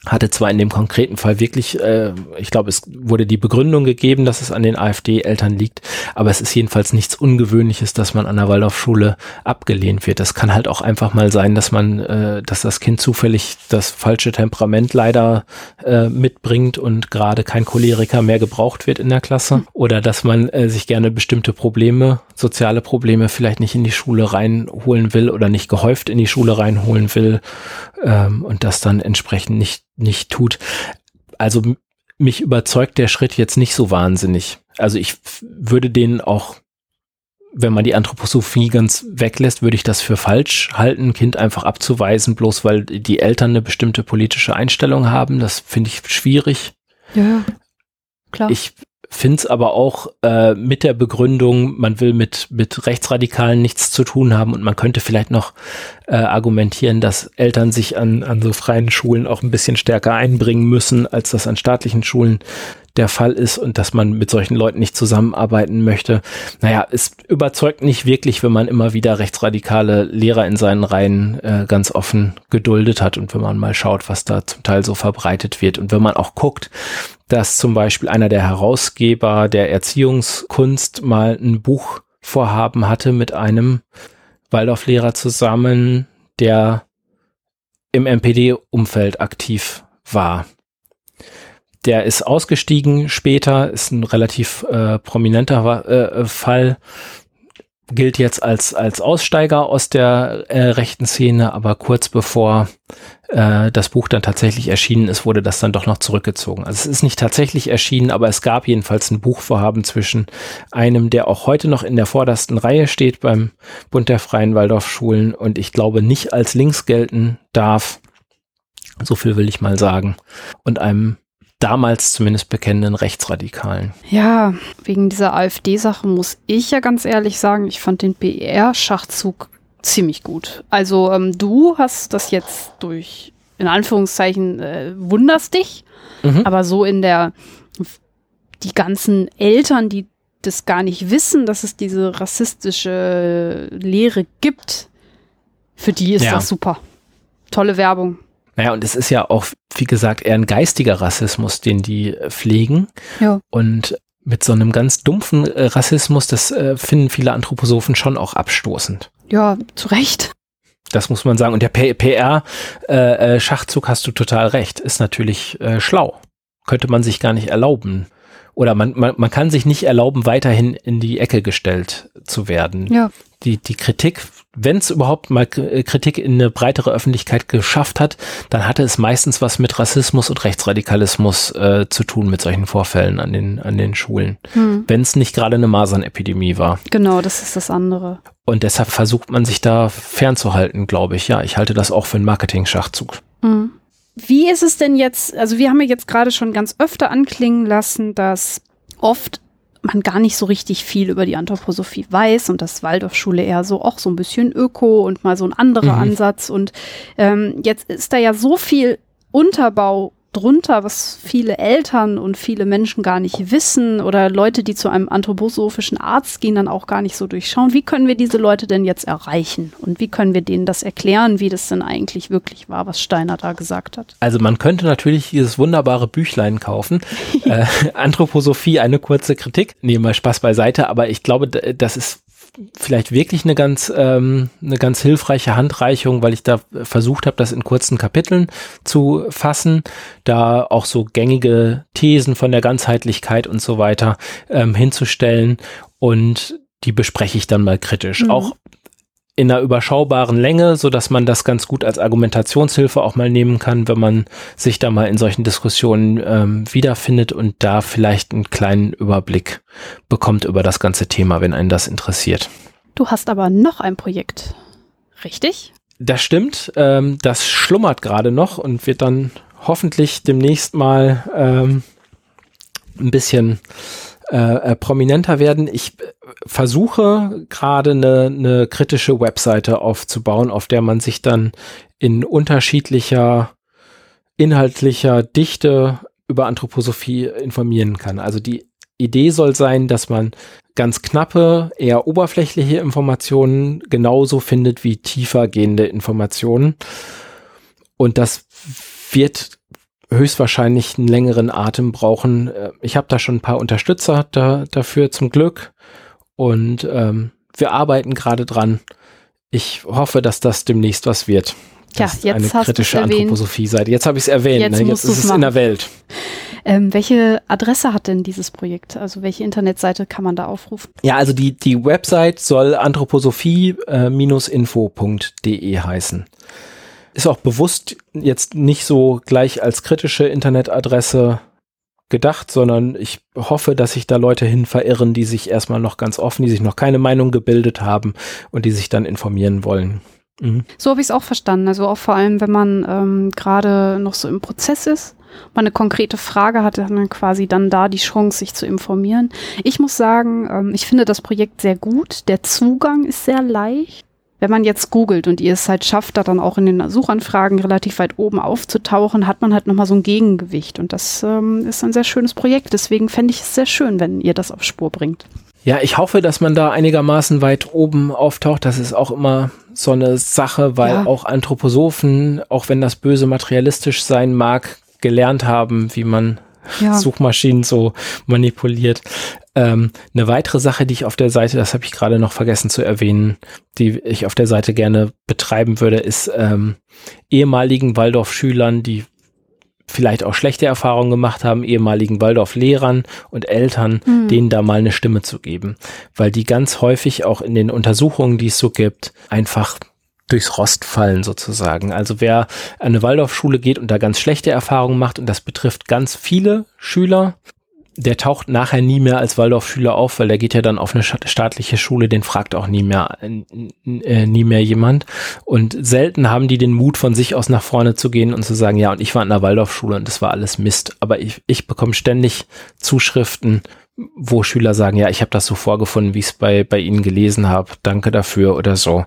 hatte zwar in dem konkreten Fall wirklich, äh, ich glaube, es wurde die Begründung gegeben, dass es an den AfD-Eltern liegt, aber es ist jedenfalls nichts Ungewöhnliches, dass man an der Waldorfschule abgelehnt wird. Das kann halt auch einfach mal sein, dass man, äh, dass das Kind zufällig das falsche Temperament leider äh, mitbringt und gerade kein Choleriker mehr gebraucht wird in der Klasse hm. oder dass man äh, sich gerne bestimmte Probleme, soziale Probleme vielleicht nicht in die Schule reinholen will oder nicht gehäuft in die Schule reinholen will ähm, und das dann entsprechend nicht nicht tut. Also mich überzeugt der Schritt jetzt nicht so wahnsinnig. Also ich würde den auch, wenn man die Anthroposophie ganz weglässt, würde ich das für falsch halten, ein Kind einfach abzuweisen, bloß weil die Eltern eine bestimmte politische Einstellung haben. Das finde ich schwierig. Ja, klar. Ich finde es aber auch äh, mit der Begründung, man will mit, mit Rechtsradikalen nichts zu tun haben und man könnte vielleicht noch äh, argumentieren, dass Eltern sich an, an so freien Schulen auch ein bisschen stärker einbringen müssen, als das an staatlichen Schulen der Fall ist und dass man mit solchen Leuten nicht zusammenarbeiten möchte. Naja, es überzeugt nicht wirklich, wenn man immer wieder rechtsradikale Lehrer in seinen Reihen äh, ganz offen geduldet hat und wenn man mal schaut, was da zum Teil so verbreitet wird und wenn man auch guckt, dass zum Beispiel einer der Herausgeber der Erziehungskunst mal ein Buch vorhaben hatte mit einem Waldorflehrer zusammen, der im MPD-Umfeld aktiv war. Der ist ausgestiegen später, ist ein relativ äh, prominenter äh, Fall, gilt jetzt als, als Aussteiger aus der äh, rechten Szene, aber kurz bevor äh, das Buch dann tatsächlich erschienen ist, wurde das dann doch noch zurückgezogen. Also es ist nicht tatsächlich erschienen, aber es gab jedenfalls ein Buchvorhaben zwischen einem, der auch heute noch in der vordersten Reihe steht beim Bund der Freien Waldorfschulen und ich glaube nicht als links gelten darf. So viel will ich mal sagen. Und einem damals zumindest bekennenden Rechtsradikalen. Ja, wegen dieser AfD-Sache muss ich ja ganz ehrlich sagen, ich fand den BR-Schachzug ziemlich gut. Also ähm, du hast das jetzt durch, in Anführungszeichen, äh, wunderst dich, mhm. aber so in der, die ganzen Eltern, die das gar nicht wissen, dass es diese rassistische Lehre gibt, für die ist ja. das super. Tolle Werbung. Naja, und es ist ja auch, wie gesagt, eher ein geistiger Rassismus, den die äh, pflegen. Ja. Und mit so einem ganz dumpfen äh, Rassismus, das äh, finden viele Anthroposophen schon auch abstoßend. Ja, zu Recht. Das muss man sagen. Und der PR-Schachzug, äh, äh hast du total recht, ist natürlich äh, schlau. Könnte man sich gar nicht erlauben. Oder man, man, man kann sich nicht erlauben, weiterhin in die Ecke gestellt zu werden. Ja. Die, die Kritik wenn es überhaupt mal äh, Kritik in eine breitere Öffentlichkeit geschafft hat, dann hatte es meistens was mit Rassismus und Rechtsradikalismus äh, zu tun mit solchen Vorfällen an den, an den Schulen. Hm. Wenn es nicht gerade eine Masernepidemie war. Genau, das ist das andere. Und deshalb versucht man sich da fernzuhalten, glaube ich. Ja, ich halte das auch für einen Marketing-Schachzug. Hm. Wie ist es denn jetzt, also wir haben ja jetzt gerade schon ganz öfter anklingen lassen, dass oft man gar nicht so richtig viel über die Anthroposophie weiß und das Waldorfschule eher so auch so ein bisschen Öko und mal so ein anderer mhm. Ansatz. Und ähm, jetzt ist da ja so viel Unterbau drunter, was viele Eltern und viele Menschen gar nicht wissen oder Leute, die zu einem anthroposophischen Arzt gehen, dann auch gar nicht so durchschauen. Wie können wir diese Leute denn jetzt erreichen? Und wie können wir denen das erklären, wie das denn eigentlich wirklich war, was Steiner da gesagt hat? Also man könnte natürlich dieses wunderbare Büchlein kaufen. äh, Anthroposophie, eine kurze Kritik. Nehmen wir Spaß beiseite, aber ich glaube, das ist vielleicht wirklich eine ganz, ähm, eine ganz hilfreiche Handreichung, weil ich da versucht habe, das in kurzen Kapiteln zu fassen, da auch so gängige Thesen von der Ganzheitlichkeit und so weiter ähm, hinzustellen und die bespreche ich dann mal kritisch. Mhm. Auch in einer überschaubaren Länge, so dass man das ganz gut als Argumentationshilfe auch mal nehmen kann, wenn man sich da mal in solchen Diskussionen ähm, wiederfindet und da vielleicht einen kleinen Überblick bekommt über das ganze Thema, wenn einen das interessiert. Du hast aber noch ein Projekt, richtig? Das stimmt. Ähm, das schlummert gerade noch und wird dann hoffentlich demnächst mal ähm, ein bisschen äh, äh, prominenter werden. Ich äh, versuche gerade eine, eine kritische Webseite aufzubauen, auf der man sich dann in unterschiedlicher inhaltlicher Dichte über Anthroposophie informieren kann. Also die Idee soll sein, dass man ganz knappe, eher oberflächliche Informationen genauso findet wie tiefer gehende Informationen. Und das wird höchstwahrscheinlich einen längeren Atem brauchen. Äh, ich habe da schon ein paar Unterstützer da, dafür zum Glück und ähm, wir arbeiten gerade dran. Ich hoffe, dass das demnächst was wird. Ja, jetzt eine kritische Anthroposophie-Seite. Jetzt habe ich es erwähnt. Jetzt, ne? jetzt ist es in der Welt. Ähm, welche Adresse hat denn dieses Projekt? Also welche Internetseite kann man da aufrufen? Ja, also die, die Website soll anthroposophie-info.de heißen ist auch bewusst jetzt nicht so gleich als kritische Internetadresse gedacht, sondern ich hoffe, dass sich da Leute hin verirren, die sich erstmal noch ganz offen, die sich noch keine Meinung gebildet haben und die sich dann informieren wollen. Mhm. So habe ich es auch verstanden. Also auch vor allem, wenn man ähm, gerade noch so im Prozess ist, man eine konkrete Frage hat, hat man quasi dann da die Chance, sich zu informieren. Ich muss sagen, ähm, ich finde das Projekt sehr gut. Der Zugang ist sehr leicht wenn man jetzt googelt und ihr es halt schafft, da dann auch in den Suchanfragen relativ weit oben aufzutauchen, hat man halt nochmal so ein Gegengewicht. Und das ähm, ist ein sehr schönes Projekt. Deswegen fände ich es sehr schön, wenn ihr das auf Spur bringt. Ja, ich hoffe, dass man da einigermaßen weit oben auftaucht. Das ist auch immer so eine Sache, weil ja. auch Anthroposophen, auch wenn das böse materialistisch sein mag, gelernt haben, wie man ja. Suchmaschinen so manipuliert. Ähm, eine weitere Sache, die ich auf der Seite, das habe ich gerade noch vergessen zu erwähnen, die ich auf der Seite gerne betreiben würde, ist ähm, ehemaligen Waldorf-Schülern, die vielleicht auch schlechte Erfahrungen gemacht haben, ehemaligen Waldorf-Lehrern und Eltern, mhm. denen da mal eine Stimme zu geben. Weil die ganz häufig auch in den Untersuchungen, die es so gibt, einfach durchs Rost fallen sozusagen. Also wer an eine Waldorfschule geht und da ganz schlechte Erfahrungen macht, und das betrifft ganz viele Schüler, der taucht nachher nie mehr als Waldorfschüler auf, weil der geht ja dann auf eine staatliche Schule, den fragt auch nie mehr, äh, nie mehr jemand. Und selten haben die den Mut, von sich aus nach vorne zu gehen und zu sagen, ja, und ich war in der Waldorfschule und das war alles Mist. Aber ich, ich bekomme ständig Zuschriften, wo Schüler sagen, ja, ich habe das so vorgefunden, wie ich es bei, bei Ihnen gelesen habe, danke dafür oder so.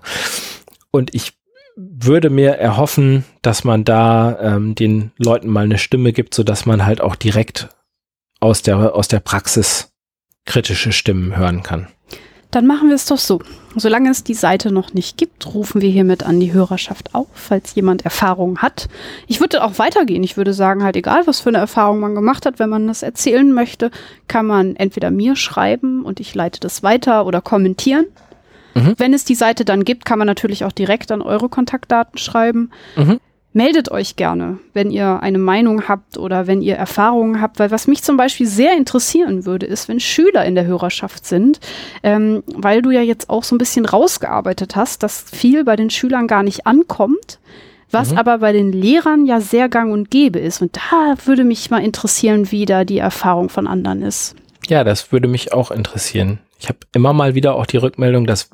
Und ich würde mir erhoffen, dass man da ähm, den Leuten mal eine Stimme gibt, so dass man halt auch direkt aus der, aus der Praxis kritische Stimmen hören kann. Dann machen wir es doch so. Solange es die Seite noch nicht gibt, rufen wir hiermit an die Hörerschaft auf, falls jemand Erfahrungen hat. Ich würde auch weitergehen. Ich würde sagen, halt egal, was für eine Erfahrung man gemacht hat, wenn man das erzählen möchte, kann man entweder mir schreiben und ich leite das weiter oder kommentieren. Mhm. Wenn es die Seite dann gibt, kann man natürlich auch direkt an eure Kontaktdaten schreiben. Mhm meldet euch gerne, wenn ihr eine Meinung habt oder wenn ihr Erfahrungen habt, weil was mich zum Beispiel sehr interessieren würde, ist, wenn Schüler in der Hörerschaft sind, ähm, weil du ja jetzt auch so ein bisschen rausgearbeitet hast, dass viel bei den Schülern gar nicht ankommt, was mhm. aber bei den Lehrern ja sehr gang und gäbe ist. Und da würde mich mal interessieren, wie da die Erfahrung von anderen ist. Ja, das würde mich auch interessieren. Ich habe immer mal wieder auch die Rückmeldung, dass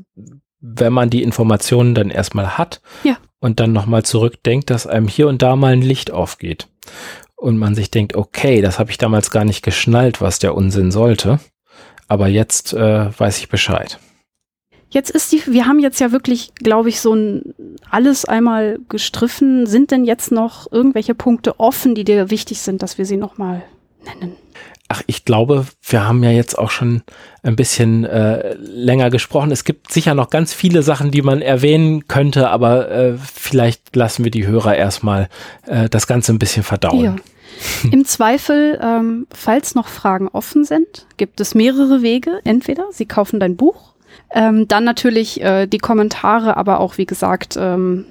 wenn man die Informationen dann erstmal hat ja und dann nochmal zurückdenkt, dass einem hier und da mal ein Licht aufgeht. Und man sich denkt, okay, das habe ich damals gar nicht geschnallt, was der Unsinn sollte. Aber jetzt äh, weiß ich Bescheid. Jetzt ist die, wir haben jetzt ja wirklich, glaube ich, so ein alles einmal gestriffen. Sind denn jetzt noch irgendwelche Punkte offen, die dir wichtig sind, dass wir sie nochmal nennen? Ach, ich glaube, wir haben ja jetzt auch schon ein bisschen äh, länger gesprochen. Es gibt sicher noch ganz viele Sachen, die man erwähnen könnte, aber äh, vielleicht lassen wir die Hörer erstmal äh, das Ganze ein bisschen verdauen. Ja. Im Zweifel, ähm, falls noch Fragen offen sind, gibt es mehrere Wege. Entweder Sie kaufen dein Buch Ähm, dann natürlich äh, die Kommentare, aber auch, wie gesagt, ähm,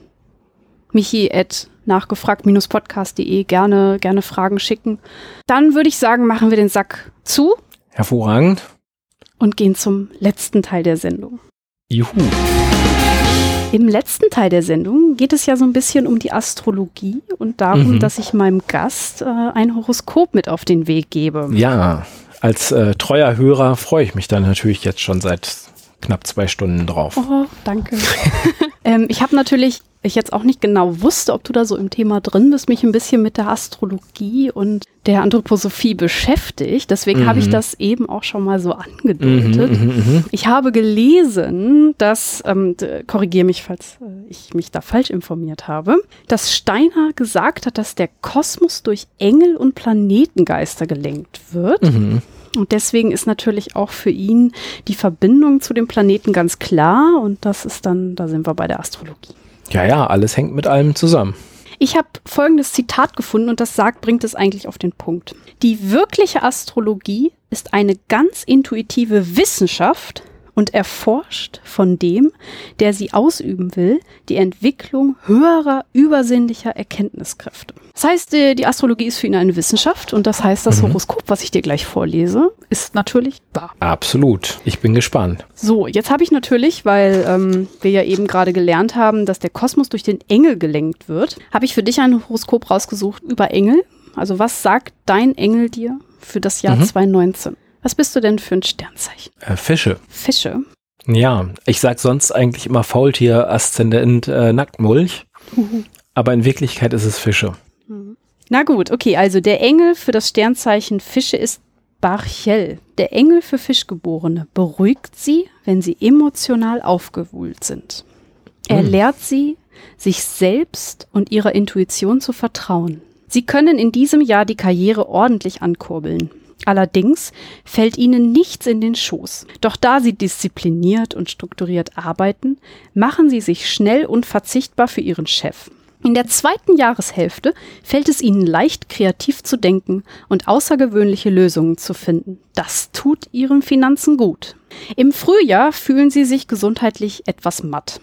michi at nachgefragt-podcast.de gerne, gerne Fragen schicken. Dann würde ich sagen, machen wir den Sack zu. Hervorragend. Und gehen zum letzten Teil der Sendung. Juhu. Im letzten Teil der Sendung geht es ja so ein bisschen um die Astrologie und darum, mhm. dass ich meinem Gast äh, ein Horoskop mit auf den Weg gebe. Ja, als äh, treuer Hörer freue ich mich dann natürlich jetzt schon seit knapp zwei Stunden drauf. Oh, danke. ähm, ich habe natürlich ich jetzt auch nicht genau wusste, ob du da so im Thema drin bist, mich ein bisschen mit der Astrologie und der Anthroposophie beschäftigt. Deswegen mhm. habe ich mhm. das eben auch schon mal so angedeutet. Mhm, mh, mh. Ich habe gelesen, dass, ähm, korrigiere mich, falls äh, ich mich da falsch informiert habe, dass Steiner gesagt hat, dass der Kosmos durch Engel und Planetengeister gelenkt wird. Mhm. Und deswegen ist natürlich auch für ihn die Verbindung zu dem Planeten ganz klar. Und das ist dann, da sind wir bei der Astrologie. Ja, ja, alles hängt mit allem zusammen. Ich habe folgendes Zitat gefunden und das sagt, bringt es eigentlich auf den Punkt. Die wirkliche Astrologie ist eine ganz intuitive Wissenschaft, und erforscht von dem, der sie ausüben will, die Entwicklung höherer übersinnlicher Erkenntniskräfte. Das heißt, die Astrologie ist für ihn eine Wissenschaft und das heißt, das mhm. Horoskop, was ich dir gleich vorlese, ist natürlich wahr. Absolut. Ich bin gespannt. So, jetzt habe ich natürlich, weil ähm, wir ja eben gerade gelernt haben, dass der Kosmos durch den Engel gelenkt wird, habe ich für dich ein Horoskop rausgesucht über Engel. Also was sagt dein Engel dir für das Jahr mhm. 2019? Was bist du denn für ein Sternzeichen? Äh, Fische. Fische. Ja, ich sag sonst eigentlich immer Faultier, Aszendent, äh, Nacktmulch. Mhm. Aber in Wirklichkeit ist es Fische. Mhm. Na gut, okay, also der Engel für das Sternzeichen Fische ist Barchel. Der Engel für Fischgeborene beruhigt sie, wenn sie emotional aufgewühlt sind. Er mhm. lehrt sie, sich selbst und ihrer Intuition zu vertrauen. Sie können in diesem Jahr die Karriere ordentlich ankurbeln. Allerdings fällt ihnen nichts in den Schoß. Doch da sie diszipliniert und strukturiert arbeiten, machen sie sich schnell unverzichtbar für ihren Chef. In der zweiten Jahreshälfte fällt es ihnen leicht, kreativ zu denken und außergewöhnliche Lösungen zu finden. Das tut ihren Finanzen gut. Im Frühjahr fühlen sie sich gesundheitlich etwas matt.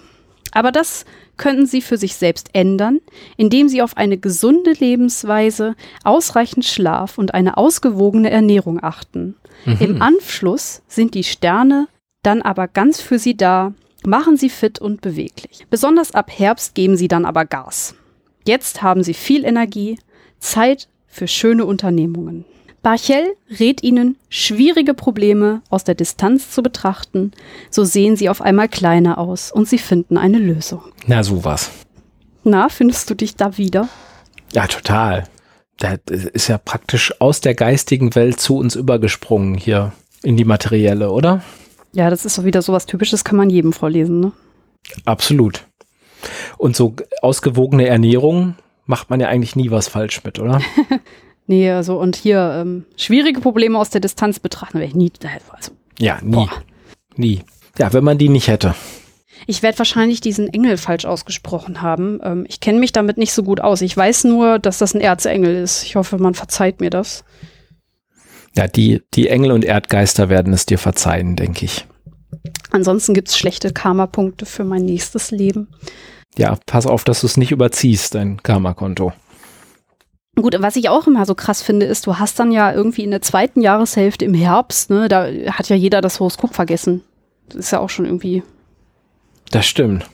Aber das könnten sie für sich selbst ändern, indem sie auf eine gesunde Lebensweise, ausreichend Schlaf und eine ausgewogene Ernährung achten. Mhm. Im Anschluss sind die Sterne dann aber ganz für sie da, machen sie fit und beweglich. Besonders ab Herbst geben sie dann aber Gas. Jetzt haben sie viel Energie, Zeit für schöne Unternehmungen. Barchel rät ihnen, schwierige Probleme aus der Distanz zu betrachten, so sehen sie auf einmal kleiner aus und sie finden eine Lösung. Na, sowas. Na, findest du dich da wieder? Ja, total. Das ist ja praktisch aus der geistigen Welt zu uns übergesprungen hier in die materielle, oder? Ja, das ist so wieder so was Typisches, kann man jedem vorlesen, ne? Absolut. Und so ausgewogene Ernährung macht man ja eigentlich nie was falsch mit, oder? Nee, also und hier ähm, schwierige Probleme aus der Distanz betrachten werde ich nie. Also, ja, nie. Boah. Nie. Ja, wenn man die nicht hätte. Ich werde wahrscheinlich diesen Engel falsch ausgesprochen haben. Ähm, ich kenne mich damit nicht so gut aus. Ich weiß nur, dass das ein Erzengel ist. Ich hoffe, man verzeiht mir das. Ja, die, die Engel und Erdgeister werden es dir verzeihen, denke ich. Ansonsten gibt es schlechte Karma-Punkte für mein nächstes Leben. Ja, pass auf, dass du es nicht überziehst, dein Karma-Konto. Gut, was ich auch immer so krass finde, ist, du hast dann ja irgendwie in der zweiten Jahreshälfte im Herbst, ne, da hat ja jeder das Horoskop vergessen. Das ist ja auch schon irgendwie. Das stimmt.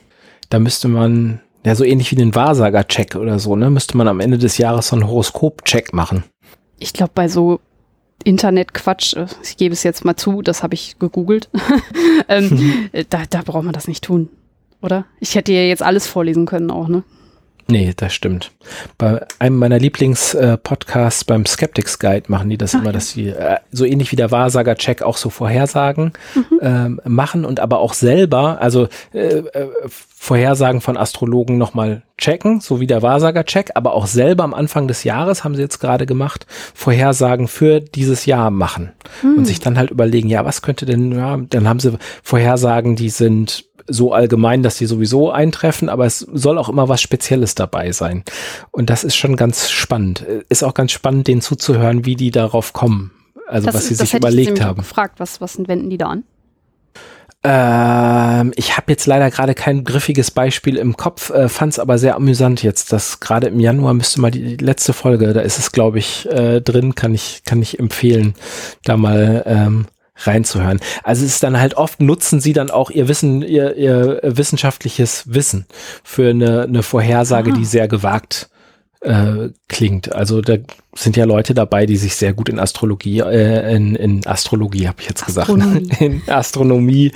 Da müsste man, ja, so ähnlich wie den Wahrsager-Check oder so, ne, müsste man am Ende des Jahres so einen Horoskop-Check machen. Ich glaube, bei so Internetquatsch, äh, ich gebe es jetzt mal zu, das habe ich gegoogelt, ähm, da, da braucht man das nicht tun, oder? Ich hätte ja jetzt alles vorlesen können auch, ne? Nee, das stimmt. Bei einem meiner Lieblings-Podcasts äh, beim Skeptics Guide machen die das Ach, immer, dass sie äh, so ähnlich wie der Wahrsager-Check auch so Vorhersagen mhm. ähm, machen und aber auch selber, also äh, äh, Vorhersagen von Astrologen nochmal checken, so wie der Wahrsager-Check, aber auch selber am Anfang des Jahres, haben sie jetzt gerade gemacht, Vorhersagen für dieses Jahr machen mhm. und sich dann halt überlegen, ja, was könnte denn, ja, dann haben sie Vorhersagen, die sind so allgemein, dass die sowieso eintreffen, aber es soll auch immer was Spezielles dabei sein. Und das ist schon ganz spannend. Ist auch ganz spannend, denen zuzuhören, wie die darauf kommen. Also das, was sie sich überlegt haben. gefragt, was, was wenden die da an? Ähm, ich habe jetzt leider gerade kein griffiges Beispiel im Kopf, äh, fand es aber sehr amüsant jetzt, dass gerade im Januar müsste mal die letzte Folge, da ist es glaube ich äh, drin, kann ich kann ich empfehlen, da mal ähm, reinzuhören. Also es ist dann halt oft nutzen sie dann auch ihr Wissen, ihr, ihr wissenschaftliches Wissen für eine, eine Vorhersage, ah. die sehr gewagt äh, klingt. Also da sind ja Leute dabei, die sich sehr gut in Astrologie, äh, in, in Astrologie habe ich jetzt Astronomie. gesagt, in Astronomie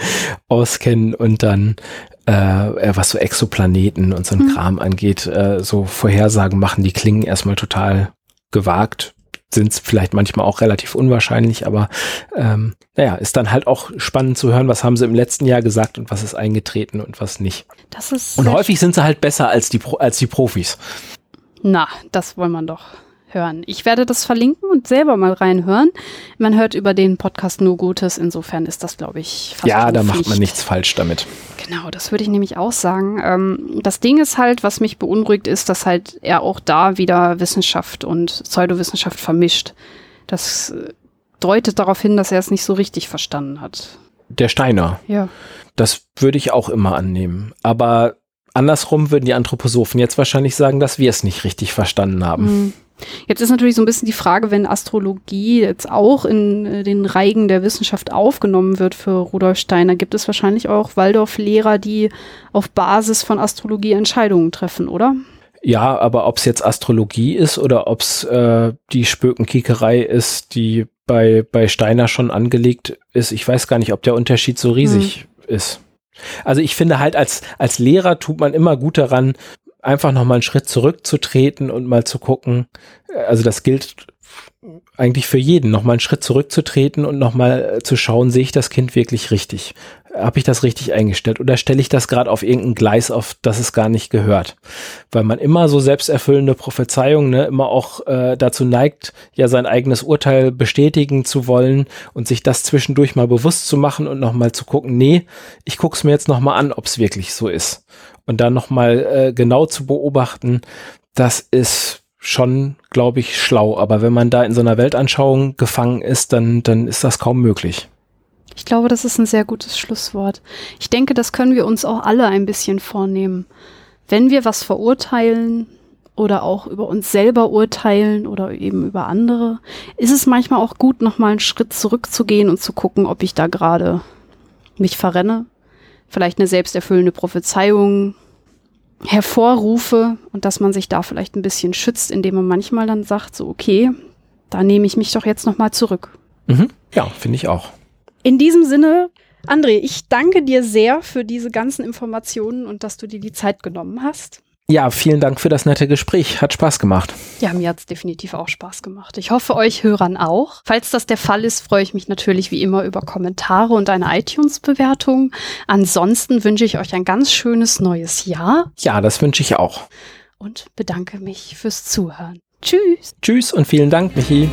auskennen und dann äh, was so Exoplaneten und so ein hm. Kram angeht, äh, so Vorhersagen machen, die klingen erstmal total gewagt, sind es vielleicht manchmal auch relativ unwahrscheinlich, aber ähm, naja, ist dann halt auch spannend zu hören, was haben sie im letzten Jahr gesagt und was ist eingetreten und was nicht. Das ist und häufig sind sie halt besser als die, als die Profis. Na, das wollen wir doch hören. Ich werde das verlinken und selber mal reinhören. Man hört über den Podcast nur Gutes, insofern ist das, glaube ich, fast Ja, da macht man nichts falsch damit. Genau, das würde ich nämlich auch sagen. Ähm, das Ding ist halt, was mich beunruhigt, ist, dass halt er auch da wieder Wissenschaft und Pseudowissenschaft vermischt. Das äh, deutet darauf hin, dass er es nicht so richtig verstanden hat. Der Steiner. Ja. Das würde ich auch immer annehmen. Aber andersrum würden die Anthroposophen jetzt wahrscheinlich sagen, dass wir es nicht richtig verstanden haben. Mhm. Jetzt ist natürlich so ein bisschen die Frage, wenn Astrologie jetzt auch in äh, den Reigen der Wissenschaft aufgenommen wird für Rudolf Steiner, gibt es wahrscheinlich auch Waldorf-Lehrer, die auf Basis von Astrologie Entscheidungen treffen, oder? Ja, aber ob es jetzt Astrologie ist oder ob es äh, die Spökenkiekerei ist, die bei, bei Steiner schon angelegt ist, ich weiß gar nicht, ob der Unterschied so riesig hm. ist. Also ich finde halt als, als Lehrer tut man immer gut daran, einfach nochmal einen Schritt zurückzutreten und mal zu gucken. Also das gilt eigentlich für jeden, nochmal einen Schritt zurückzutreten und nochmal zu schauen, sehe ich das Kind wirklich richtig? habe ich das richtig eingestellt oder stelle ich das gerade auf irgendein Gleis, auf das es gar nicht gehört? Weil man immer so selbsterfüllende Prophezeiungen, ne, immer auch äh, dazu neigt, ja sein eigenes Urteil bestätigen zu wollen und sich das zwischendurch mal bewusst zu machen und nochmal zu gucken, nee, ich gucke es mir jetzt nochmal an, ob es wirklich so ist. Und dann nochmal äh, genau zu beobachten, das ist schon, glaube ich, schlau. Aber wenn man da in so einer Weltanschauung gefangen ist, dann, dann ist das kaum möglich. Ich glaube, das ist ein sehr gutes Schlusswort. Ich denke, das können wir uns auch alle ein bisschen vornehmen. Wenn wir was verurteilen oder auch über uns selber urteilen oder eben über andere, ist es manchmal auch gut, nochmal einen Schritt zurückzugehen und zu gucken, ob ich da gerade mich verrenne. Vielleicht eine selbsterfüllende Prophezeiung hervorrufe und dass man sich da vielleicht ein bisschen schützt, indem man manchmal dann sagt, so okay, da nehme ich mich doch jetzt nochmal zurück. Mhm. Ja, finde ich auch. In diesem Sinne, André, ich danke dir sehr für diese ganzen Informationen und dass du dir die Zeit genommen hast. Ja, vielen Dank für das nette Gespräch. Hat Spaß gemacht. Ja, mir hat es definitiv auch Spaß gemacht. Ich hoffe, euch Hörern auch. Falls das der Fall ist, freue ich mich natürlich wie immer über Kommentare und eine iTunes-Bewertung. Ansonsten wünsche ich euch ein ganz schönes neues Jahr. Ja, das wünsche ich auch. Und bedanke mich fürs Zuhören. Tschüss. Tschüss und vielen Dank, Michi.